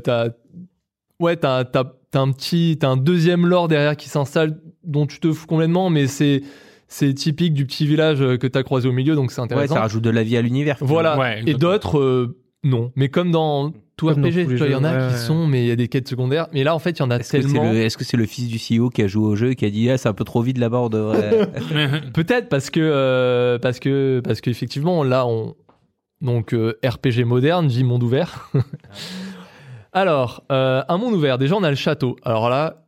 ouais, t'as, t'as t'as un petit, t'as un deuxième lore derrière qui s'installe dont tu te fous complètement, mais c'est c'est typique du petit village euh, que t'as croisé au milieu, donc c'est Ouais, intéressant. ça rajoute de la vie à l'univers. Voilà. Ouais, Et d'autres, euh, non. Mais comme dans tout Comme RPG, il y en a ouais, qui ouais. sont, mais il y a des quêtes secondaires. Mais là, en fait, il y en a Est-ce que c'est tellement. le, est-ce que c'est le fils du CEO qui a joué au jeu et qui a dit ah, c'est un peu trop vite là-bas, on devrait. Peut-être parce que euh, parce que parce qu'effectivement là on donc euh, RPG moderne dit monde ouvert. Alors euh, un monde ouvert déjà on a le château. Alors là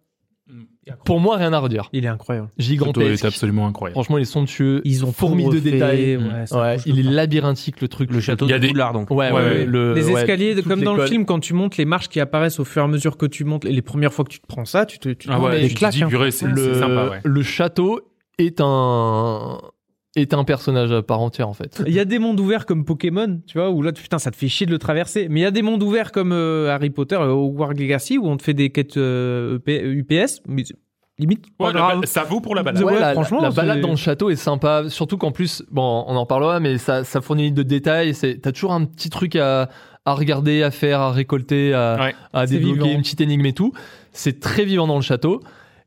pour moi rien à redire. Il est incroyable. Le est Gigantesque. absolument incroyable. Franchement il est somptueux. Ils ont fourmis tout de détails. ouais, ça Ouais, il est labyrinthique le truc. le château Il y a de des- Poudlard, donc. Ouais, ouais, Ouais, ouais, ouais. le- les escaliers, comme dans le film, quand tu montes les marches qui apparaissent au fur et à mesure que tu montes, et les premières fois que tu te prends ça, tu te, tu te Ah ouais, te claques. dis, hein. le château est un est un personnage à part entière en fait. Il y a des mondes ouverts comme Pokémon, tu vois, où là, putain, ça te fait chier de le traverser. Mais il y a des mondes ouverts comme euh, Harry Potter, euh, Hogwarts Legacy, où on te fait des quêtes euh, UPS, mais limite Ouais, grave. ça vaut pour la balade. Ouais, Ouais, la, franchement, la balade dans le château est sympa. Surtout qu'en plus, bon, on en parlera, mais ça, ça fournit de détails. C'est, t'as toujours un petit truc à, à regarder, à faire, à récolter, à, Ouais. à C'est débloquer, vivant. une petite énigme et tout. C'est très vivant dans le château.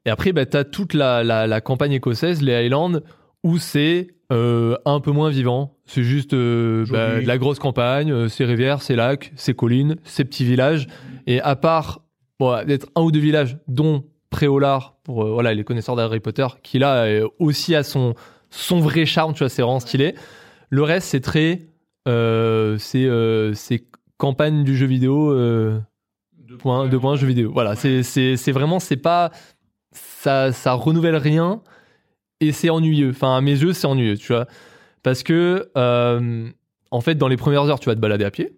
Et après, bah, t'as toute la, la, la campagne écossaise, les Highlands, où c'est euh, un peu moins vivant. C'est juste euh, bah, de la grosse campagne, euh, c'est rivières, c'est lacs, c'est collines, c'est petits villages. Et à part bon, d'être un ou deux villages, dont Préolard, pour voilà, les connaisseurs d'Harry Potter, qui là aussi a son, son vrai charme, tu vois, c'est vraiment stylé. Le reste, c'est très. c'est campagne du jeu vidéo. Deux points jeu vidéo. Voilà, c'est vraiment c'est pas ça ça renouvelle rien et c'est ennuyeux. Enfin à mes yeux c'est ennuyeux, tu vois, parce que euh, en fait dans les premières heures tu vas te balader à pied.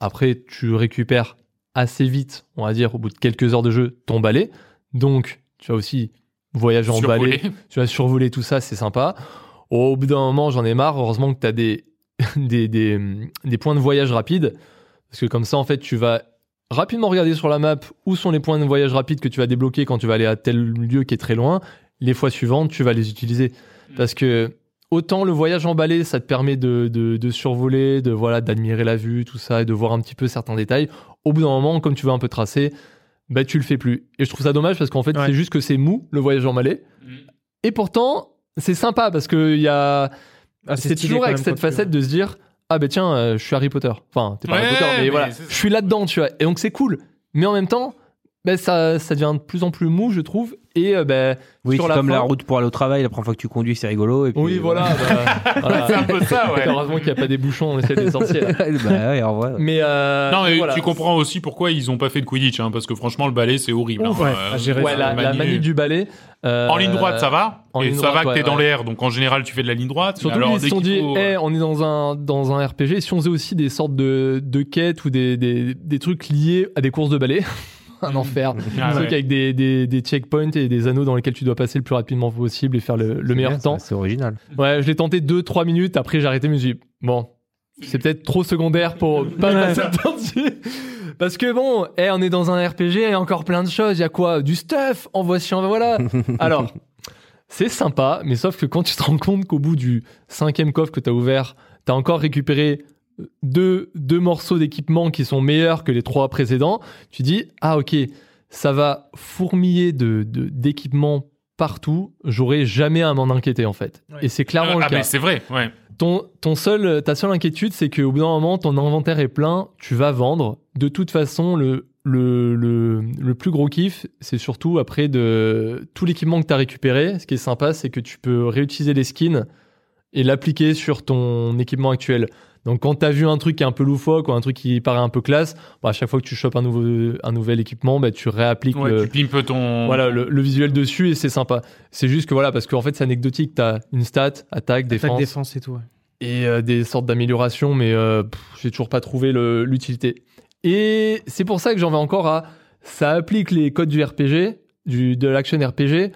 Après tu récupères assez vite, on va dire au bout de quelques heures de jeu ton balai. Donc tu vas aussi voyager en balai tu vas survoler tout ça, c'est sympa. Au bout d'un moment, j'en ai marre. Heureusement que tu as des, des, des, des points de voyage rapides. Parce que comme ça, en fait, tu vas rapidement regarder sur la map où sont les points de voyage rapides que tu vas débloquer quand tu vas aller à tel lieu qui est très loin. Les fois suivantes, tu vas les utiliser. Parce que autant le voyage en balai, ça te permet de, de, de survoler, de voilà, d'admirer la vue, tout ça, et de voir un petit peu certains détails. Au bout d'un moment, comme tu veux un peu tracer, bah, tu le fais plus. Et je trouve ça dommage parce qu'en fait, Ouais. c'est juste que c'est mou, le voyage en balai. Et pourtant, c'est sympa parce que il y a. Ah, c'est toujours avec cette facette de se dire Ah ben tiens, euh, je suis Harry Potter. Enfin, t'es pas Harry Potter, mais, mais voilà, je suis là-dedans, tu vois. Et donc c'est cool. Mais en même temps, ben, ça, ça devient de plus en plus mou, je trouve. Et euh, ben, Oui, sur c'est la comme fin- la route pour aller au travail, la première fois que tu conduis, c'est rigolo. Et puis, Oui, voilà. bah, voilà. C'est un peu ça, ouais. Heureusement qu'il n'y a pas des bouchons, on essaie de les sortir. bah ouais, en vrai. Mais, euh, Non, mais voilà. tu comprends aussi pourquoi ils ont pas fait de Quidditch, hein, parce que franchement, le balai, c'est horrible. Ouf, hein. ouais, Euh, Ouais, la, manie du balai. euh, En ligne droite, ça va. en et ligne ça droite, va que t'es ouais, dans ouais. l'air, donc en général, tu fais de la ligne droite. Surtout alors, qu'ils se sont dit, faut- Eh, on est dans un, dans un RPG, si on faisait aussi des sortes de, de quêtes ou des, des, des trucs liés à des courses de balai, un enfer. Ah un truc ouais. avec des, des, des checkpoints et des anneaux dans lesquels tu dois passer le plus rapidement possible et faire le, le meilleur Bien, temps. C'est original. Ouais, je l'ai tenté 2-3 minutes, après j'ai arrêté, mais je me suis dit, bon, c'est peut-être trop secondaire pour pas passer le temps dessus. Parce que bon, eh, on est dans un RPG, il y a encore plein de choses, il y a quoi? Du stuff, en voici, en voilà. Alors, c'est sympa, mais sauf que quand tu te rends compte qu'au bout du cinquième coffre que tu as ouvert, tu as encore récupéré deux, deux morceaux d'équipement qui sont meilleurs que les trois précédents, tu dis, ah ok, ça va fourmiller de, d'équipements partout, j'aurai jamais à m'en inquiéter en fait. Ouais. Et c'est clairement ah, le cas. mais c'est vrai, ouais. Ton, ton seul, ta seule inquiétude, c'est qu'au bout d'un moment, ton inventaire est plein, tu vas vendre. De toute façon, le, le, le, le plus gros kiff, c'est surtout après de tout l'équipement que tu as récupéré. Ce qui est sympa, c'est que tu peux réutiliser les skins et l'appliquer sur ton équipement actuel. Donc quand tu as vu un truc qui est un peu loufoque ou un truc qui paraît un peu classe, bah, à chaque fois que tu chopes un, nouveau, un nouvel équipement, bah, tu réappliques Ouais, le, Tu pimpes ton. voilà, le, le visuel dessus et c'est sympa. C'est juste que voilà, parce qu'en fait c'est anecdotique, tu as une stat, attaque, Attaque, défense et tout. ouais. et euh, des sortes d'améliorations, mais euh, j'ai toujours pas trouvé l'utilité. Et c'est pour ça que j'en vais encore à ça applique les codes du RPG, du, de l'action RPG,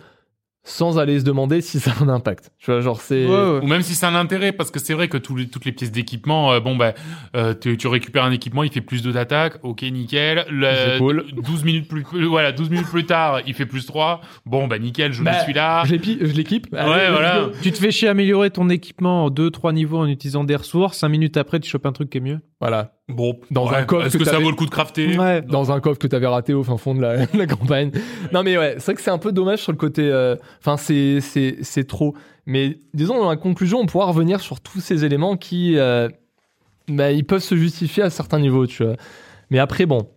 sans aller se demander si ça a un impact. Tu vois, genre c'est. Ouais, ouais. Ou même si c'est un intérêt, parce que c'est vrai que tous les- toutes les pièces d'équipement, euh, bon bah, euh, tu, tu récupères un équipement, il fait plus de d'attaque, ok nickel. Le, C'est cool. 12 minutes plus, euh, voilà, 12 minutes plus tard, il fait plus 3. Bon bah nickel, je Bah, suis là. Je l'équipe. Ouais, voilà. Tu te fais chier à améliorer ton équipement en 2-3 niveaux en utilisant des ressources. 5 minutes après, tu chopes un truc qui est mieux. Voilà. Bon, Dans un coffre Est-ce que que, ça vaut le coup de crafter Ouais. dans un coffre que t'avais raté au fin fond de la, la campagne. Non mais ouais, c'est vrai que c'est un peu dommage sur le côté. euh, Enfin, c'est c'est c'est trop. Mais disons dans la conclusion, on pourra revenir sur tous ces éléments qui, euh, bah, ils peuvent se justifier à certains niveaux, tu vois. Mais après, bon,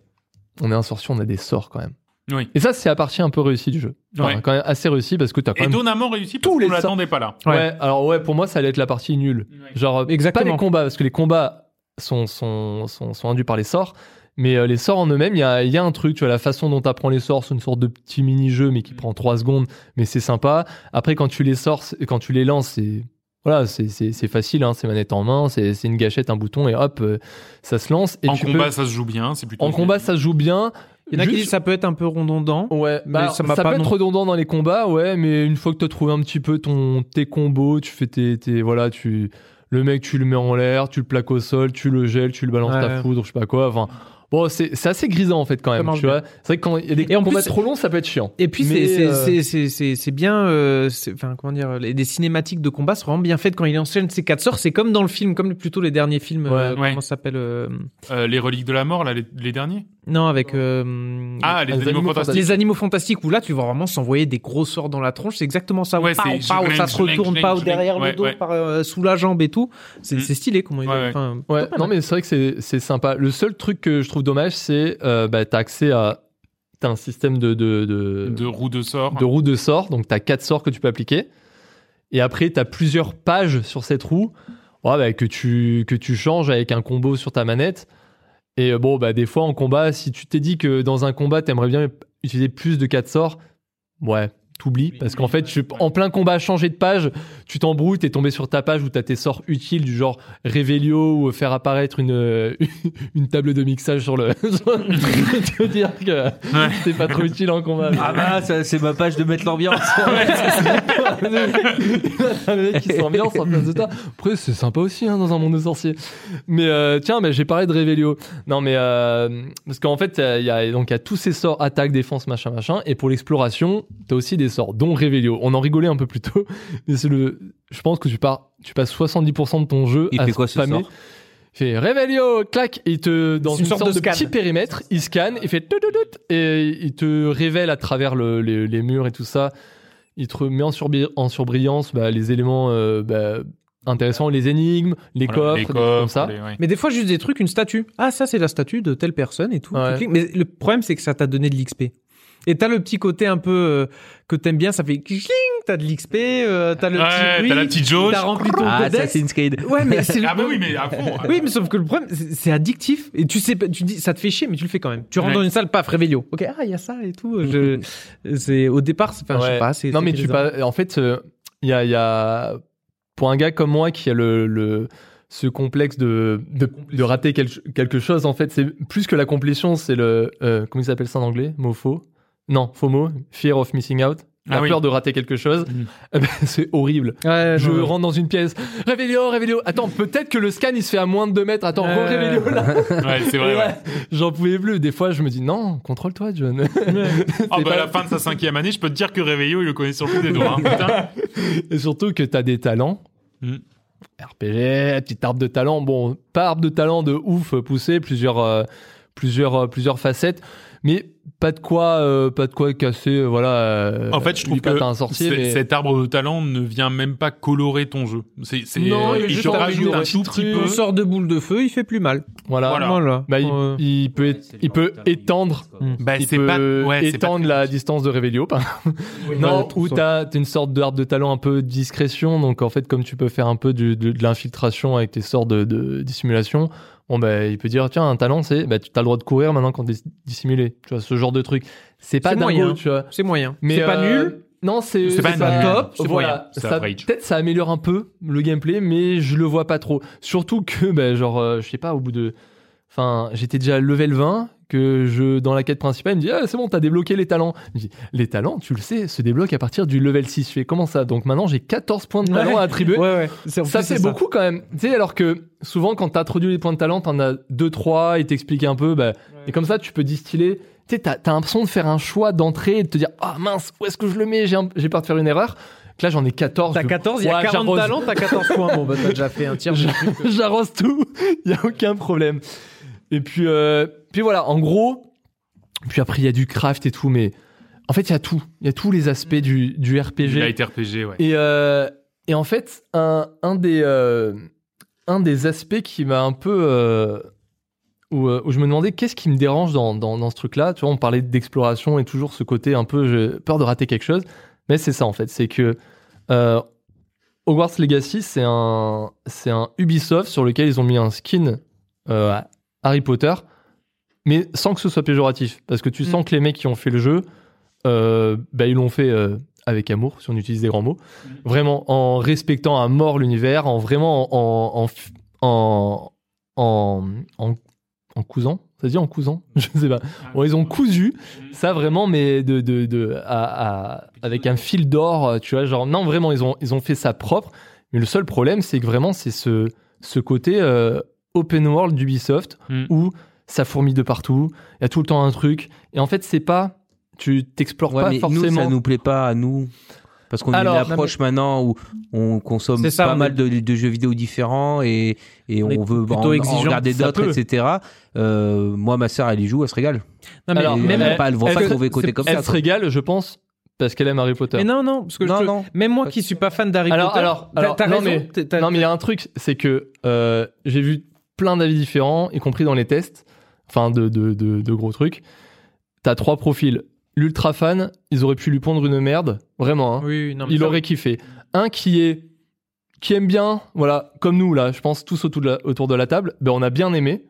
on est en sorcier, on a des sorts quand même. Oui. Et ça, c'est la partie un peu réussie du jeu. Enfin, Ouais. quand même assez réussi parce que t'as quand même. Étonnamment réussi parce Tous qu'on les ne l'attendait pas là. Ouais. Ouais. Alors ouais, pour moi, ça allait être la partie nulle. Genre Exactement. pas les combats parce que les combats sont sont sont, sont induits par les sorts. Mais euh, les sorts en eux-mêmes, il y a, il y a un truc, tu vois, la façon dont tu apprends les sorts, c'est une sorte de petit mini-jeu, mais qui prend 3 secondes, mais c'est sympa. Après, quand tu les sors, quand tu les lances, c'est voilà, c'est facile, hein, c'est manette en main, c'est une gâchette, un bouton, et hop, euh, ça se lance. Et en tu combat, peux- ça se joue bien. C'est plutôt. en combat, ça se joue bien. Il y en a qui Juste- disent que ça peut être un peu redondant. Ouais, Mais bah, ça peut être redondant dans les combats, ouais, mais une fois que tu as trouvé un petit peu ton, tes combos, tu fais tes, tes- voilà, tu, le mec, tu le mets en l'air, tu le plaques au sol, tu le gèles, tu le balances Ouais, ta foudre, je sais pas quoi, enfin. Bon, c'est assez grisant en fait quand même, tu vois. C'est vrai que quand il y a des Et en combats plus- trop longs, ça peut être chiant. Et puis c'est c'est- euh, bien euh, enfin comment dire les des cinématiques de combat sont vraiment bien faites quand il enchaîne ces quatre sorts c'est comme dans le film comme plutôt les derniers films euh, Ouais. Ouais. comment ça s'appelle euh, Euh, les reliques de la mort, là, les, les derniers? non avec euh, Ah, les, Les animaux, animaux fantastiques. les animaux fantastiques où là tu vois vraiment s'envoyer des gros sorts dans la tronche c'est exactement ça Ouais, Pow, c'est pow, ça se retourne pas derrière le dos par euh, sous la jambe et tout c'est Mm. stylé comment il Ouais, non, mais c'est vrai que c'est- c'est sympa. Le seul truc que je trouve dommage, c'est euh, bah, t'as accès à. Un système de, de, de, De roues de sort. de de donc tu as quatre sorts que tu peux appliquer. Et après, tu as plusieurs pages sur cette roue bah, que, tu, que tu changes avec un combo sur ta manette. Et euh, bon, bah, des fois en combat, si tu t'es dit que dans un combat, tu aimerais bien utiliser plus de quatre sorts, ouais, t'oublies. Parce qu'en fait, tu, en plein combat, changer de page, tu t'embrouilles, t'es tombé sur ta page où tu as tes sorts utiles du genre Révélio ou faire apparaître une, euh, une table de mixage sur le. tu veux dire que c'est pas trop utile en combat. Ah bah, ça, c'est ma page de mettre l'ambiance. le mec qui s'ambiance en place de toi. Après, c'est sympa aussi hein, dans un monde de sorciers. Mais euh, tiens, mais j'ai parlé de Revelio. Non, mais euh, parce qu'en fait, il y a donc il y a tous ces sorts attaque, défense, machin, machin. Et pour l'exploration, t'as aussi des sorts, dont Revelio. On en rigolait un peu plus tôt, mais c'est le. Je pense que tu pars, tu passes 70% de ton jeu Il à fait quoi, ce sort fait Revelio, clac, et il te dans une, sorte, de, scan. petit périmètre, il scanne, il fait tout, tout, tout, et il te révèle à travers le- les, les murs et tout ça. Il te met en, surbrillance bah, les éléments euh, bah, intéressants, les énigmes, les Voilà, coffres, les des trucs comme ça. les- ouais. mais des fois juste des trucs une statue ah ça c'est la statue de telle personne et tout Ouais. Mais le problème c'est que ça t'a donné de l'XP et t'as le petit côté un peu euh, que t'aimes bien ça fait cling t'as de l'XP euh, t'as le Ouais, petit bruit t'as la petite jauge. t'as rempli ton Ah, codex Assassin's Creed. Ouais, mais c'est le- Ah bah oui, mais à fond. Oui, mais sauf que le problème, c'est addictif. Et tu sais, pas- tu dis, ça te fait chier, mais tu le fais quand même. Tu rentres Ouais. dans une salle, paf, Réveillot. Ok, ah, il y a ça et tout. Je, c'est, au départ, c'est, enfin, je sais Ouais. pas, c'est. Non, c'est mais tu pas. En fait, euh, il y, a, il y a. Pour un gars comme moi qui a le. le ce complexe de, de, de rater quel- quelque chose, en fait, c'est plus que la complétion, c'est le. euh, comment il s'appelle ça en anglais? Mot faux Non, faux mot. Fear of missing out. La Ah oui. peur de rater quelque chose. Mhm. Eh ben, c'est horrible. Ouais, Je ouais. rentre dans une pièce. Révélio, Révélio. Attends, peut-être que le scan il se fait à moins de 2 mètres. Attends. Révélio là. Ouais, c'est vrai. Ouais. J'en pouvais plus. Des fois, je me dis non, contrôle-toi, John. Ah C'est bah pas- à la fin de sa cinquième année, je peux te dire que Réveillot, il le connaît sur le bout des doigts. hein, putain. Et surtout que t'as des talents. Mm. RPG, petit arbre de talent. Bon, pas arbre de talent de ouf poussé, plusieurs, euh, plusieurs, euh, plusieurs facettes, mais pas de quoi, euh, pas de quoi casser. euh, voilà. euh, En fait, je trouve que t'as un sorcier, c'est- mais cet arbre de talent ne vient même pas colorer ton jeu. C'est, c'est, Non, il est il te rajoute un Petit tout petit peu. On sort de boule de feu, il fait plus mal. voilà. Voilà. Voilà. Bah, il, Euh, il peut, il peut étendre, Bah, il c'est peut pas, ouais, pas étendre la distance de Révélio. non, ou t'as t'as une sorte d'arbre de talent un peu de discrétion. Donc en fait, comme tu peux faire un peu du- de, de l'infiltration avec tes sorts de, de dissimulation, bon bah il peut dire tiens un talent c'est bah tu as le droit de courir maintenant quand t'es dissimulé. Tu vois ce genre de truc. C'est pas dingo, moyen. tu vois. c'est moyen. Mais c'est pas euh, nul. Non, c'est C'est pas pas nul. top, c'est voilà, ça- peut-être ça améliore un peu le gameplay, mais je le vois pas trop. Surtout que, bah, genre, euh, je sais pas, au bout de, enfin, j'étais déjà level 20, que je dans la quête principale, il me dit ah, c'est bon, t'as débloqué les talents. Je me dis les talents, tu le sais, se débloquent à partir du level 6. Je fais comment ça? Donc maintenant j'ai 14 points de talent Ouais. à attribuer. Ouais, ouais. Ça fait c'est beaucoup quand même. Tu sais, alors que souvent quand t'introduis les points de talent, t'en as 2 3, ils t'expliquent un peu, bah, et comme ça tu peux distiller. Tu sais, t'as t'as l'impression de faire un choix d'entrée et de te dire ah mince, où est-ce que je le mets? J'ai un- peur de faire une erreur. Là j'en ai 14. T'as je- 14, il y a Ouais, 40 j'arrose. talents, t'as 14 points. Bon, bah, t'as déjà fait un truc. J'arrose tout, il y a aucun problème. Et puis, euh, puis voilà, en gros, puis après il y a du craft et tout, mais en fait il y a tout, il y a tous les aspects du, du RPG. Light RPG, ouais. Et, euh, et en fait, un, un, des, euh, un des aspects qui m'a un peu. euh, où, où je me demandais qu'est-ce qui me dérange dans, dans, dans ce truc-là. Tu vois, on parlait d'exploration et toujours ce côté un peu j'ai peur de rater quelque chose. Mais c'est ça en fait, c'est que Hogwarts Legacy, c'est un, c'est un Ubisoft sur lequel ils ont mis un skin euh, Harry Potter, mais sans que ce soit péjoratif. Parce que tu sens que les mecs qui ont fait le jeu, euh, bah, ils l'ont fait euh, avec amour, si on utilise des grands mots. Vraiment en respectant à mort l'univers, en vraiment en, en, en, en, cousant. Ça se dit en cousant? Je sais pas. Bon, ils ont cousu ça vraiment, mais de, de, de, à- à- avec un fil d'or, tu vois. Genre, non, vraiment, ils ont, ils ont fait ça propre. Mais le seul problème, c'est que vraiment, c'est ce, ce côté euh, open world d'Ubisoft Mm. où ça fourmille de partout, il y a tout le temps un truc. Et en fait, c'est pas. Tu t'explores Ouais, pas mais forcément. nous, ça nous plaît pas à nous. Parce qu'on a une approche maintenant où on consomme ça, pas mal de, de jeux vidéo différents et, et On on, veut plutôt en- en, regarder d'autres, etc. Euh, moi, ma sœur, elle y joue, elle se régale. Non, mais, Alors, Et même, elle pas, elle est-ce pas que trouver côté comme Elle ça. se quoi. régale, je pense, parce qu'elle aime Harry Potter. mais non, non, parce que je Non, te- non. même moi qui suis pas fan d'Harry Alors, Potter, alors, t'as- alors, t'as non, raison. mais- Non, mais il y a un truc, c'est que euh, j'ai vu plein d'avis différents, y compris dans les tests, enfin de, de, de, de gros trucs. T'as trois profils. L'ultra fan, ils auraient pu lui pondre une merde, vraiment. hein. Oui, non, mais il ça- aurait kiffé. Un qui est qui aime bien, voilà, comme nous là, je pense tous autour de la, autour de la table, ben on a bien aimé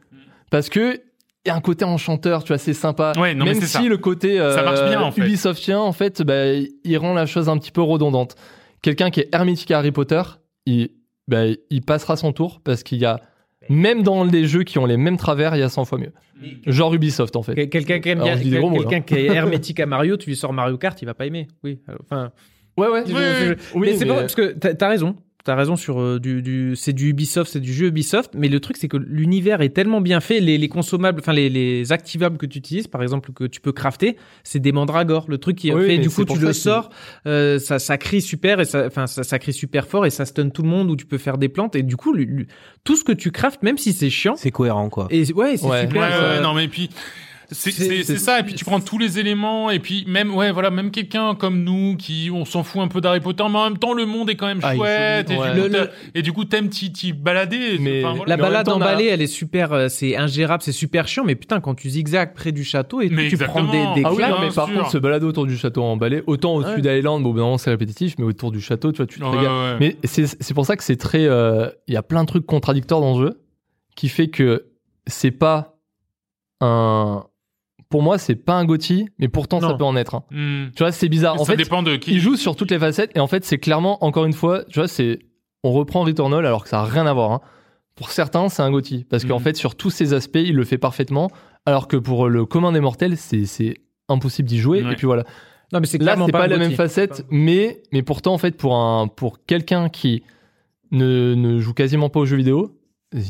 parce que il y a un côté enchanteur, tu vois, c'est sympa. Ouais, non, mais Même c'est si ça. le côté euh, Ça marche bien, en fait. Ubisoftien, en fait, ben, il rend la chose un petit peu redondante. Quelqu'un qui est hermétique à Harry Potter, il, ben, il passera son tour parce qu'il y a même dans les jeux qui ont les mêmes travers, il y a 100 fois mieux. Genre Ubisoft en fait. Quel- Quelqu'un qui aime Alors, bien, je dis des gros mots, quelqu'un qui est hermétique à Mario, tu lui sors Mario Kart, il va pas aimer. Oui, euh, enfin. Ouais ouais. je- je- oui, mais c'est mais- pas parce que t'as as raison. T'as raison sur euh, du, du c'est du Ubisoft, c'est du jeu Ubisoft, mais le truc c'est que l'univers est tellement bien fait, les, les consommables, enfin les, les activables que tu utilises, par exemple que tu peux crafter, c'est des mandragores. Le truc qui est Oui, fait, du coup tu ça le sors, euh, ça ça crie super et ça, enfin ça, ça crie super fort et ça stun tout le monde où tu peux faire des plantes et du coup tout ce que tu craftes, même si c'est chiant, C'est cohérent, quoi. et ouais c'est Ouais. Ouais, super. ouais, euh, non, mais puis. C'est ça, et puis tu prends tous les éléments, et puis même, ouais, voilà, même quelqu'un comme nous, qui, on s'en fout un peu d'Harry Potter, mais en même temps, le monde est quand même Ah, chouette, faut- et, ouais. du coup, Le- et du coup, t'aimes t'y balader. Mais- enfin, voilà. La en balade a- emballée, elle est super, euh, c'est ingérable, c'est super chiant, mais putain, quand tu zigzags près du château et Mais tu prends des, des Ah oui, claques. non, mais par sûr. contre, se balader autour du château emballé, autant au-dessus Ouais. d'Island, bon, moment, c'est répétitif, mais autour du château, tu vois, tu te Ouais. Mais c'est c'est pour ça que c'est très. euh, Il y a plein de trucs contradictoires dans le jeu qui fait que c'est pas un. Pour moi, c'est pas un Gotti, mais pourtant ça peut en être. Hmm. Tu vois, c'est bizarre. En ça fait, dépend de qui. il joue sur toutes les facettes et en fait, c'est clairement, encore une fois, tu vois, c'est. On reprend Returnal alors que ça a rien à voir. hein. Pour certains, c'est un Gotti parce qu'en Mhm. fait, sur tous ces aspects, il le fait parfaitement. Alors que pour le commun des mortels, c'est c'est impossible d'y jouer. Ouais. Et puis voilà. Non, mais c'est Là, clairement c'est pas, un la même facette, mais, mais pourtant, en fait, pour, un, pour quelqu'un qui ne, ne joue quasiment pas aux jeux vidéo,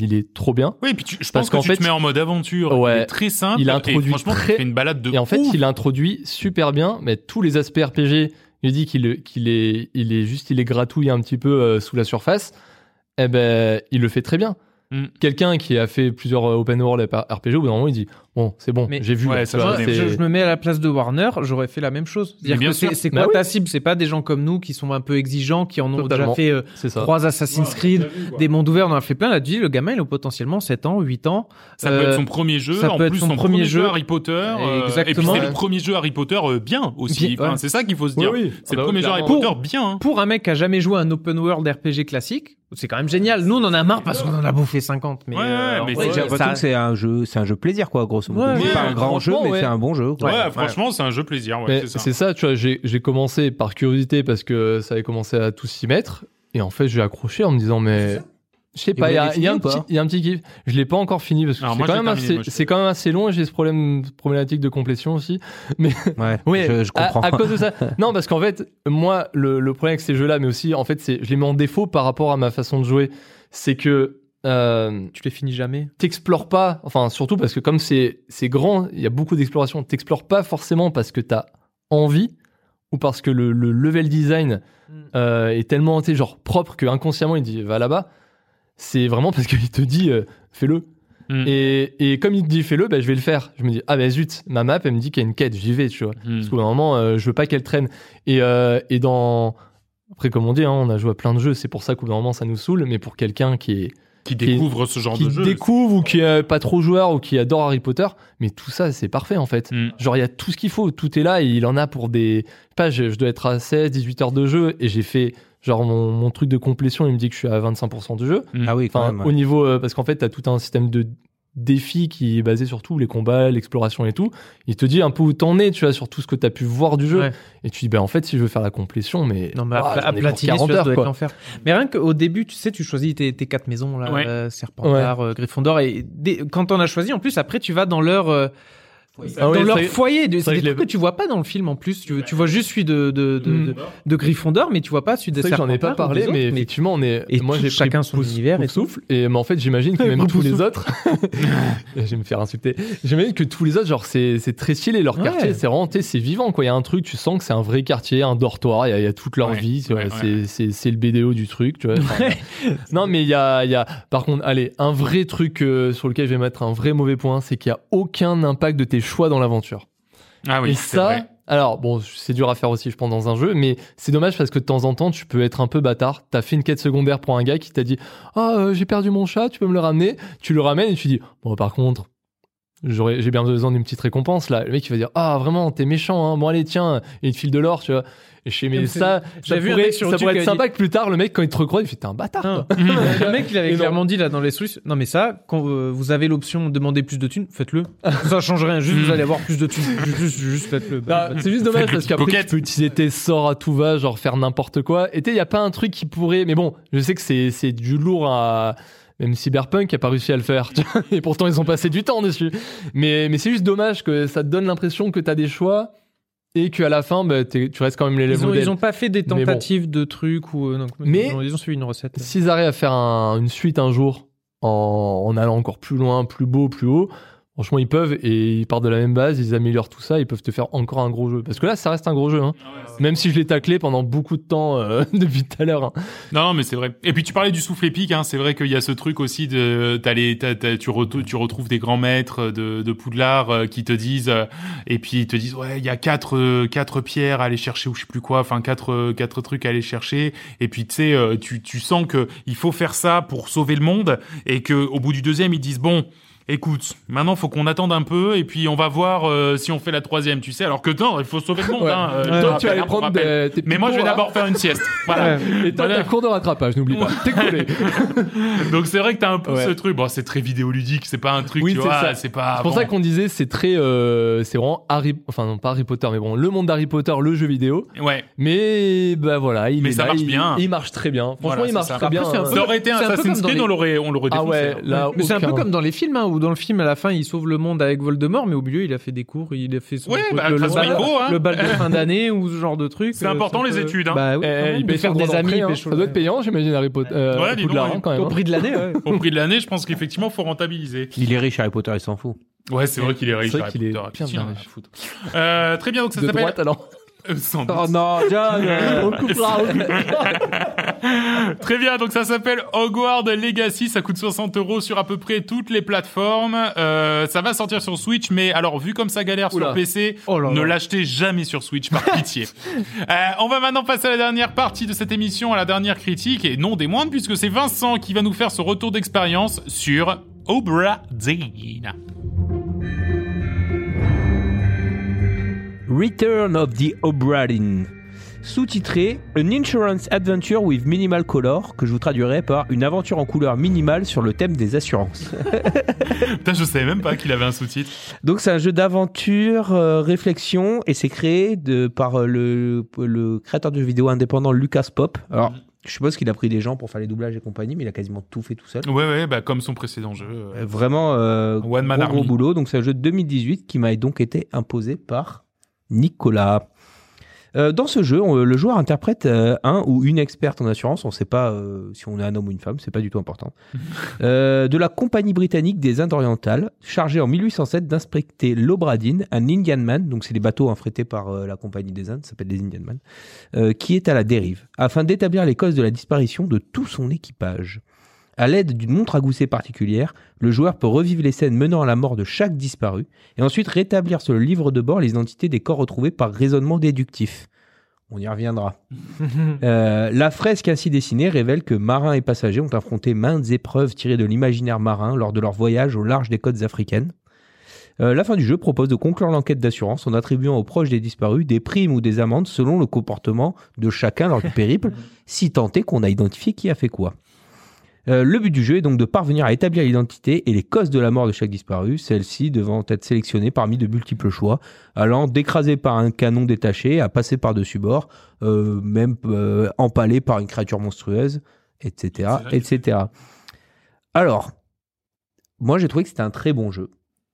il est trop bien. Oui, puis tu, je Parce pense que qu'en tu fait, te mets en mode aventure. Ouais. Il est très simple. Il a et introduit franchement, très- tu une balade de Et en fait, il introduit super bien mais tous les aspects RPG. Il dit qu'il qu'il est, il est juste, il est gratouille un petit peu euh, sous la surface. Eh ben, il le fait très bien. Mm. Quelqu'un qui a fait plusieurs euh, open world RPG, au bout d'un moment, il dit Bon, c'est bon, Mais- j'ai vu. Ouais, là, ça vois, je, je me mets à la place de Warner, j'aurais fait la même chose. C'est c'est Bah quoi oui. ta cible C'est pas des gens comme nous qui sont un peu exigeants, qui en ont Totalement. déjà fait euh, trois Assassin's Creed, des mondes ouverts, on en a fait plein. Là, tu dis, le gamin, il a potentiellement 7 ans, 8 ans. Ça peut Euh, être son premier jeu, ça en peut être son son premier premier jeu. Harry Potter. euh, et puis Exactement. c'est Ouais. le premier jeu Harry Potter euh, bien aussi. Enfin, ouais. C'est ça qu'il faut se dire. oui. C'est Ah le bah, premier jeu Harry. Potter bien. hein. Pour un mec qui a jamais joué à un open world RPG classique, c'est quand même génial. Nous, on en a marre parce qu'on en a bouffé 50. Mais, Ouais, euh, mais vrai, c'est- J'ai l'impression ça- que c'est un jeu, c'est un jeu plaisir, quoi, grosso modo. Ouais, c'est pas un grand jeu, franchement, mais ouais. c'est un bon jeu. quoi. Ouais, franchement, c'est un jeu plaisir. Ouais, Mais c'est ça. tu vois, j'ai commencé par curiosité parce que ça avait commencé à tout s'y mettre. Et en fait, j'ai accroché en me disant, mais. Je sais pas, il y, a- y un petit- il y a un petit kiff. Je l'ai pas encore fini parce que c'est quand, même terminé, assez- moi, je- c'est quand même assez long et j'ai ce problème, problématique de complétion aussi. Ouais, Oui, je, je à, comprends. à cause de ça. non, parce qu'en fait, moi, le, le problème avec ces jeux-là, mais aussi, en fait, c'est, je les mets en défaut par rapport à ma façon de jouer. C'est que euh, Tu les finis jamais. t'explores pas, enfin, surtout parce que comme c'est, grand, il y a beaucoup d'exploration, t'explores pas forcément parce que t'as envie ou parce que le, le level design euh, est tellement, genre propre que inconsciemment il dit va là-bas. C'est vraiment parce qu'il te dit euh, fais-le. Mm. Et, et comme il te dit fais-le, bah, je vais le faire. Je me dis ah ben zut, ma map elle me dit qu'il y a une quête, j'y vais, tu vois. Hmm. Parce qu'au moment, euh, je veux pas qu'elle traîne. Et, et dans après comme on dit, hein, on a joué à plein de jeux, c'est pour ça qu'au moment ça nous saoule. Mais pour quelqu'un qui est Qui découvre ce genre qui de jeu. découvre ou qui est pas trop joueur ou qui adore Harry Potter, mais tout ça c'est parfait en fait. Hmm. Genre il y a tout ce qu'il faut, tout est là et il en a pour des pas, je, je dois être à 16 18 heures de jeu et j'ai fait genre mon, mon truc de complétion, il me dit que je suis à 25% du jeu. Mm. Ah oui, quand Enfin même. au niveau euh, parce qu'en fait tu as tout un système de défis qui est basé sur tout les combats, l'exploration et tout. Il te dit un peu où t'en es, tu vois, sur tout ce que t'as pu voir du jeu Ouais. et tu dis ben en fait si je veux faire la complétion mais Non, mais ouah, à, pour platiner, 40 celui-là, ça heures doit être quoi. l'enfer. Mais rien qu'au début, tu sais, tu choisis tes, tes quatre maisons, là, Ouais. euh, Serpentard, euh, Gryffondor, et dès- quand on a choisi, en plus, après, tu vas dans leur, euh, Ah dans leur foyer. c'est des que trucs que tu vois pas dans le film, en plus. Tu, tu vois juste celui de, de, de, Mm. de, de Gryffondor, mais tu vois pas celui de C'est vrai que j'en ai pas Serpentard parlé, des autres, mais effectivement, on est. Et moi, j'ai chacun son pouce- univers et souffle. Et mais en fait, j'imagine que même tous les autres. je vais me faire insulter. J'imagine que tous les autres, genre, c'est très stylé. Leur Ouais. quartier, c'est vraiment, tu sais, c'est vivant, quoi. Il y a un truc, tu sens que c'est un vrai quartier, un dortoir. Il y a, il y a toute leur Ouais, vie. c'est- le BDO du truc, tu vois. Non, mais il y a, il y a. Par contre, allez, un vrai truc euh, sur lequel je vais mettre un vrai mauvais point, c'est qu'il y a aucun impact de tes choix dans l'aventure. Ah oui, Et ça, vrai. alors bon, c'est dur à faire aussi, je pense, dans un jeu, mais c'est dommage parce que de temps en temps, tu peux être un peu bâtard. T'as fait une quête secondaire pour un gars qui t'a dit Ah, euh, j'ai perdu mon chat, tu peux me le ramener? Tu le ramènes et tu dis Bon, par contre, j'ai bien besoin d'une petite récompense là. Le mec, il va dire Ah, vraiment, t'es méchant, hein. Bon, allez, tiens, et il te file de l'or, tu vois. Et je sais, mais ça, ça pourrait, sur ça être sympa que plus tard, le mec, quand il te recroise, il fait T'es un bâtard, toi. le mec, il avait Et non. clairement dit là dans les solutions. Non, mais ça, quand euh, vous avez l'option de demander plus de thunes, faites-le. ça change rien. Juste, vous allez avoir plus de thunes. Juste, juste faites-le. Bah, c'est juste dommage parce qu'après tu peux utiliser tes sorts à tout va, genre faire n'importe quoi. Et il y a pas un truc qui pourrait. Mais bon, je sais que c'est c'est du lourd à. Même Cyberpunk a pas réussi à le faire. Et pourtant, ils ont passé du temps dessus. Mais, mais c'est juste dommage que ça te donne l'impression que tu as des choix et qu'à la fin, bah, tu restes quand même l'élève Ils ont, ils ont pas fait des bon. tentatives de trucs ou. euh, non, Mais- ils ont, ils ont suivi une recette. S'ils arrivent à faire un- une suite un jour en, en allant encore plus loin, plus beau, plus haut, franchement, ils peuvent et ils partent de la même base, ils améliorent tout ça, ils peuvent te faire encore un gros jeu. Parce que là, ça reste un gros jeu. Hein. Même si je l'ai taclé pendant beaucoup de temps euh, depuis tout à l'heure. hein. Non, non, mais c'est vrai. Et puis tu parlais du souffle épique, hein. C'est vrai qu'il y a ce truc aussi de, t'as les, t'as- t'as- tu retrouves des grands maîtres de, de Poudlard euh, qui te disent, euh, et puis ils te disent, ouais, il y a quatre, euh, quatre pierres à aller chercher ou je sais plus quoi, enfin quatre, euh, quatre trucs à aller chercher. Et puis tu sais, euh, tu, tu sens que il faut faire ça pour sauver le monde, et que au bout du deuxième ils disent, bon. Écoute, maintenant faut qu'on attende un peu et puis on va voir euh, si on fait la troisième, tu sais. Alors que non, il faut sauver le monde. Ouais. Hein, euh, je Toi, te tu rappelle, vas aller hein, prendre rappel. des- tes Mais moi, je vais cours, d'abord faire une sieste. Voilà. Et toi, Voilà. t'as cours de rattrapage, n'oublie pas. T'es collé. Donc c'est vrai que t'as un peu Ouais. ce truc. Bon, c'est très vidéoludique, c'est pas un truc, Oui, tu c'est vois, ça. c'est pas. C'est pour bon. ça qu'on disait c'est très, euh, c'est vraiment Harry, enfin non pas Harry Potter, mais bon le monde d'Harry Potter, le jeu vidéo. Ouais. Mais bah voilà, il Mais est ça là, marche il- bien. Il marche très bien. Franchement, Voilà, il marche très bien. Hein. Ça aurait été un Assassin's Creed, on l'aurait, on l'aurait Ah ouais, hein. là. Mais c'est un peu comme dans les films, hein, où dans le film, à la fin, il sauve le monde avec Voldemort, mais au milieu, il a fait des cours, il a fait son Ouais, truc, bah, le, bal, il faut, hein. le bal de fin d'année ou ce genre de truc. C'est euh, important, un les peu- études, hein. Bah oui, Eh, il paye faire des amis, d'entrée, hein. pécho. Ça doit être payant, j'imagine Harry Potter. Euh, Ouais, dis donc, ouais. hein, quand même. Au hein. prix de l'année, ouais. Au prix de l'année, je pense qu'effectivement, faut rentabiliser. Il est riche, Harry Potter, il s'en fout. Ouais, c'est vrai qu'il est riche. C'est vrai Harry qu'il est Potter, bien, riche. foutre. Euh, très bien, donc ça s'appelle. alors. Euh, sans doute. Oh non, John On coupera. on coupera. Très bien, donc ça s'appelle Hogwarts Legacy, ça coûte 60 euros sur à peu près toutes les plateformes. Euh, ça va sortir sur Switch, mais alors vu comme ça galère Oula. sur PC, Oh là ne l'achetez jamais sur Switch par pitié. Euh, on va maintenant passer à la dernière partie de cette émission, à la dernière critique, et non des moindres, puisque c'est Vincent qui va nous faire ce retour d'expérience sur Obra Dinn. Return of the Obra Dinn. Sous-titré An Insurance Adventure with Minimal Color, que je vous traduirai par une aventure en couleur minimale sur le thème des assurances. Putain, je savais même pas qu'il avait un sous-titre. Donc c'est un jeu d'aventure, euh, réflexion, et c'est créé de, par euh, le, le créateur de jeux vidéo indépendant Lucas Pop. Alors, je suppose qu'il a pris des gens pour faire les doublages et compagnie, mais il a quasiment tout fait tout seul. Ouais, ouais, bah comme son précédent jeu. euh. Vraiment One Man gros, gros boulot. Donc c'est un jeu de 2018 qui m'a donc été imposé par Nicolas. Euh, dans ce jeu, on- le joueur interprète euh, un ou une experte en assurance. On ne sait pas euh, si on est un homme ou une femme, c'est pas du tout important. De la compagnie britannique des Indes orientales, chargée en 1807 d'inspecter l'Obradine, un Indian Man, donc c'est les bateaux affrétés par la compagnie des Indes, ça s'appelle des Indian Man, qui est à la dérive, afin d'établir les causes de la disparition de tout son équipage. À l'aide d'une montre à gousset particulière, le joueur peut revivre les scènes menant à la mort de chaque disparu et ensuite rétablir sur le livre de bord les identités des corps retrouvés par raisonnement déductif. On y reviendra. Euh, la fresque ainsi dessinée révèle que marins et passagers ont affronté maintes épreuves tirées de l'imaginaire marin lors de leur voyage au large des côtes africaines. Euh, la fin du jeu propose de conclure l'enquête d'assurance en attribuant aux proches des disparus des primes ou des amendes selon le comportement de chacun lors du périple, si tant est qu'on a identifié qui a fait quoi. Euh, le but du jeu est donc de parvenir à établir l'identité et les causes de la mort de chaque disparu, celle-ci devant être sélectionnée parmi de multiples choix, allant d'écraser par un canon détaché à passer par-dessus bord, euh, même euh, empalé par une créature monstrueuse, etc., etc. Alors, moi j'ai trouvé que c'était un très bon jeu.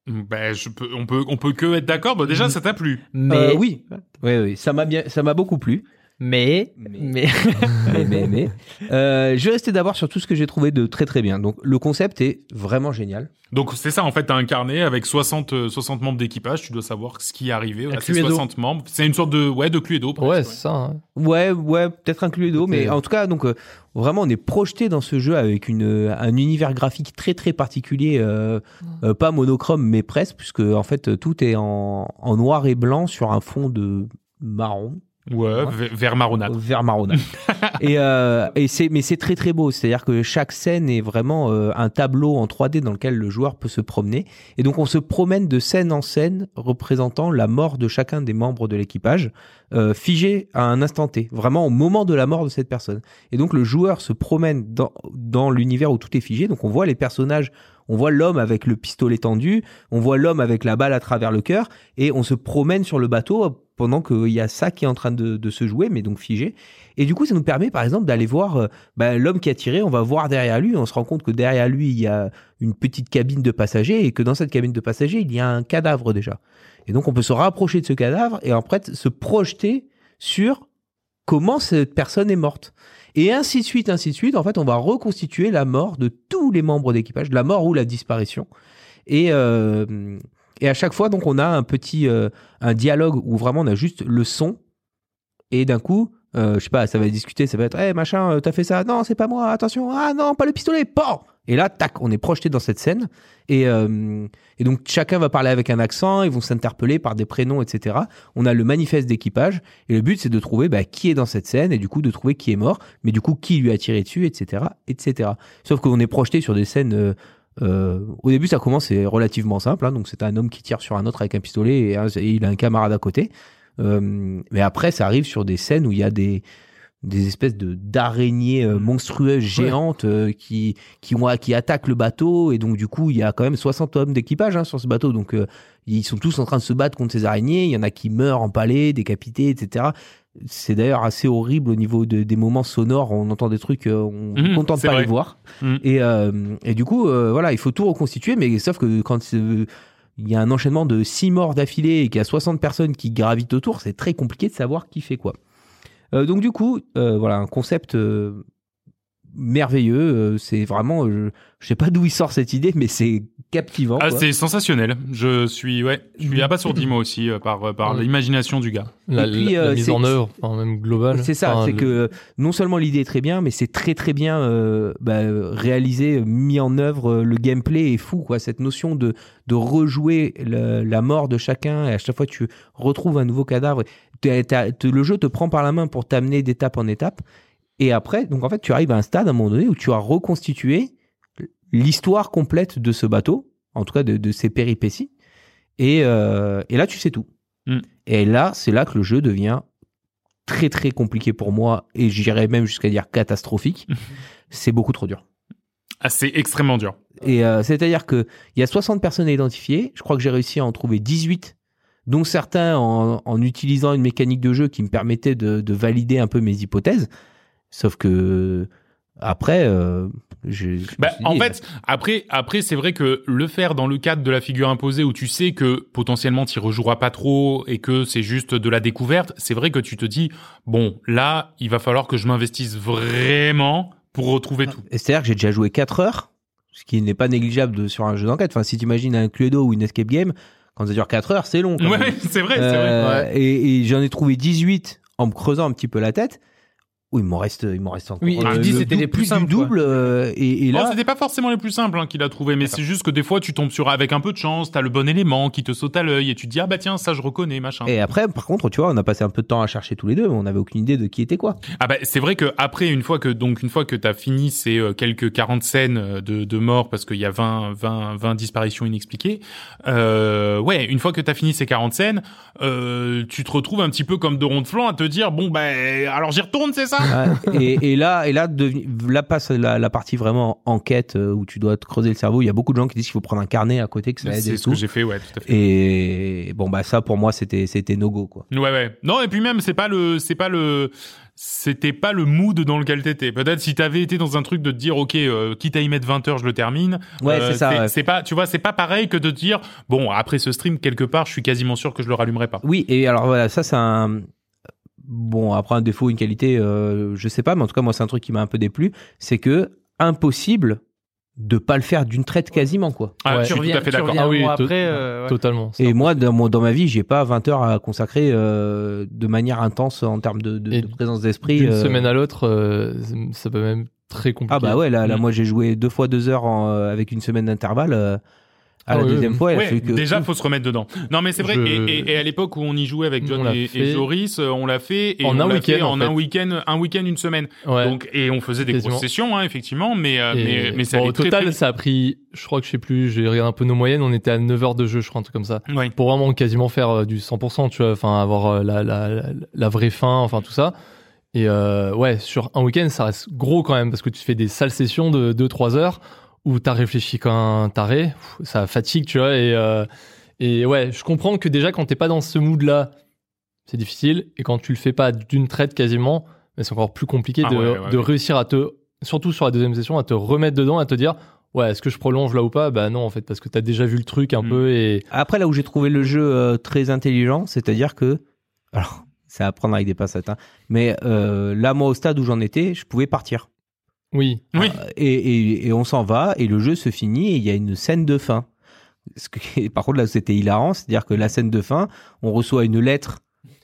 Ben, je peux, on peut, on peut que être d'accord. Bah, déjà, ça t'a plu. Mais, Euh, oui, oui, oui, ça m'a bien, ça m'a beaucoup plu. Mais, Mais- mais, mais, mais, mais. Euh, je vais rester d'abord sur tout ce que j'ai trouvé de très très bien. Donc le concept est vraiment génial. Donc, c'est ça, en fait, t'as un carnet avec 60, euh, 60 membres d'équipage. Tu dois savoir ce qui est arrivé à ces Cluedo. 60 membres. C'est une sorte de, ouais, de Cluedo. presque, Ouais, c'est ça. hein. Ouais, ouais, peut-être un Cluedo, mais en tout cas, donc euh, vraiment, on est projeté dans ce jeu avec une, euh, un univers graphique très très particulier, euh, euh, pas monochrome, mais presque, puisque en fait tout est en, en noir et blanc sur un fond de marron. Ouais, ve- vert marronâtre. Vert marronâtre. et euh, et c'est mais c'est très très beau. C'est-à-dire que chaque scène est vraiment euh, un tableau en 3D dans lequel le joueur peut se promener. Et donc on se promène de scène en scène représentant la mort de chacun des membres de l'équipage, euh, figé à un instant T, vraiment au moment de la mort de cette personne. Et donc le joueur se promène dans dans l'univers où tout est figé. Donc on voit les personnages. On voit l'homme avec le pistolet tendu, on voit l'homme avec la balle à travers le cœur, et on se promène sur le bateau pendant qu'il y a ça qui est en train de, se jouer, mais donc figé. Et du coup, ça nous permet, par exemple, d'aller voir euh, bah, l'homme qui a tiré. On va voir derrière lui. On se rend compte que derrière lui, il y a une petite cabine de passagers et que dans cette cabine de passagers, il y a un cadavre déjà. Et donc, on peut se rapprocher de ce cadavre et après se projeter sur comment cette personne est morte. Et ainsi de suite, ainsi de suite. En fait, on va reconstituer la mort de tous les membres d'équipage, la mort ou la disparition. Et, euh, et à chaque fois, donc, on a un petit euh, un dialogue où vraiment on a juste le son. Et d'un coup, euh, je sais pas, ça va discuter, ça va être, hey, machin, euh, t'as fait ça, non, c'est pas moi, attention, ah non, pas le pistolet, pan Et là, tac, on est projeté dans cette scène. Et, euh, et donc, chacun va parler avec un accent, ils vont s'interpeller par des prénoms, etc. On a le manifeste d'équipage. Et le but, c'est de trouver bah, qui est dans cette scène et du coup, de trouver qui est mort, mais du coup, qui lui a tiré dessus, etc. etc. Sauf qu'on est projeté sur des scènes. Euh, au début, ça commence, c'est relativement simple. hein. donc, c'est un homme qui tire sur un autre avec un pistolet et, un- et il a un camarade à côté. Euh, mais après, ça arrive sur des scènes où il y a des des espèces de d'araignées euh, monstrueuses géantes qui qui ont qui attaquent le bateau et donc du coup il y a quand même 60 hommes d'équipage hein, sur ce bateau donc euh, ils sont tous en train de se battre contre ces araignées il y en a qui meurent empalés décapités etc c'est d'ailleurs assez horrible au niveau de- des moments sonores on entend des trucs euh, on Mhm, est content de c'est pas vrai. les voir et euh, et du coup euh, voilà il faut tout reconstituer mais sauf que quand il y a un enchaînement de six morts d'affilée et qu'il y a 60 personnes qui gravitent autour, c'est très compliqué de savoir qui fait quoi. Euh, donc du coup, voilà, un concept merveilleux. euh, c'est vraiment, euh, je sais pas d'où il sort cette idée, mais c'est captivant. Ah, c'est sensationnel. Je suis, ouais, je suis abasourdi moi aussi euh, par, par Ouais. l'imagination du gars. La, Et puis, la- la mise c'est- en œuvre, enfin, même globale. C'est ça, Enfin, c'est le- que non seulement l'idée est très bien, mais c'est très très bien euh, bah, réalisé, mis en œuvre. Le gameplay est fou, quoi. Cette notion de de rejouer le- la mort de chacun et à chaque fois tu retrouves un nouveau cadavre. Le jeu te prend par la main pour t'amener d'étape en étape. Et après, donc en fait, tu arrives à un stade à un moment donné où tu as reconstitué l'histoire complète de ce bateau, en tout cas de, de ses péripéties. Et, euh, et là, tu sais tout. Mm. Et là, c'est là que le jeu devient très très compliqué pour moi et j'irais même jusqu'à dire catastrophique. c'est beaucoup trop dur. Ah, c'est extrêmement dur. Et euh, c'est-à-dire que il y a 60 personnes à identifier. Je crois que j'ai réussi à en trouver 18, dont certains en, en utilisant une mécanique de jeu qui me permettait de, de valider un peu mes hypothèses. Sauf que après, euh, je, Bah, en fait, après, après, c'est vrai que le faire dans le cadre de la figure imposée où tu sais que potentiellement tu rejoueras pas trop et que c'est juste de la découverte, c'est vrai que tu te dis, bon, là, il va falloir que je m'investisse vraiment pour retrouver tout. C'est-à-dire que j'ai déjà joué 4 heures, ce qui n'est pas négligeable de- sur un jeu d'enquête. Enfin, si tu imagines un Cluedo ou une escape game, quand ça dure 4 heures, c'est long. quand. Ouais, c'est vrai, c'est vrai. Euh, Et, et j'en ai trouvé 18 en me creusant un petit peu la tête. Oui, il m'en reste, il m'en reste encore. Oui, euh, dis le c'était les plus du simples, quoi. double. euh, et, et Non, là, c'était pas forcément les plus simples hein, qu'il a trouvé, mais c'est juste que des fois tu tombes sur avec un peu de chance, t'as le bon élément qui te saute à l'œil et tu te dis ah bah tiens ça je reconnais machin. et après, par contre, tu vois, on a passé un peu de temps à chercher tous les deux, mais on n'avait aucune idée de qui était quoi. Ah bah c'est vrai que après une fois que donc une fois que t'as fini ces euh, quelques 40 scènes euh, de, de morts parce qu'il y a 20 20 20 disparitions inexpliquées, euh, ouais une fois que t'as fini ces 40 scènes, euh, tu te retrouves un petit peu comme de rond de flanc à te dire bon bah alors j'y retourne c'est ça? Et, et là, et là, devenu- là passe la, la partie vraiment enquête euh, où tu dois te creuser le cerveau. Il y a beaucoup de gens qui disent qu'il faut prendre un carnet à côté que ça aide C'est ce tout. que j'ai fait ouais tout à fait. Et bon bah ça pour moi c'était c'était no go quoi. Ouais ouais. Non et puis même c'est pas le c'est pas le c'était pas le mood dans lequel t'étais. Peut-être si t'avais été dans un truc de te dire ok euh, quitte à y mettre 20 heures je le termine. Ouais Euh, c'est ça. ouais. C'est pas tu vois c'est pas pareil que de te dire bon après ce stream quelque part je suis quasiment sûr que je le rallumerai pas. Oui et alors voilà ça c'est un bon après un défaut une qualité euh, je sais pas mais en tout cas moi c'est un truc qui m'a un peu déplu c'est que impossible de pas le faire d'une traite quasiment quoi. Ah, Ouais. je suis Tu reviens, tout à fait tu d'accord. reviens Ah oui, après. euh, ouais. Totalement. Et moi dans mon dans ma vie j'ai pas 20 heures à consacrer euh, de manière intense en termes de, de, Et de présence d'esprit. D'une euh, semaine à l'autre, euh, ça peut même très compliqué. Ah bah ouais là, là Mm. moi j'ai joué deux fois deux heures en, euh, avec une semaine d'intervalle. Euh, à Ah la oui, deuxième oui. fois elle a Ouais, fait que déjà faut se remettre dedans. Non mais c'est vrai Je- et, et- et à l'époque où on y jouait avec John et, et fait. Joris, euh, on l'a fait et En on un week-end, en en fait. un week-end, un week-end, une semaine. Ouais. Donc et on faisait des Quasiment. grosses sessions hein, effectivement, mais euh, Et mais mais ça bon, au très, total, très ça a pris, je crois que je sais plus, j'ai regardé un peu nos moyennes, on était à 9 heures de jeu, je crois, un truc comme ça. Ouais. Pour vraiment quasiment faire euh, du 100%, tu vois, enfin avoir euh, la, la, la, la vraie fin, enfin tout ça. Et euh, ouais, sur un week-end, ça reste gros quand même, parce que tu fais des sales sessions de 2-3 heures où t'as réfléchi comme un taré, ça fatigue, tu vois, et, euh, et ouais, je comprends que déjà quand t'es pas dans ce mood-là, c'est difficile, et quand tu le fais pas d'une traite quasiment, bah, c'est encore plus compliqué Ah de, ouais, ouais, de ouais. réussir à te, surtout sur la deuxième session, à te remettre dedans, à te dire, ouais, est-ce que je prolonge là ou pas? Bah non, en fait, parce que t'as déjà vu le truc un Mm. peu, et Après, là où j'ai trouvé le jeu euh, très intelligent, c'est-à-dire que, alors, c'est à prendre avec des pincettes, hein, mais euh, là, moi, au stade où j'en étais, je pouvais partir. Oui, Oui. Euh, Et, et, et on s'en va, et le jeu se finit, et il y a une scène de fin. Ce que- par contre, là, c'était hilarant, c'est-à-dire que la scène de fin, on reçoit une lettre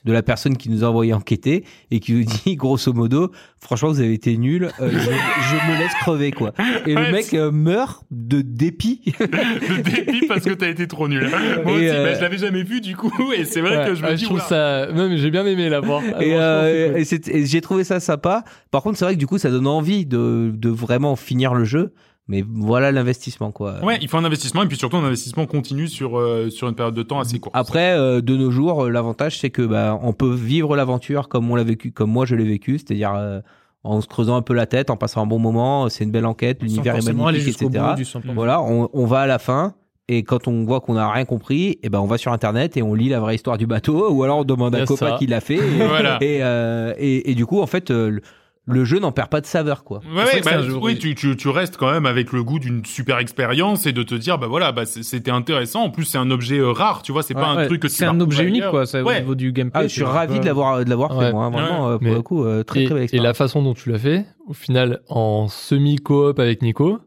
de la personne qui nous a envoyé enquêter et qui nous dit grosso modo franchement vous avez été nuls euh, je, je me laisse crever quoi et Ouais, le mec euh, meurt de dépit Le dépit parce que t'as été trop nul. Moi Et, aussi, euh, bah, je l'avais jamais vu du coup et c'est vrai Ouais, que je me ouais, dis trouve oula. ça, non mais j'ai bien aimé la voir. Ah, et, franchement, euh, et j'ai trouvé ça sympa. Par contre, c'est vrai que du coup, ça donne envie de, de vraiment finir le jeu. Mais voilà l'investissement, quoi. Ouais, il faut un investissement et puis surtout un investissement continu sur euh, sur une période de temps assez courte. Après, euh, de nos jours, euh, l'avantage, c'est que bah, on peut vivre l'aventure comme on l'a vécu, comme moi je l'ai vécu, c'est-à-dire euh, en se creusant un peu la tête, en passant un bon moment. C'est une belle enquête, l'univers est magnifique, etc. bout du 100%. Voilà, on, on va à la fin. Et quand on voit qu'on n'a rien compris, et ben on va sur internet et on lit la vraie histoire du bateau, ou alors on demande à un a copain ça. qui l'a fait. Et, Voilà. et, euh, et, et du coup, en fait, euh, le, jeu n'en perd pas de saveur, quoi. Ouais, bah, oui, tu, tu, tu restes quand même avec le goût d'une super expérience et de te dire, bah voilà, bah c'est- c'était intéressant. En plus, c'est un objet euh, rare, tu vois, c'est pas un truc que tu c'est un objet unique ailleurs. quoi ça, Ouais. au niveau du gameplay. Ah, je suis ravi de l'avoir de l'avoir Ouais. fait moi, vraiment euh, pour Mais- le coup euh, très et, très belle et la façon dont tu l'as fait, au final, en semi-coop avec Nico,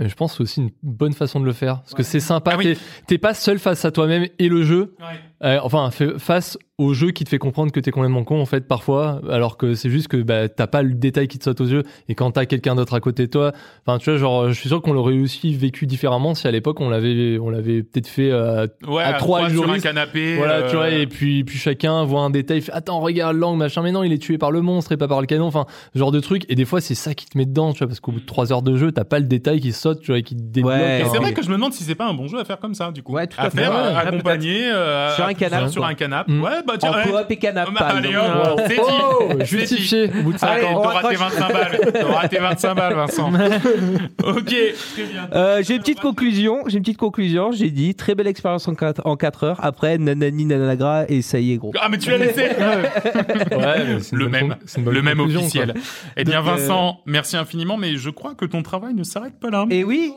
euh, je pense que c'est aussi une bonne façon de le faire. Parce que c'est sympa, Ah oui. t'es- t'es pas seul face à toi-même et le jeu. Ouais. Euh, enfin, fait- face au jeu qui te fait comprendre que t'es complètement con, en fait, parfois, alors que c'est juste que bah, t'as pas le détail qui te saute aux yeux, et quand t'as quelqu'un d'autre à côté de toi, enfin, tu vois, genre, je suis sûr qu'on l'aurait aussi vécu différemment si à l'époque on l'avait, on l'avait peut-être fait euh, Ouais, À trois sur un canapé. Voilà, euh, tu vois, et puis, puis chacun voit un détail, fait, attends, regarde l'angle, machin, mais non, il est tué par le monstre et pas par le canon, enfin, genre de truc. Et des fois, c'est ça qui te met dedans, tu vois, parce qu'au bout de trois heures de jeu, t'as pas le détail qui saute, tu vois, et qui te débloque. Ouais, Et hein. c'est vrai que je me demande si c'est pas un bon jeu à faire comme ça, du coup. Ouais, tout à à faire, Ouais, euh, ouais, accompagné euh, Sur un à- canapé, Sur un canapé. Mm. Ouais, bah tiens, en coop et canap Bah, par allez, hop, c'est dit. Oh, C'est dit. justifié, au bout de Allez, 50 on T'auras tes raccroche. 25 balles. T'auras tes 25 balles, Vincent. ok, très bien. Euh, j'ai une petite conclusion, j'ai une petite conclusion, j'ai dit très belle expérience en 4 en quatre heures, après nanani nananagra et ça y est gros. Ah, mais tu l'as laissé. Le même, le même officiel. Eh bien, euh, Vincent, merci infiniment, mais je crois que ton travail ne s'arrête pas là. Et oui,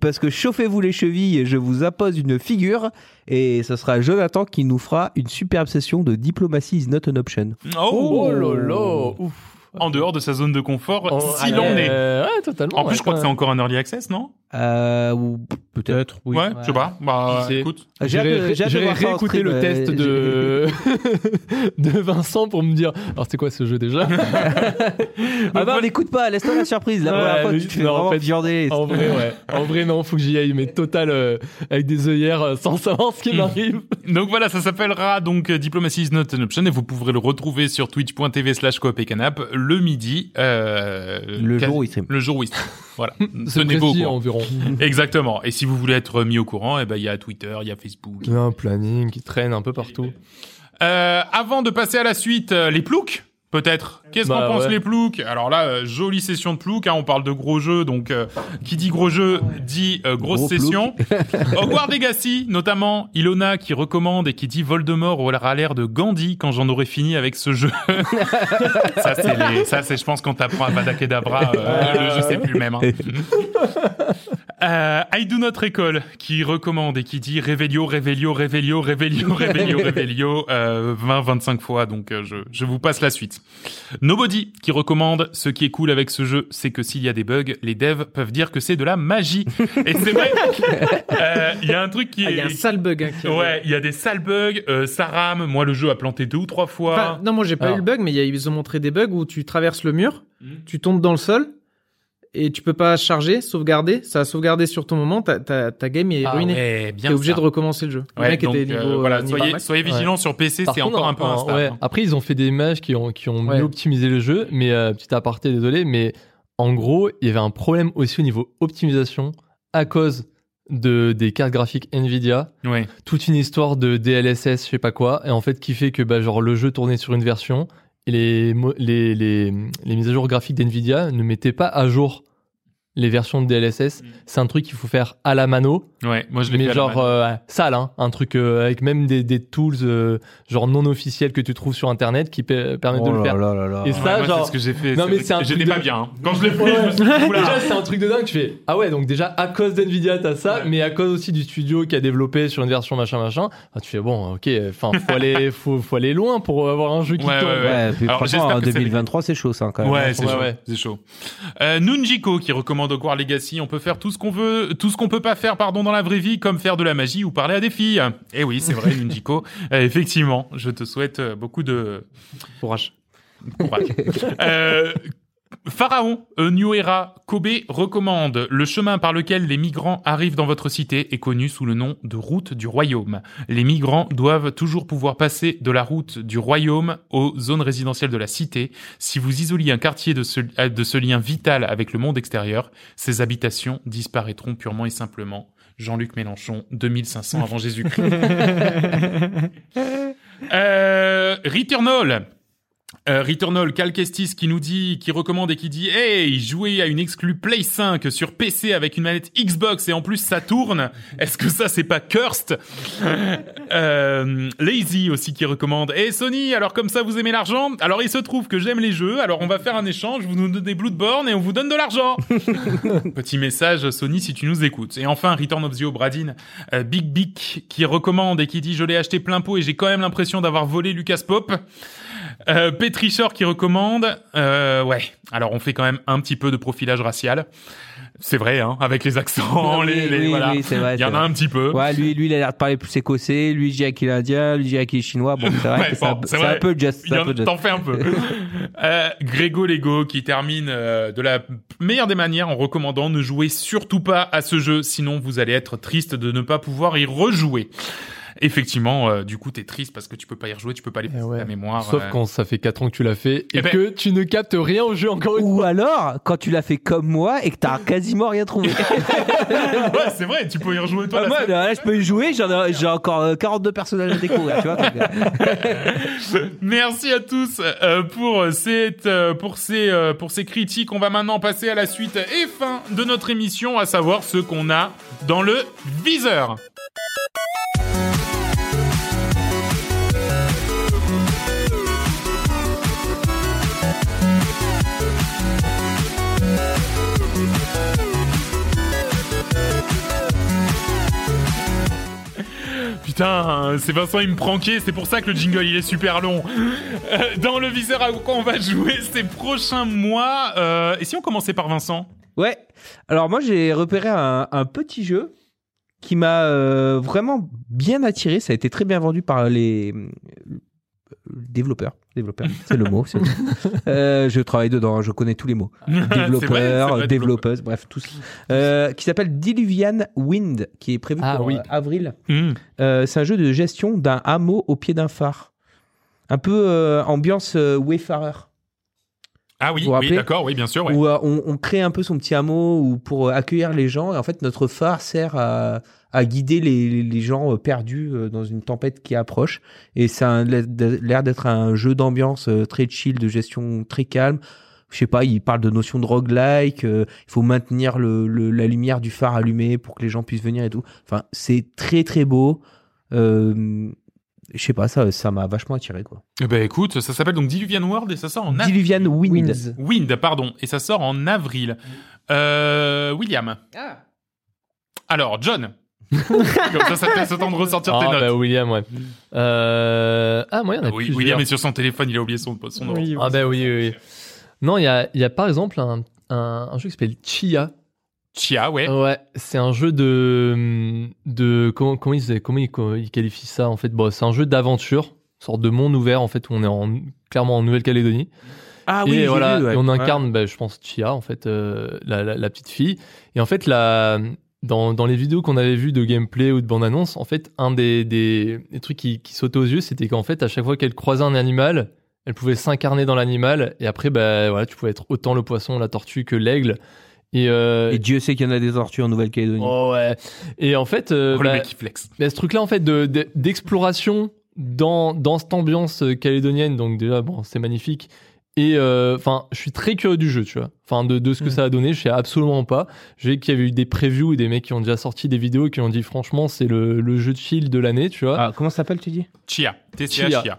parce que chauffez-vous les chevilles, je vous appose une figure et ce sera Jonathan qui nous fera une superbe session de diplomatie is not an option. Oh là là, ouf. en dehors de sa zone de confort, En- s'il en est. Euh, Ouais, totalement. En plus, ouais, je crois que c'est encore un early access, non? Euh, ou peut-être. oui. Ouais, je sais pas. Bah, écoute. J'irai réécouter le euh, test de... de Vincent pour me dire alors c'était quoi ce jeu déjà? Ah bah, on n'écoute pas, laisse-toi la surprise. La Ouais, première fois, tu te fais non, en fait. En vrai, ouais. En vrai, non, faut que j'y aille, mais total, euh, avec des œillères, euh, sans savoir ce qui Mm. m'arrive. Donc voilà, ça s'appellera donc Diplomacy is not an option et vous pourrez le retrouver sur twitch.tv slash coop et canap le midi. Euh, Le quasi- jour où il stream. Le jour où il stream. Voilà. C'est Tenez-vous au précis courant. environ. Exactement. Et si vous voulez être mis au courant, eh ben, il y a Twitter, il y a Facebook. Il y a un planning qui traîne un peu partout. Euh, avant de passer à la suite, euh, les ploucs Peut-être. Qu'est-ce Bah, qu'on pense ouais. les ploucs? Alors là, euh, jolie session de ploucs. Hein, on parle de gros jeux, donc euh, qui dit gros jeu dit euh, grosse Gros session. Hogwarts Legacy, notamment Ilona qui recommande et qui dit Voldemort aura l'air de Gandhi quand j'en aurai fini avec ce jeu. ça c'est les, ça c'est, je pense quand t'apprends à Vada Kedavra, euh, le jeu c'est plus le même. Hein. Euh, I do not recall qui recommande et qui dit Revelio, Revelio, Revelio, Revelio, Revelio, Revelio, euh, 20, 25 fois. Donc euh, je, je vous passe la suite. Nobody qui recommande ce qui est cool avec ce jeu, c'est que s'il y a des bugs, les devs peuvent dire que c'est de la magie. Et c'est vrai. euh, Il y a un truc qui Ah, est. il y a un sale bug. hein, qui- Ouais, il y a des sales bugs, euh, ça rame. Moi, le jeu a planté deux ou trois fois. Enfin, non, moi j'ai pas Alors. eu le bug, mais il y a- ils ont montré des bugs où tu traverses le mur, Mhm. tu tombes dans le sol et tu peux pas charger, sauvegarder. Ça a sauvegardé sur ton moment, ta, ta, ta game est Ah ruinée. Ouais, bien T'es obligé ça. de recommencer le jeu. Le Ouais, mec donc, était euh, niveau, voilà, euh, niveau soyez, soyez vigilants sur PC, c'est encore un peu instable. ouais. Après, ils ont fait des images qui ont, qui ont Ouais. mieux optimisé le jeu, mais euh, petit aparté, désolé, mais en gros, il y avait un problème aussi au niveau optimisation à cause de des cartes graphiques Nvidia, Ouais. toute une histoire de DLSS, je sais pas quoi, et en fait qui fait que bah, genre le jeu tournait sur une version les les, les, les mises à jour graphiques d'Nvidia ne mettaient pas à jour les versions de DLSS. Mm. C'est un truc qu'il faut faire à la mano, Ouais, moi je l'ai fait à mais la genre euh, sale, hein, un truc euh, avec même des, des tools euh, genre non officiels que tu trouves sur internet qui pe- permettent de Oh le là faire. là là là. Et Ouais, ça, moi, genre- c'est ce que j'ai fait. Non, mais c'est un J'étais de- pas bien. hein. Quand je l'ai fait, je me suis dit, oula. Déjà, c'est un truc de dingue. Tu fais ah ouais, donc déjà à cause d'Nvidia t'as ça, Ouais. mais à cause aussi du studio qui a développé sur une version machin machin. ah, tu fais bon, ok, enfin faut aller, faut, faut aller loin pour avoir un jeu qui Ouais, tourne. ouais, ouais. Ouais, puis Alors, franchement, j'espère en que c'est 2023, c'est chaud, ça, quand même. Ouais, c'est Ouais, chaud. ouais. C'est chaud. Nunjiko qui recommande Hogwarts Legacy. On peut faire tout ce qu'on veut, tout ce qu'on peut pas faire, pardon, dans la vraie vie, comme faire de la magie ou parler à des filles. Eh oui, c'est vrai, Nunjiko. Euh, effectivement, je te souhaite euh, beaucoup de Courage. courage. Euh, Pharaon, A New Era, Kobe recommande le chemin par lequel les migrants arrivent dans votre cité est connu sous le nom de route du royaume. Les migrants doivent toujours pouvoir passer de la route du royaume aux zones résidentielles de la cité. Si vous isoliez un quartier de ce, euh, de ce lien vital avec le monde extérieur, ces habitations disparaîtront purement et simplement. Jean-Luc Mélenchon, 2500 avant Jésus-Christ. Euh, Returnal. Euh, Returnal, Calcestis qui nous dit, qui recommande et qui dit Hey, jouer à une exclue Play 5 sur PC avec une manette Xbox et en plus ça tourne. Est-ce que ça c'est pas cursed? Euh, Lazy aussi qui recommande Hey Sony, alors comme ça vous aimez l'argent? Alors il se trouve que j'aime les jeux, alors on va faire un échange, vous nous donnez Bloodborne et on vous donne de l'argent. Petit message Sony si tu nous écoutes. Et enfin Return of the Obradin, euh, Big Big qui recommande et qui dit je l'ai acheté plein pot et j'ai quand même l'impression d'avoir volé Lucas Pop. Euh, qui recommande. Euh, ouais. Alors on fait quand même un petit peu de profilage racial. C'est vrai, hein, avec les accents, Oui, les, les- oui, voilà. oui, c'est vrai, Il y en a vrai. un petit peu. Ouais, lui, lui, il a l'air de parler plus écossais. Lui, il dit qu'il est indien. Lui, il dit qu'il est chinois. Bon, c'est vrai Ouais, c'est un- bon, c'est peu just. T'en fais un peu. euh, Grégo Lego qui termine euh, de la meilleure des manières en recommandant ne jouez surtout pas à ce jeu, sinon vous allez être triste de ne pas pouvoir y rejouer. Effectivement, euh, du coup, t'es triste parce que tu peux pas y rejouer, tu peux pas les Eh passer ouais. ta mémoire. Sauf euh. quand ça fait 4 ans que tu l'as fait et Eh ben- que tu ne captes rien au jeu encore une fois. Ou alors, quand tu l'as fait comme moi et que t'as quasiment rien trouvé. ouais, c'est vrai, tu peux y rejouer toi. Ah, la moi, là, je peux y jouer. J'en ai, j'ai encore euh, 42 personnages à découvrir. Tu vois. euh, Merci à tous euh, pour cette euh, pour ces euh, pour ces critiques. On va maintenant passer à la suite et fin de notre émission, à savoir ce qu'on a dans le viseur. Putain, c'est Vincent, il me pranquait, c'est pour ça que le jingle il est super long. Euh, dans le viseur à quoi on va jouer ces prochains mois. euh, et si on commençait par Vincent? Ouais. Alors moi j'ai repéré un, un petit jeu qui m'a euh, vraiment bien attiré. Ça a été très bien vendu par les développeurs. Développeurs, c'est le mot. c'est- Euh, je travaille dedans, je connais tous les mots. C'est vrai, c'est Développeurs, vrai, développeuses, bref, tous. Euh, qui s'appelle Diluvian Wind, qui est prévu Ah pour oui. euh, avril. Hmm. Euh, c'est un jeu de gestion d'un hameau au pied d'un phare. Un peu euh, ambiance euh, Wayfarer. Ah oui, d'accord, oui, bien sûr. ouais. où euh, on, on crée un peu son petit hameau ou pour accueillir les gens. Et en fait, notre phare sert à, à guider les, les gens euh, perdus euh, dans une tempête qui approche. Et ça a l'air d'être un jeu d'ambiance euh, très chill, de gestion très calme. Je sais pas, il parle de notion de roguelike. euh, il faut maintenir le, le- la lumière du phare allumée pour que les gens puissent venir et tout. Enfin, c'est très très beau. Euh, je sais pas, ça ça m'a vachement attiré quoi. Eh ben écoute, ça s'appelle donc Diluvian World et ça sort en avril. Diluvian Wind. Winds. Wind, pardon, et ça sort en avril. Euh, William. Alors, John. Comme ça, ça te laisse le temps de ressortir tes Ah, notes. bah, William, ouais. Euh... Ah, moi, il y en a oui, plusieurs. William est sur son téléphone, il a oublié son, son nom. Ah, bah oui, oui, oui. Non, il y a, il y a par exemple un, un, un jeu qui s'appelle Chia. Chia, ouais. Ouais, c'est un jeu de. de comment, comment, ils, comment ils, ils qualifient ça en fait? Bon, C'est un jeu d'aventure, sorte de monde ouvert en fait, où on est en, clairement en Nouvelle-Calédonie. Ah et j'ai voilà, vu, ouais. et on Ouais. incarne, bah, je pense, Chia, en fait, euh, la, la, la petite fille. Et en fait, la, dans, dans les vidéos qu'on avait vues de gameplay ou de bande-annonce, en fait, un des, des, des trucs qui, qui sautait aux yeux, c'était qu'en fait, à chaque fois qu'elle croisait un animal, elle pouvait s'incarner dans l'animal. Et après, bah, voilà, tu pouvais être autant le poisson, la tortue que l'aigle. Et, euh, Et Dieu sait qu'il y en a des tortues en Nouvelle-Calédonie. oh, ouais. Et en fait, euh, Oh, le bah, mec qui flex. bah, ce truc-là, en fait, de- de- d'exploration dans, dans cette ambiance calédonienne, donc déjà, bon, c'est magnifique. Et euh, enfin, je suis très curieux du jeu, tu vois. Enfin, de, de ce que Mm. ça a donné, je sais absolument pas. J'ai vu qu'il y avait eu des previews et des mecs qui ont déjà sorti des vidéos et qui ont dit, franchement, c'est le, le jeu de chill de l'année, tu vois. Ah, comment ça s'appelle, tu dis? Chia. TCH Chia. Chia.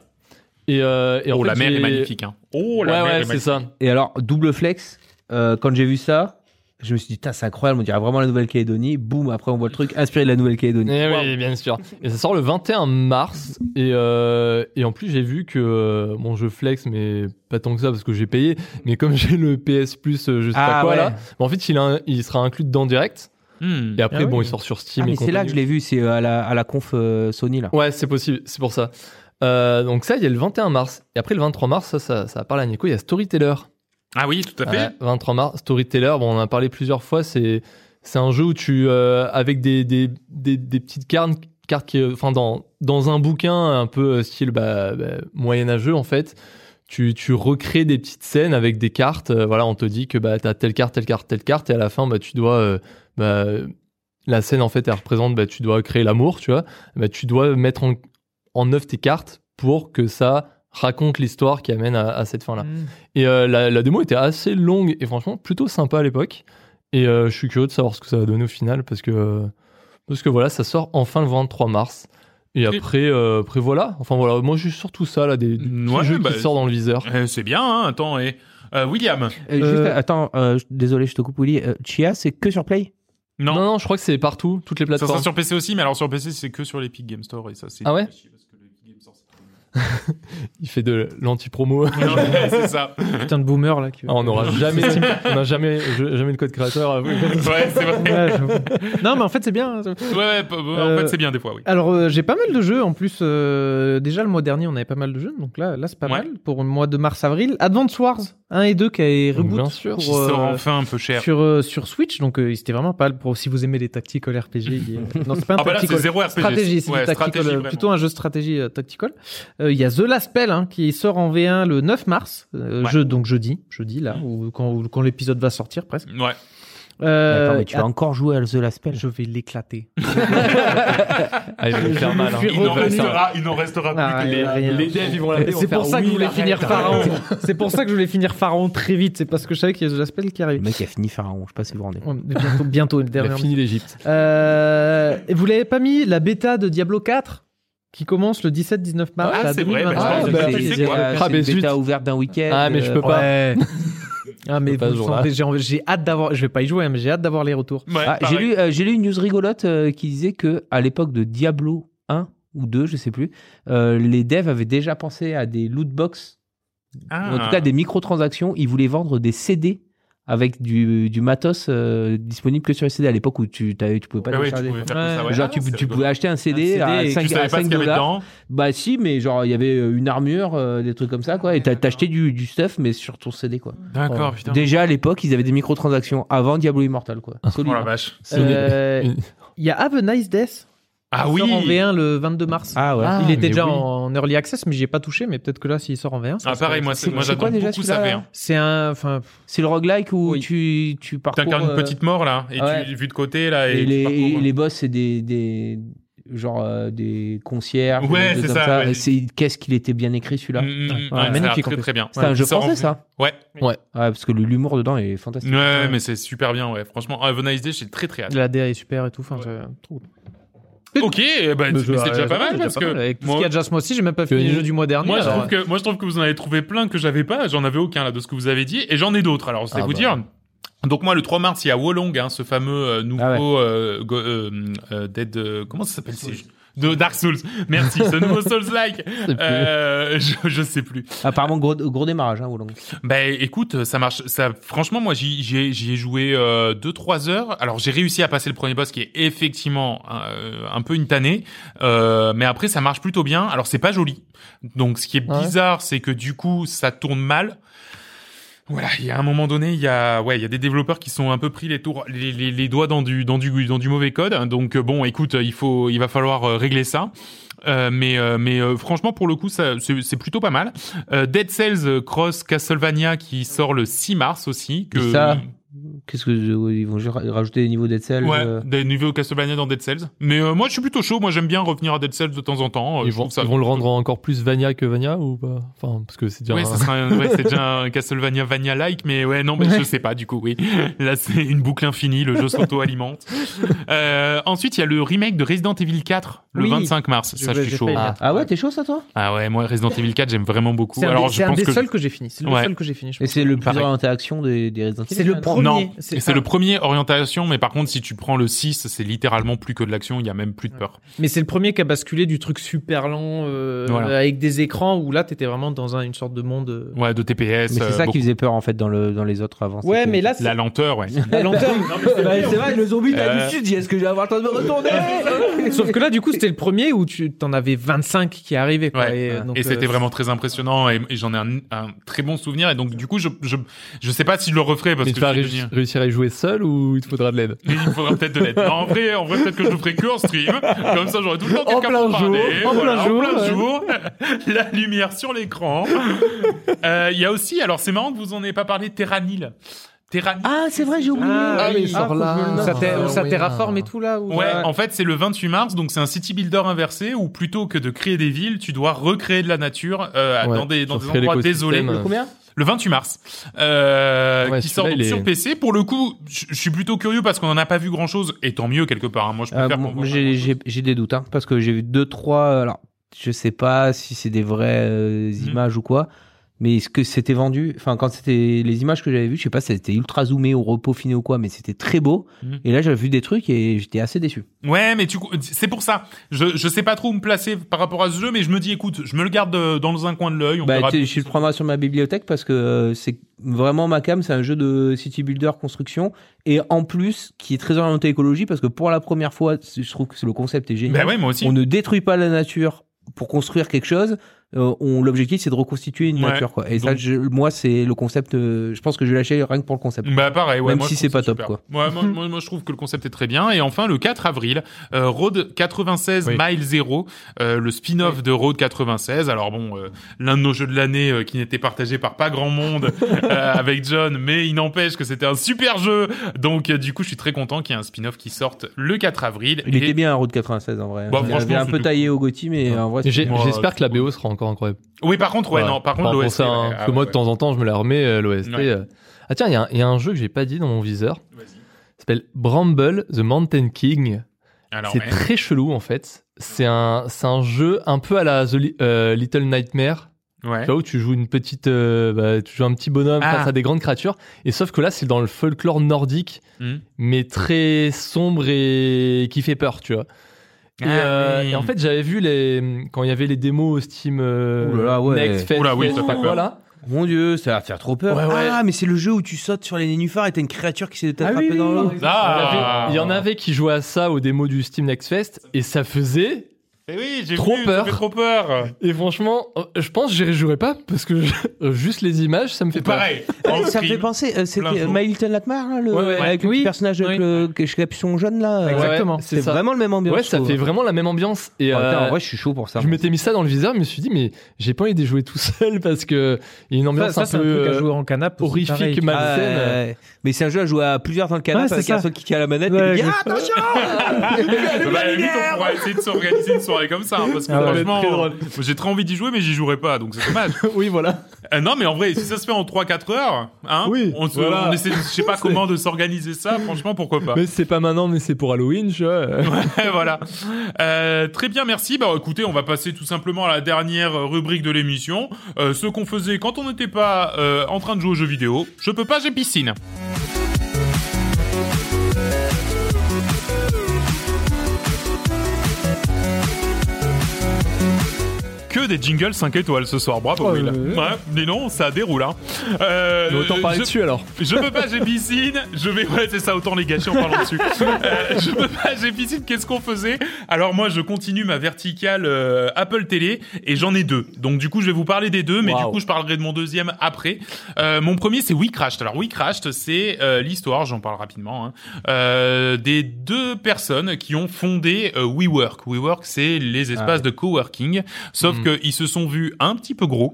Et, euh, et en Oh, fait, la mer est magnifique, hein. Oh, Ouais, la mer ouais, est c'est magnifique. ça. Et alors, double flex, euh, quand j'ai vu ça, je me suis dit, c'est incroyable, on dirait vraiment la Nouvelle-Calédonie. Boum, après on voit le truc inspiré de la Nouvelle-Calédonie. Eh oui, bien sûr. Et ça sort le 21 mars. Et, euh, et en plus, j'ai vu que euh, bon, je flex, mais pas tant que ça parce que j'ai payé. Mais comme j'ai le PS Plus, euh, je sais pas Ah, quoi ouais. là, bah, en fait, il, a un- il sera inclus dedans direct. Hmm. Et après, Ah bon, oui. il sort sur Steam. Ah, mais c'est là que je l'ai vu, c'est à la, à la conf euh, Sony là. Ouais, c'est possible, c'est pour ça. Euh, donc ça, il y a le 21 mars. Et après, le 23 mars, ça, ça, ça parle à Nico, il y a Storyteller. Ah oui, tout à fait. Ouais, 23 mars, Storyteller, bon, on en a parlé plusieurs fois, c'est un jeu où tu, euh, avec des, des, des, petites cartes, cartes qui, euh, enfin, dans, dans un bouquin un peu euh, style bah, bah, moyenâgeux, en fait, tu, tu recrées des petites scènes avec des cartes. euh, voilà, on te dit que bah, tu as telle carte, telle carte, telle carte, et à la fin, bah, tu dois. euh, bah, la scène, en fait, elle représente, bah, tu dois créer l'amour, tu vois. Bah, tu dois mettre en, en œuvre tes cartes pour que ça raconte l'histoire qui amène à, à cette fin-là. Mm. Et euh, la, la démo était assez longue et franchement plutôt sympa à l'époque. Et euh, je suis curieux de savoir ce que ça va donner au final parce que, parce que voilà, ça sort enfin le 23 mars. Et après, euh, après voilà. Enfin voilà, moi j'ai surtout ça là, des, des petits Ouais, jeux bah, qui sortent dans le viseur. Eh, c'est bien, hein, attends, et euh, William. Euh, Euh, Juste, attends, euh, je- désolé, je te coupe, Willy. Euh, Chia, c'est que sur Play? Non, Non, non, je crois que c'est partout, toutes les ça plateformes. sera sur PC aussi, mais alors sur PC, c'est que sur l'Epic Game Store, et ça, c'est... Ah ouais que l'Epic Game Store, c'est trop Il fait de l'anti-promo. ouais, c'est ça. Putain de boomer là. Qui... Ah, on n'aura jamais, on n'a jamais, jamais le code créateur. ouais, c'est vrai. Ouais, non, mais en fait, c'est bien. hein. Ouais, p- en Euh, fait, c'est bien des fois, oui. Alors, euh, j'ai pas mal de jeux en plus. euh, déjà, le mois dernier, on avait pas mal de jeux. Donc là, là c'est pas Ouais. mal. Pour le mois de mars-avril. Advance Wars 1 et 2 qui est reboot Bien sûr. pour, Qui sort euh, enfin un peu cher. sur, euh, sur Switch. Donc, euh, c'était vraiment pas pour si vous aimez les tactical RPG. il y a- Non, c'est pas un Ah bah là, c'est tactical. zéro RPG. Stratégie, c'est Ouais, tactical, plutôt un jeu de stratégie tactical. Euh, Il y a The Last Spell hein, qui sort en V1 le 9 mars, euh, Ouais. jeu, donc jeudi, jeudi là, ou quand, quand l'épisode va sortir presque. Ouais. Euh, Attends, mais tu vas encore jouer à The Last Spell Je vais l'éclater. Ah, il va lui faire mal. hein. Il n'en restera, il n'en restera Ah, plus les... rien. Les devs, ils vont l'appeler. C'est pour ça que je voulais finir Pharaon. C'est pour ça que je voulais finir Pharaon très vite. C'est parce que je savais qu'il y a The Last Spell qui Le arrive. mec a fini Pharaon, je sais pas si vous vous rendez. Bientôt, bientôt, le Il a dernier. fini l'Égypte. Euh, vous l'avez pas mis la bêta de Diablo 4 qui commence le 17-19 mars. Ah, c'est vrai, bah, 2023. je pense que bah, c'est- Euh, Ah, une zut. bêta ouverte d'un week-end. Ah, mais je peux euh, pas. Ah mais Pas ce vous jour-là. sentez, j'ai hâte d'avoir, je vais pas y jouer, hein, mais j'ai hâte d'avoir les retours. Ouais, Ah, j'ai lu, euh, j'ai lu une news rigolote euh, qui disait que à l'époque de Diablo 1, ou deux, je sais plus, euh, les devs avaient déjà pensé à des loot box, Ah. ou en tout cas des microtransactions. Ils voulaient vendre des CD avec du, du matos euh, disponible que sur les CD à l'époque où tu, pouvais pas Bah ouais, tu télécharger. pouvais faire Ouais. tout ça, ouais. Genre, Ah, tu, pouvais acheter un CD, Un à CD et 5, Tu à pas 5 ce qu'il y avait dollars. dedans. Bah si, mais genre il y avait euh, une armure, euh, des trucs comme ça quoi. Et t'as- t'achetais du, du stuff mais sur ton CD quoi. D'accord, putain. Déjà à l'époque ils avaient des microtransactions avant Diablo Immortal quoi. Oh la vache. Euh, Il y a Have a Nice Death. Ah qui oui. sort en V1 le 22 mars. Ah ouais. Ah, il était mais déjà oui. en early access, mais j'y ai pas touché. Mais peut-être que là, s'il sort en V1. ça Ah pareil, moi, moi déjà beaucoup ça là V1. C'est un, enfin, C'est le roguelike où Oui. tu, tu parcours. T'incarnes une euh, petite mort là, et ouais. tu vu de côté là, et, les, parcours. et les boss c'est des, des genre euh, des concierges. Ouais, c'est ça, ouais. C'est qu'est-ce qu'il était bien écrit celui-là. Mm, mm, mm, Ouais, ouais, magnifique, très bien. C'est un jeu français ça. Ouais. Ouais parce que l'humour dedans est fantastique. Ouais, mais c'est super bien, ouais. Franchement, Have a Nice Day, j'ai très très hâte. la DA est super et tout. Enfin, trop cool. Ok, Mais c'est déjà pas mal parce que Avec tout ce moi, qu'il y a déjà ce mois-ci, j'ai même pas fini les jeux du mois dernier. moi, je trouve que moi je trouve que vous en avez trouvé plein que j'avais pas. J'en avais aucun là de ce que vous avez dit, et j'en ai d'autres. Alors c'est Ah vous bah. dire. Donc moi le 3 mars il y a Wolong, hein, ce fameux euh, nouveau Ah ouais. euh, go- euh, euh, Dead euh, comment ça s'appelle ces jeux? De Dark Souls. Merci, ce nouveau Souls-like. Euh, je, je sais plus. Apparemment gros, gros démarrage hein Wolong. Bah écoute, ça marche. Ça, franchement, moi j'y j'y ai, j'y ai joué euh, 2-3 heures. Alors j'ai réussi à passer le premier boss qui est effectivement euh, un peu une tannée, euh, mais après ça marche plutôt bien. Alors c'est pas joli. Donc ce qui est ouais bizarre, c'est que du coup ça tourne mal. Voilà, il y a un moment donné, il y a ouais, il y a des développeurs qui sont un peu pris les tours, les, les, les doigts dans du dans du dans du mauvais code. Donc euh, bon, écoute, il faut il va falloir euh, régler ça. Euh, mais euh, mais euh, franchement pour le coup ça c'est plutôt pas mal. Euh, Dead Cells Cross Castlevania qui sort le 6 mars aussi que ça, Qu'est-ce que ils vont rajouter des niveaux Dead Cells Ouais, euh, des niveaux Castlevania dans Dead Cells. Mais euh, moi, je suis plutôt chaud. Moi, j'aime bien revenir à Dead Cells de temps en temps. Euh, Ils je vont, trouve ça- ils vont le rendre encore plus Vania que Vania ou pas? Enfin, parce que c'est déjà. Ouais, un- ça sera un- ouais, c'est déjà un Castlevania Vania-like, mais ouais, non, mais je sais pas, du coup, oui. Là, c'est une boucle infinie, le jeu s'auto-alimente. Euh, ensuite, il y a le remake de Resident Evil 4, le Oui. 25 mars. Ça, je suis chaud. Ah. Ah ouais, t'es chaud ça toi? Ouais, moi, Resident Evil 4, j'aime vraiment beaucoup. C'est un, Alors, des- je c'est un pense des que... seuls que j'ai fini. C'est le seul que j'ai fini. Et c'est le plus Pareil. orienté action des, Resident Evil. C'est le non premier. Non, C'est- le premier orientation, mais par contre, si tu prends le 6, c'est littéralement plus que de l'action, il y a même plus de peur. Mais c'est le premier qui a basculé du truc super lent euh, Voilà. avec des écrans où là t'étais vraiment dans un- une sorte de monde. euh, Ouais, de TPS. Mais c'est euh, ça beaucoup- qui faisait peur en fait dans, le, dans les autres avant. Ouais, mais là La lenteur, ouais. la lenteur. C'est vrai, le zombie du du sud, est-ce que je vais avoir le temps de me retourner? Sauf que là, du coup, c'était le premier où tu t'en avais 25 qui arrivaient. Quoi, Ouais. et, euh, et c'était euh, vraiment très impressionnant et, et j'en ai un, un très bon souvenir et donc du coup je je je sais pas si je le referai parce Mais que vais réussir, à y jouer seul ou il te faudra de l'aide il me faudra peut-être de l'aide. Non, en vrai, en vrai peut-être que je le ferai que en stream. Comme ça, j'aurai tout le temps quelqu'un pour parler. jour, en Voilà, plein jour, en plein ouais. jour. La lumière sur l'écran. Euh, Il y a aussi, alors c'est marrant que vous en ayez pas parlé, Terranil. Terranil. Ah, c'est vrai, j'ai oublié. Ah, mais oui. il sort que là. Ça, ter- Ah, ça oui, terraforme ah. et tout là ou- Ouais, en fait, c'est le 28 mars, donc c'est un city builder inversé où plutôt que de créer des villes, tu dois recréer de la nature euh, Ouais, dans des, dans des endroits désolés. Le Combien? Le 28 mars, euh, Ouais, qui sort donc sur est- PC. Pour le coup, je suis plutôt curieux parce qu'on en a pas vu grand chose, et tant mieux quelque part. hein. Moi, je Euh, préfère voit j'ai, des doutes, hein, parce que j'ai vu deux, trois. Alors, je sais pas si c'est des vraies euh, Mhm. images ou quoi, mais est-ce que c'était vendu? Enfin, quand c'était les images que j'avais vues, je sais pas, si c'était ultra zoomé au repos finé ou quoi, mais c'était très beau. Mhm. Et là, j'avais vu des trucs et j'étais assez déçu. Ouais, mais tu, c'est pour ça. Je, je sais pas trop où me placer par rapport à ce jeu, mais je me dis, écoute, je me le garde euh, dans un coin de l'œil. Bah, je le prendrai sur ma bibliothèque parce que euh, c'est vraiment ma cam, c'est un jeu de city builder construction et en plus qui est très orienté écologie parce que pour la première fois, je trouve que le concept est génial. Bah ouais, moi aussi. on ne détruit pas la nature pour construire quelque chose. Euh, on, l'objectif c'est de reconstituer une Ouais. nature quoi. Et ça, je- moi c'est le concept. euh, je pense que je vais lâcher rien que pour le concept. Bah pareil, ouais, Même moi, si c'est pas top, super. Ouais, moi, moi, moi, je trouve que le concept est très bien. Et enfin le 4 avril, euh, Road 96 Oui. Mile Zero, euh, le spin-off de Road 96. Alors bon, euh, l'un de nos jeux de l'année euh, qui n'était partagé par pas grand monde euh, avec John, mais il n'empêche que c'était un super jeu. Donc euh, du coup, je suis très content qu'il y ait un spin-off qui sorte le 4 avril. Il Et- était bien un Road 96 en vrai. Bah, il avait franchement, un peu taillé au Gotti, mais en vrai. J'espère je que la BO sera encore incroyable. Oui, par contre, ouais, Voilà. non, par contre, l'OST. hein, ouais, parce ah que moi, ouais. de temps en temps, je me la remets, euh, l'OST. Euh. Ah tiens, il y, a un- il y a un jeu que j'ai pas dit dans mon viseur. S'appelle Bramble the Mountain King. C'est très chelou en fait. C'est un, c'est un jeu un peu à la The euh, Little Nightmare. Ouais. Tu vois, où tu joues une petite, euh, bah, tu joues un petit bonhomme Ah. face à des grandes créatures. Et sauf que là, c'est dans le folklore nordique, Hmm. mais très sombre et qui fait peur, tu vois. Et, Ah euh, oui. et en fait, j'avais vu les quand il y avait les démos Steam euh, Ouh là là, ouais. Next Fest. Oula, oui, ça fait peur. Voilà. Mon dieu, ça va faire trop peur. Ouais, ouais. Ah, mais c'est le jeu où tu sautes sur les nénuphars et t'as une créature qui s'est Ah attrapée oui, dans l'eau. Ah. Il y en avait qui jouaient à ça aux démos du Steam Next Fest et ça faisait. Eh oui, j'ai Trop vu, peur. Trop peur. Et franchement, euh, je pense que j'y jouerai pas parce que je- euh, juste les images, ça me fait peur. Pareil. Eh, ça me fait penser, euh, c'était de My Little Nightmare, là, le, Ouais, ouais. avec le Oui. petit personnage avec le capuchon jaune, là. Exactement. c'est vraiment le même ambiance. Ouais, ça trouve. fait vraiment la même ambiance. Et Oh, putain, euh, en vrai, je suis chaud pour ça. je m'étais mis ça dans le viseur, je me suis dit, mais j'ai pas envie de jouer tout seul parce que il y a une ambiance ça, un c'est un peu truc à euh, jouer en canap. aussi, horrifique, pareil. mal- Ah, scène. ouais. Mais c'est un jeu à jouer à plusieurs dans le canapé Ouais, c'est avec un seul qui tient la manette attention on pourra essayer de s'organiser une soirée comme ça, hein, parce que Ah ouais, franchement, très drôle. euh, j'ai très envie d'y jouer, mais j'y jouerai pas, donc c'est dommage. oui, voilà. Euh, non, mais en vrai, si ça se fait en 3-4 heures, hein, Oui, on, se, voilà. on essaie, de- je sais pas comment de s'organiser ça, franchement, pourquoi pas. Mais c'est pas maintenant, mais c'est pour Halloween, tu vois. voilà. Euh, très bien, merci. Bah écoutez, on va passer tout simplement à la dernière rubrique de l'émission. Euh, ce qu'on faisait quand on n'était pas euh, en train de jouer aux jeux vidéo. Je peux pas, j'ai piscine. Que des jingles 5 étoiles ce soir, bravo Oh, Will. ouais. Ouais, mais non, ça déroule. Hein. Euh, Mais autant parler je- dessus alors. je peux pas, j'ai piscine. Je vais, ouais, c'est ça, autant les gâcher en parlant dessus. Euh, je peux pas, j'ai piscine. Qu'est-ce qu'on faisait? Alors moi, je continue ma verticale euh, Apple Télé et j'en ai deux. Donc du coup, je vais vous parler des deux, mais Wow. du coup, je parlerai de mon deuxième après. Mon premier, c'est We Crashed. Alors We Crashed, c'est l'histoire, j'en parle rapidement, hein, des deux personnes qui ont fondé WeWork. WeWork, c'est les espaces de coworking, sauf Mhm. Qu'ils se sont vus un petit peu gros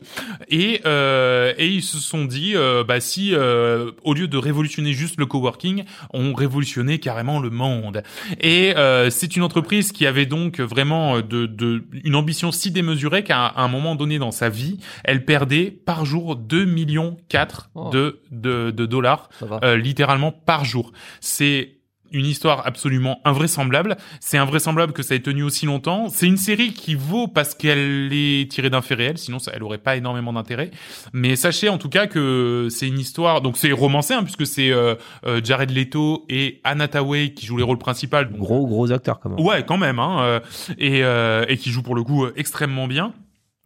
et euh, et ils se sont dit, euh, bah si euh, au lieu de révolutionner juste le coworking, on révolutionnait carrément le monde. Et c'est une entreprise qui avait donc vraiment de, de une ambition si démesurée qu'à un moment donné dans sa vie, elle perdait par jour 2 millions 4 Oh. de, de de dollars euh, littéralement par jour. C'est une histoire absolument invraisemblable. C'est invraisemblable que ça ait tenu aussi longtemps. C'est une série qui vaut parce qu'elle est tirée d'un fait réel, sinon ça, elle aurait pas énormément d'intérêt. Mais sachez en tout cas que c'est une histoire. Donc c'est romancé hein, puisque c'est euh, euh, Jared Leto et Anna Tawai qui jouent les rôles principaux. Donc, Gros, gros acteur, quand même. Ouais, quand même. Hein, euh, et euh, et qui jouent pour le coup extrêmement bien.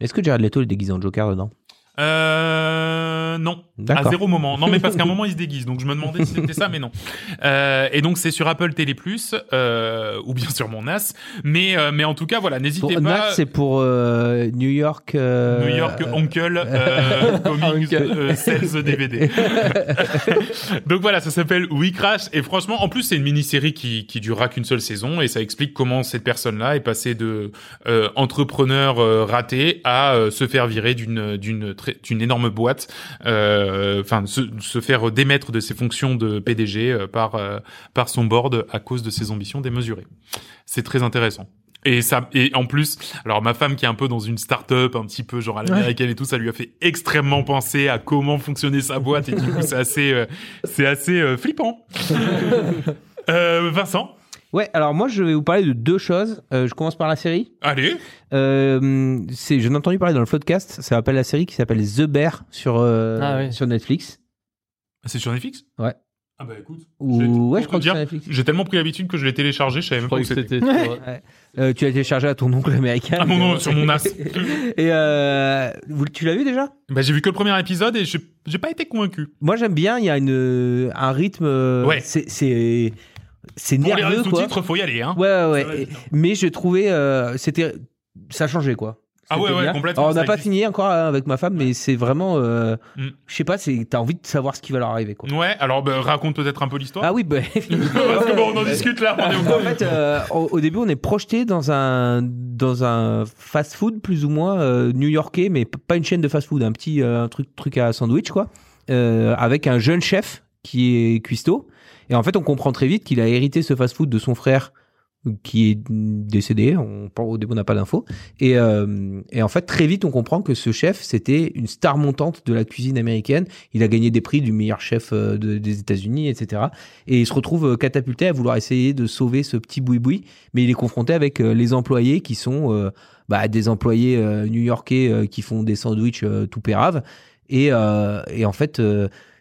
Est-ce que Jared Leto est déguisé en Joker dedans? Euh, non. À zéro moment. Non, mais parce qu'à un moment, il se déguise. Donc, je me demandais si c'était ça, mais non. Euh, et donc, c'est sur Apple TV+, euh, ou bien sur mon NAS. Mais, euh, mais en tout cas, voilà, n'hésitez pas. Nat, c'est pour euh, New York. euh, New York euh, Uncle euh, euh, Sales DVD. Donc voilà, ça s'appelle We Crash et franchement, en plus c'est une mini-série qui qui durera qu'une seule saison et ça explique comment cette personne-là est passée de euh, entrepreneur raté à euh, se faire virer d'une d'une d'une énorme boîte, euh, enfin se, se faire démettre de ses fonctions de PDG euh, par euh, par son board à cause de ses ambitions démesurées. C'est très intéressant. Et ça, et en plus, alors ma femme qui est un peu dans une start-up, un petit peu genre à l'américaine et tout, ça lui a fait extrêmement penser à comment fonctionnait sa boîte et du coup c'est assez, euh, c'est assez euh, flippant. euh, Vincent, Ouais, alors moi, je vais vous parler de deux choses. Euh, je commence par la série. allez. Euh, c'est, j'en ai entendu parler dans le podcast. Ça s'appelle la série qui s'appelle The Bear sur, euh, Ah oui. sur Netflix. C'est sur Netflix? Ouais. Ah bah écoute. Ou, ouais, je pour crois te que c'est Netflix. J'ai tellement pris l'habitude que je l'ai téléchargé, je savais Je même pas où croyais que c'était. c'était. Euh, tu l'as téléchargé à ton oncle américain. Ah mon nom, sur mon NAS. Et euh, vous- tu l'as vu déjà? Bah j'ai vu que le premier épisode et j'ai j'ai pas été convaincu. Moi, j'aime bien. Il y a une, un rythme. euh, Ouais. C'est, c'est, c'est Pour les nerveux, quoi. sous-titres, faut y aller, hein. Ouais, ouais, ouais. Et- hein. mais je trouvais, euh, c'était, ça changeait quoi. Ah ouais, ouais, complètement, Alors, on n'a pas fini encore hein, avec ma femme, mais c'est vraiment, euh, Mm. je sais pas, c'est, t'as envie de savoir ce qui va leur arriver quoi. Ouais, alors bah, raconte peut-être un peu l'histoire. Ah oui, bah, Parce que bon, on en discute là, on est au en fait, euh, au, début, on est projeté dans un dans un fast-food plus ou moins euh, new-yorkais, mais pas une chaîne de fast-food, un petit euh, un truc truc à sandwich quoi, avec un jeune chef qui est cuistot. Et en fait, on comprend très vite qu'il a hérité ce fast-food de son frère qui est décédé. On, au début, on n'a pas d'infos. Et, euh, et en fait, très vite, on comprend que ce chef, c'était une star montante de la cuisine américaine. Il a gagné des prix du meilleur chef euh, de- des États-Unis, etc. Et il se retrouve euh, catapulté à vouloir essayer de sauver ce petit boui-boui, mais il est confronté avec les employés qui sont bah, des employés new-yorkais qui font des sandwichs tout péraves. Et, en fait,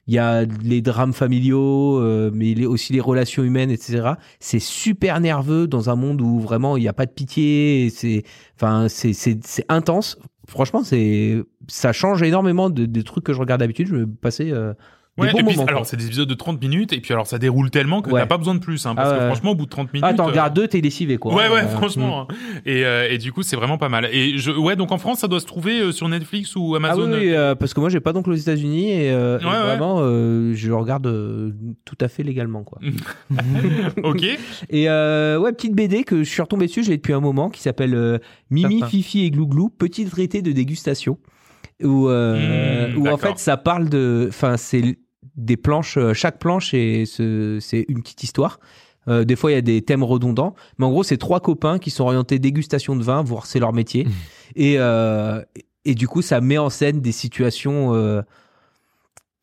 il y a les drames familiaux, euh, mais les- aussi les relations humaines, etc. C'est super nerveux dans un monde où vraiment il n'y a pas de pitié. C'est, enfin, c'est, c'est, c'est intense. Franchement, c'est, ça change énormément de- des trucs que je regarde d'habitude. Je vais passer euh, des Ouais, bons puis, moments. alors c'est des épisodes de 30 minutes, et puis alors ça déroule tellement que Ouais. t'as pas besoin de plus, hein, parce Ah que franchement, au bout de 30 minutes. ah, t'en euh, regardes deux, t'es décivé, quoi. Ouais, ouais, Euh, franchement. hein. Et, euh, et du coup, c'est vraiment pas mal. Et je, ouais, donc en France, ça doit se trouver euh, sur Netflix ou Ah Amazon. oui, oui, euh, parce que moi j'ai pas d'oncle aux États-Unis et, euh, et vraiment euh, je regarde euh, tout à fait légalement quoi. ok. Et euh, ouais, petite BD que je suis retombé dessus, je l'ai depuis un moment, qui s'appelle euh, Mimi. Fifi et Glouglou, petit traité de dégustation, où, euh, Mmh, où en fait ça parle de, enfin c'est des planches, euh, chaque planche ce- c'est une petite histoire. Euh, des fois il y a des thèmes redondants, mais en gros c'est trois copains qui sont orientés dégustation de vin, voir c'est leur métier, et euh, et du coup ça met en scène des situations. euh,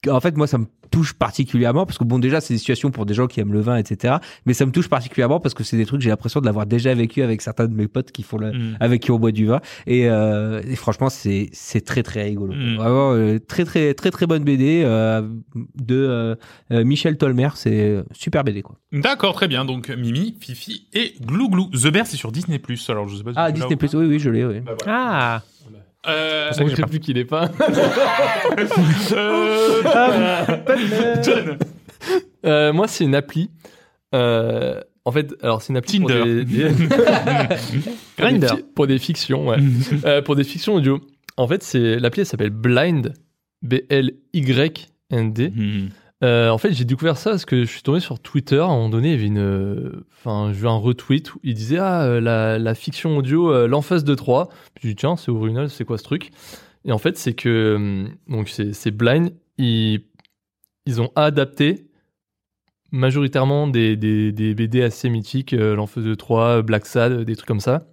en fait, moi, ça me touche particulièrement parce que bon, déjà, c'est des situations pour des gens qui aiment le vin, etc. Mais ça me touche particulièrement parce que c'est des trucs j'ai l'impression de l'avoir déjà vécu avec certains de mes potes qui font le, Mm. avec qui on boit du vin. Et, euh, et franchement, c'est c'est très très rigolo. Mm. Vraiment euh, très très très très bonne BD euh, de euh, euh, Michel Tolmer. C'est euh, super BD quoi. D'accord, très bien. Donc Mimi, Fifi et Glouglou. The Bear, c'est sur Disney+. Alors, je sais pas si Ah Disney Plus, oui oui, je l'ai. Oui. Bah, voilà. Ah Euh, On ne sait plus qu'il est pas. euh, John. Euh, moi, c'est une appli. Euh, en fait, alors c'est une appli pour Tinder. des, des- pour des pour fictions, ouais. Euh, pour des fictions audio. En fait, c'est l'appli, elle s'appelle Blind, B L Y N D. Mhm. Euh, en fait, j'ai découvert ça parce que je suis tombé sur Twitter. À un moment donné, il y avait une, euh, enfin, j'ai vu un retweet où il disait ah euh, la, fiction audio euh, l'emphase de 3 Puis j'ai dit tiens, c'est original, c'est quoi ce truc? Et en fait, c'est que donc c'est Blind. Ils ils ont adapté majoritairement des, des, BD assez mythiques, euh, l'emphase de 3 Black Sad, des trucs comme ça,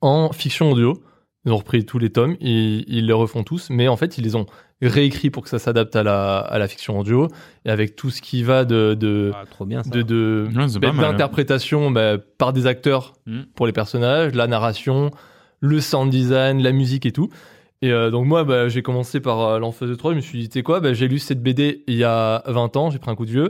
en fiction audio. Ils ont repris tous les tomes, et ils les refont tous, mais en fait, ils les ont réécrits pour que ça s'adapte à la, à la fiction audio, et avec tout ce qui va de, de, Ah, trop bien ça. de, de- Ouais, bah, pas mal. d'interprétation bah, par des acteurs Mm. pour les personnages, la narration, le sound design, la musique et tout. Et euh, donc moi, bah, j'ai commencé par euh, l'Enfance de 3, je me suis dit, tu sais quoi, bah, j'ai lu cette BD il y a 20 ans, j'ai pris un coup de vieux,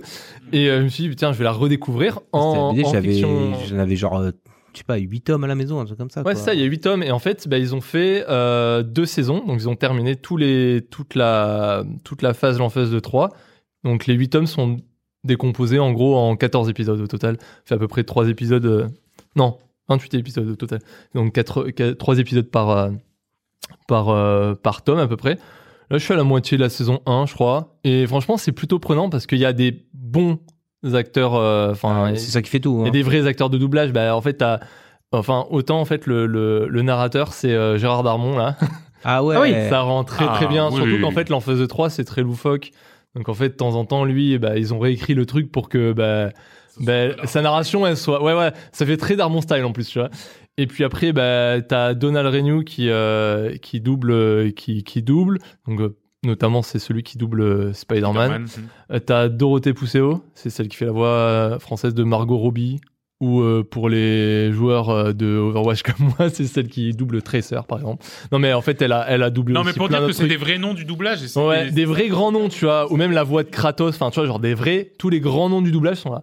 et euh, je me suis dit, tiens, je vais la redécouvrir en, BD, en fiction. j'en avais genre euh, je sais pas 8 tomes à la maison, un truc comme ça. Ouais, quoi. ça, il y a 8 tomes, et en fait, bah, ils ont fait euh, deux saisons, donc ils ont terminé tous les, toute, la, toute la phase l'Enfance de 3. Donc les 8 tomes sont décomposés en gros en 14 épisodes au total. Fait à peu près 3 épisodes. euh, non, 28 épisodes au total. Donc 4, 3 épisodes par, euh, par, euh, par tome à peu près. Là, je suis à la moitié de la saison 1, je crois. Et franchement, c'est plutôt prenant parce qu'il y a des bons acteurs. euh, Enfin, Ah, c'est ça qui fait tout. y hein. a des vrais acteurs de doublage. Bah, en fait, t'as. Enfin, autant en fait le, le, le narrateur c'est euh, Gérard Darmon là, Ah ouais. Ah oui, ça rend très très Ah, bien. oui, Surtout qu'en fait l'Enfance de 3 c'est très loufoque. Donc en fait de temps en temps lui, bah, ils ont réécrit le truc pour que bah, bah, sa narration elle soit. Ouais ouais, ça fait très Darmon style en plus tu vois. Et puis après bah t'as Donald Renew qui euh, qui double qui qui double. Donc euh, notamment c'est celui qui double euh, Spider-Man. Spider-Man. Euh, T'as Dorothée Pousseau, c'est celle qui fait la voix euh, française de Margot Robbie. Ou euh, pour les joueurs de Overwatch comme moi, c'est celle qui double Tracer par exemple. Non mais en fait elle a elle a doublé Non, mais pour plein dire que c'est des vrais noms du doublage. et c'est Ouais, des vrais grands noms, tu vois, ou même la voix de Kratos, enfin tu vois, genre des vrais, tous les grands noms du doublage sont là.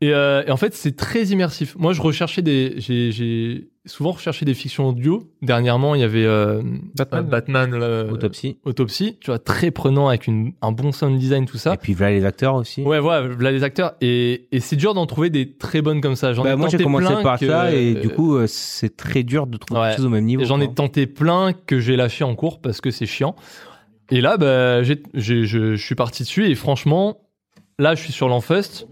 Et, euh, et en fait, c'est très immersif. Moi, je recherchais des, j'ai souvent recherché des fictions audio. Dernièrement, il y avait euh, Batman. euh, Batman euh, Autopsie. Autopsie, tu vois, très prenant avec une, un bon sound design, tout ça. Et puis voilà les acteurs aussi. Ouais, voilà, là les acteurs. Et, et c'est dur d'en trouver des très bonnes comme ça. J'en Bah, ai moi j'ai tenté commencé plein par que- ça et du coup euh, c'est très dur de trouver Ouais. quelque chose au même niveau. J'en ai tenté plein que j'ai lâché en cours parce que c'est chiant. Et là, bah, je, je suis parti dessus et franchement, là, je suis sur l'Enfust.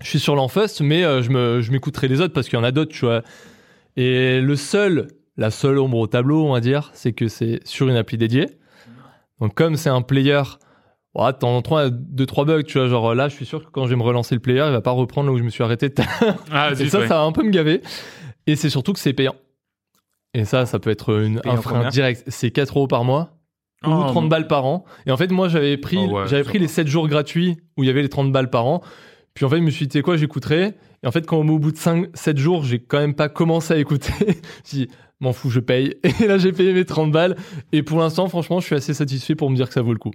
Je suis sur l'Enfust, mais euh, je m'écouterai les autres parce qu'il y en a d'autres, tu vois. Et le seul, la seule ombre au tableau, on va dire, c'est que c'est sur une appli dédiée. Donc, comme c'est un player, ouais, de temps en temps, il y a deux, trois bugs, tu vois. Genre là, je suis sûr que quand je vais me relancer le player, il va pas reprendre là où je me suis arrêté Ah, et zut, ça, ouais. ça va un peu me gaver. Et c'est surtout que c'est payant. Et ça, ça peut être une, un frein direct. C'est 4 euros par mois ou Oh, 30 bon. balles par an. Et en fait, moi, j'avais pris, ouais, j'avais pris les 7 jours gratuits où il y avait les 30 balles par an. Puis en fait, je me suis dit, tu sais quoi, j'écouterai. Et en fait, quand au bout de 5, 7 jours, j'ai quand même pas commencé à écouter, suis dit, m'en fous, je paye. Et là, j'ai payé mes 30 balles. Et pour l'instant, franchement, je suis assez satisfait pour me dire que ça vaut le coup.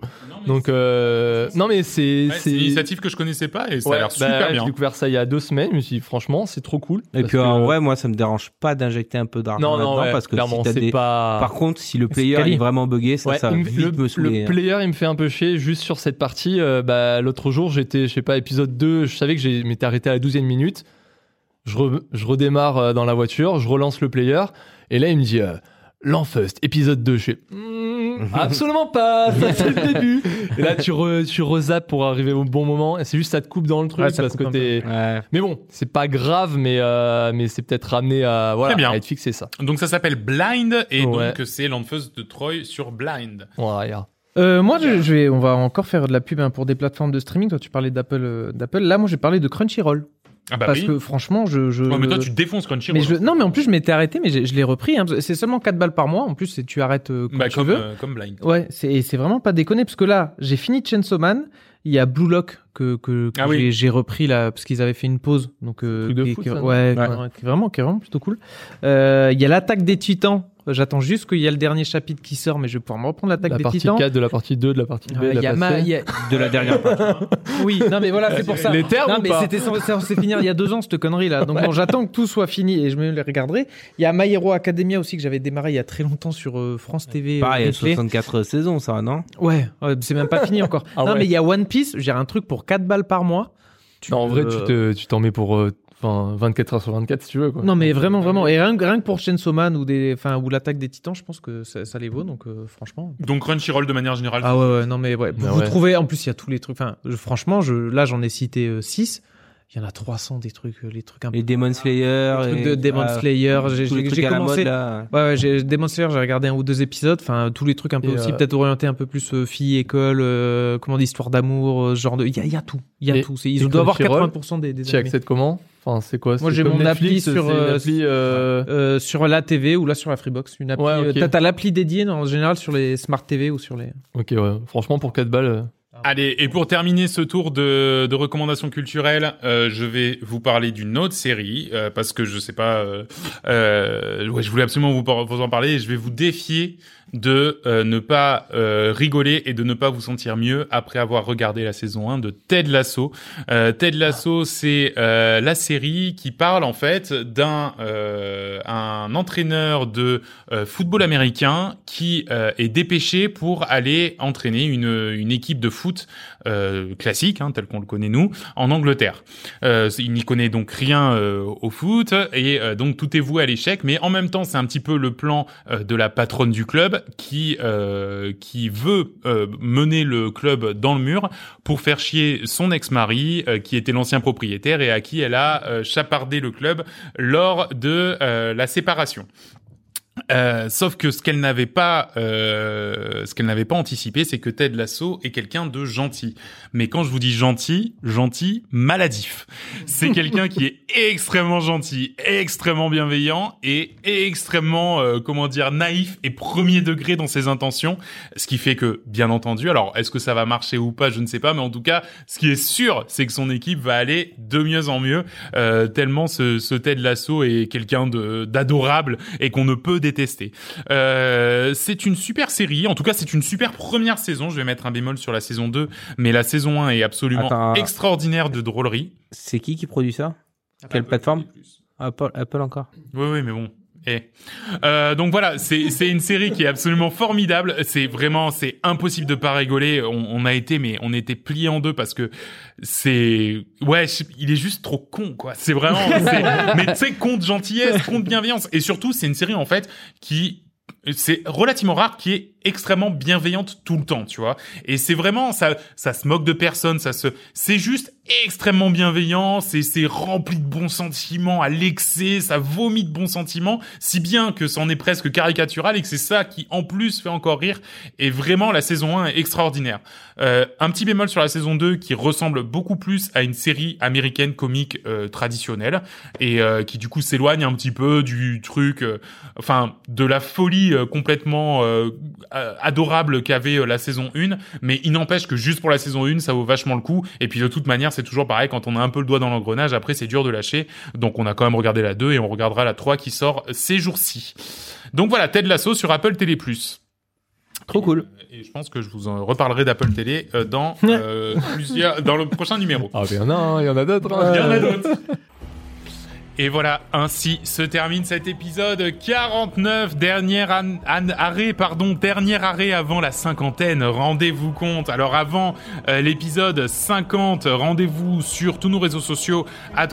Donc, euh, non, mais c'est, Ouais, c'est une initiative que je connaissais pas et ça Ouais, a l'air bah, super J'ai bien. découvert ça il y a deux semaines. Je me suis dit, franchement, c'est trop cool. Et Parce puis que- en vrai, moi, ça me dérange pas d'injecter un peu d'argent non, non, là-dedans ouais, parce que clairement, si des... pas. Par contre, si le player quali. est vraiment buggé, ça, Ouais, ça me- vite le, me saouler. le hein. player, il me fait un peu chier juste sur cette partie. Euh, bah, L'autre jour, j'étais, je sais pas, épisode 2, je savais que j'ai m'étais arrêté à la 12e minute. Je, re- je redémarre euh, dans la voiture, je relance le player, et là, il me dit euh, L'Enfust, épisode 2. Je fais Hmm, Absolument pas, ça c'est le début. Et là, tu, re, tu rezappes pour arriver au bon moment, et c'est juste ça te coupe dans le truc Ouais, parce que t'es. Ouais. Mais bon, c'est pas grave, mais, euh, mais c'est peut-être ramené à, voilà, bien. à être fixé ça. Donc ça s'appelle Blind et Ouais. donc c'est l'Anfeuse de Troy sur Blind. Voilà. Euh, moi, je, je vais, on va encore faire de la pub hein, pour des plateformes de streaming. Toi, tu parlais d'Apple, euh, d'Apple. Là, moi, j'ai parlé de Crunchyroll Ah bah parce oui. que franchement, je, je. Ouais, mais toi tu défonces Crunchyroll. Mais je- non, mais en plus, je m'étais arrêté, mais je l'ai repris. hein. C'est seulement 4 balles par mois. En plus, tu arrêtes euh, quand Bah, tu comme, veux. euh, comme Blind. Ouais, c'est c'est vraiment pas déconné parce que là, j'ai fini Chainsaw Man. Il y a Blue Lock que que, que Ah oui. j'ai- repris là parce qu'ils avaient fait une pause. Donc euh, qui- foot, qui- ça, ouais, qui- vraiment qui est vraiment plutôt cool. Euh, Il y a l'attaque des Titans. J'attends juste qu'il y a le dernier chapitre qui sort, mais je vais pouvoir me reprendre l'attaque La des partie Titans. 4, de la partie 2, de la partie B, Ouais, de Il y la a ma- partie il y a- De la dernière partie. Oui, non mais voilà, c'est pour ça. Les termes non mais c'était censé censé finir il y a deux ans cette connerie là. Donc bon, j'attends que tout soit fini et je me les regarderai. Il y a My Hero Academia aussi que j'avais démarré il y a très longtemps sur euh, France TV. euh, Pareil, il y a replay. 64 saisons, ça, non? Ouais, c'est même pas fini encore. Ah non ouais. mais il y a One Piece, j'ai un truc pour 4 balles par mois. Tu Non, en vrai, tu euh, te- tu t'en mets pour euh, enfin, 24 heures sur 24 si tu veux. Quoi. Non mais vraiment vraiment et rien, que- rien que pour Chainsaw Man ou des enfin ou l'attaque des Titans, je pense que ça, ça les vaut donc euh, franchement. Donc Crunchyroll de manière générale. Ah ouais, ouais non mais ouais, Ah vous ouais. trouvez en plus il y a tous les trucs enfin je- franchement, je là j'en ai cité 6. Il y en a 300 des trucs euh, les trucs un peu Les Demon Slayer. les trucs et- de Demon ah, Slayer, j'ai tous les j'ai- trucs j'ai à la commencé là. Ouais, ouais, j'ai Demon Slayer, j'ai regardé un ou deux épisodes, enfin tous les trucs un peu Et, aussi euh, peut-être orientés un peu plus euh, fille école, euh, comment dire histoire d'amour, euh, ce genre de il y a, il y a tout, il y a Et- tout, c'est et ils doivent avoir Crunchyroll, 80% des des Tu animés. accèdes comment? Enfin, c'est quoi? Moi, j'ai mon appli sur, euh, appli, euh, Euh, sur la TV ou là sur la Freebox, une appli Ouais, t'as l'appli dédiée en général sur les smart TV ou sur les Ok, ouais. Franchement, pour 4 balles. Allez, et pour terminer ce tour de, de recommandations culturelles, euh, je vais vous parler d'une autre série euh, parce que je sais pas, euh, euh, ouais, je voulais absolument vous, en parler et je vais vous défier de euh, ne pas euh, rigoler et de ne pas vous sentir mieux après avoir regardé la saison 1 de Ted Lasso. Ted Lasso, c'est la série qui parle en fait d'un un entraîneur de football américain qui est dépêché pour aller entraîner une, une équipe de foot euh, classique, hein, tel qu'on le connaît nous, en Angleterre. Euh, il n'y connaît donc rien euh, au foot et euh, donc tout est voué à l'échec. Mais en même temps, c'est un petit peu le plan de la patronne du club qui qui veut mener le club dans le mur pour faire chier son ex-mari qui était l'ancien propriétaire et à qui elle a chapardé le club lors de la séparation. Euh, sauf que ce qu'elle n'avait pas, euh, ce qu'elle n'avait pas anticipé, c'est que Ted Lasso est quelqu'un de gentil. Mais quand je vous dis gentil, gentil, maladif. C'est quelqu'un qui est extrêmement gentil, extrêmement bienveillant et extrêmement, euh, comment dire, naïf et premier degré dans ses intentions. Ce qui fait que, bien entendu, alors est-ce que ça va marcher ou pas, je ne sais pas, mais en tout cas, ce qui est sûr, c'est que son équipe va aller de mieux en mieux. Euh, tellement ce, ce Ted Lasso est quelqu'un de d'adorable et qu'on ne peut détester. Euh, c'est une super série, en tout cas c'est une super première saison, je vais mettre un bémol sur la saison 2, mais la saison 1 est absolument Attends. extraordinaire de drôlerie. C'est qui qui produit ça? Quelle plateforme? Apple, Apple encore? Oui, oui, mais bon. Eh. Euh, donc voilà, c'est une série qui est absolument formidable. C'est vraiment, c'est impossible de pas rigoler. On, on a été, mais on était plié en deux parce que c'est, ouais, je- il est juste trop con, quoi. C'est vraiment, mais tu sais, con de gentillesse, con de bienveillance, et surtout, c'est une série en fait qui c'est relativement rare qui est extrêmement bienveillante tout le temps, tu vois. Et c'est vraiment ça ça se moque de personne, ça se c'est juste extrêmement bienveillant, c'est c'est rempli de bons sentiments à l'excès, ça vomit de bons sentiments, si bien que c'en est presque caricatural et que c'est ça qui en plus fait encore rire et vraiment la saison 1 est extraordinaire. Euh, un petit bémol sur la saison 2 qui ressemble beaucoup plus à une série américaine comique euh, traditionnelle et euh, qui du coup s'éloigne un petit peu du truc euh, enfin de la folie euh, complètement euh, adorable qu'avait euh, la saison 1, mais il n'empêche que juste pour la saison 1, ça vaut vachement le coup. Et puis de toute manière, c'est toujours pareil, quand on a un peu le doigt dans l'engrenage, après c'est dur de lâcher. Donc on a quand même regardé la 2 et on regardera la 3 qui sort ces jours-ci. Donc voilà, Ted Lasso sur Apple TV+. Trop cool. Et je pense que je vous en reparlerai d'Apple Télé euh, dans euh, plusieurs, dans le prochain numéro. Ah, il y en a, hein, il y en a d'autres. hein. Il y en a d'autres. Et voilà, ainsi se termine cet épisode 49, dernier an- arrêt, pardon, dernier arrêt avant la cinquantaine. Rendez-vous compte. Alors avant euh, l'épisode 50, rendez-vous sur tous nos réseaux sociaux,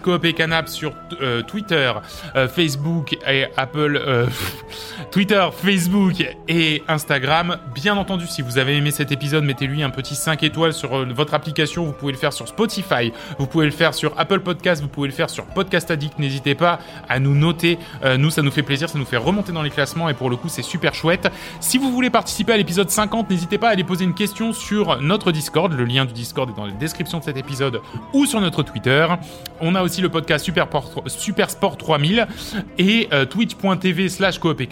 @coop et canap sur euh, Twitter, euh, Facebook et Apple, Twitter, Facebook et Instagram. Bien entendu, si vous avez aimé cet épisode, mettez-lui un petit 5 étoiles sur votre application. Vous pouvez le faire sur Spotify, vous pouvez le faire sur Apple Podcast, vous pouvez le faire sur Podcast Addict. N'hésitez pas à nous noter. Euh, nous, ça nous fait plaisir, ça nous fait remonter dans les classements et pour le coup, c'est super chouette. Si vous voulez participer à l'épisode 50, n'hésitez pas à aller poser une question sur notre Discord. Le lien du Discord est dans la description de cet épisode ou sur notre Twitter. On a aussi le podcast Super, Por- Super Sport 3000 et euh, twitch.tv slash coop et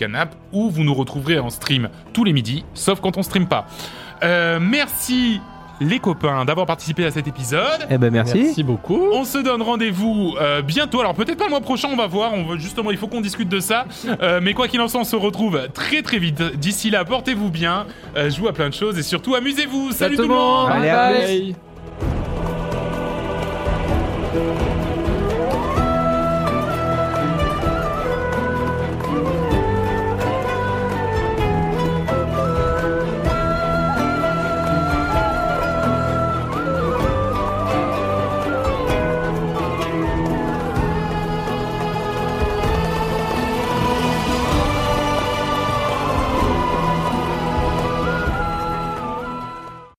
où vous nous retrouverez en stream tous les midis, sauf quand on stream pas. Euh, merci les copains, d'avoir participé à cet épisode. Eh ben merci. Merci beaucoup. On se donne rendez-vous euh, bientôt. Alors peut-être pas le mois prochain, on va voir. On veut, justement, il faut qu'on discute de ça. Euh, mais quoi qu'il en soit, on se retrouve très très vite. D'ici là, portez-vous bien, euh, jouez à plein de choses et surtout amusez-vous. Salut tout le monde.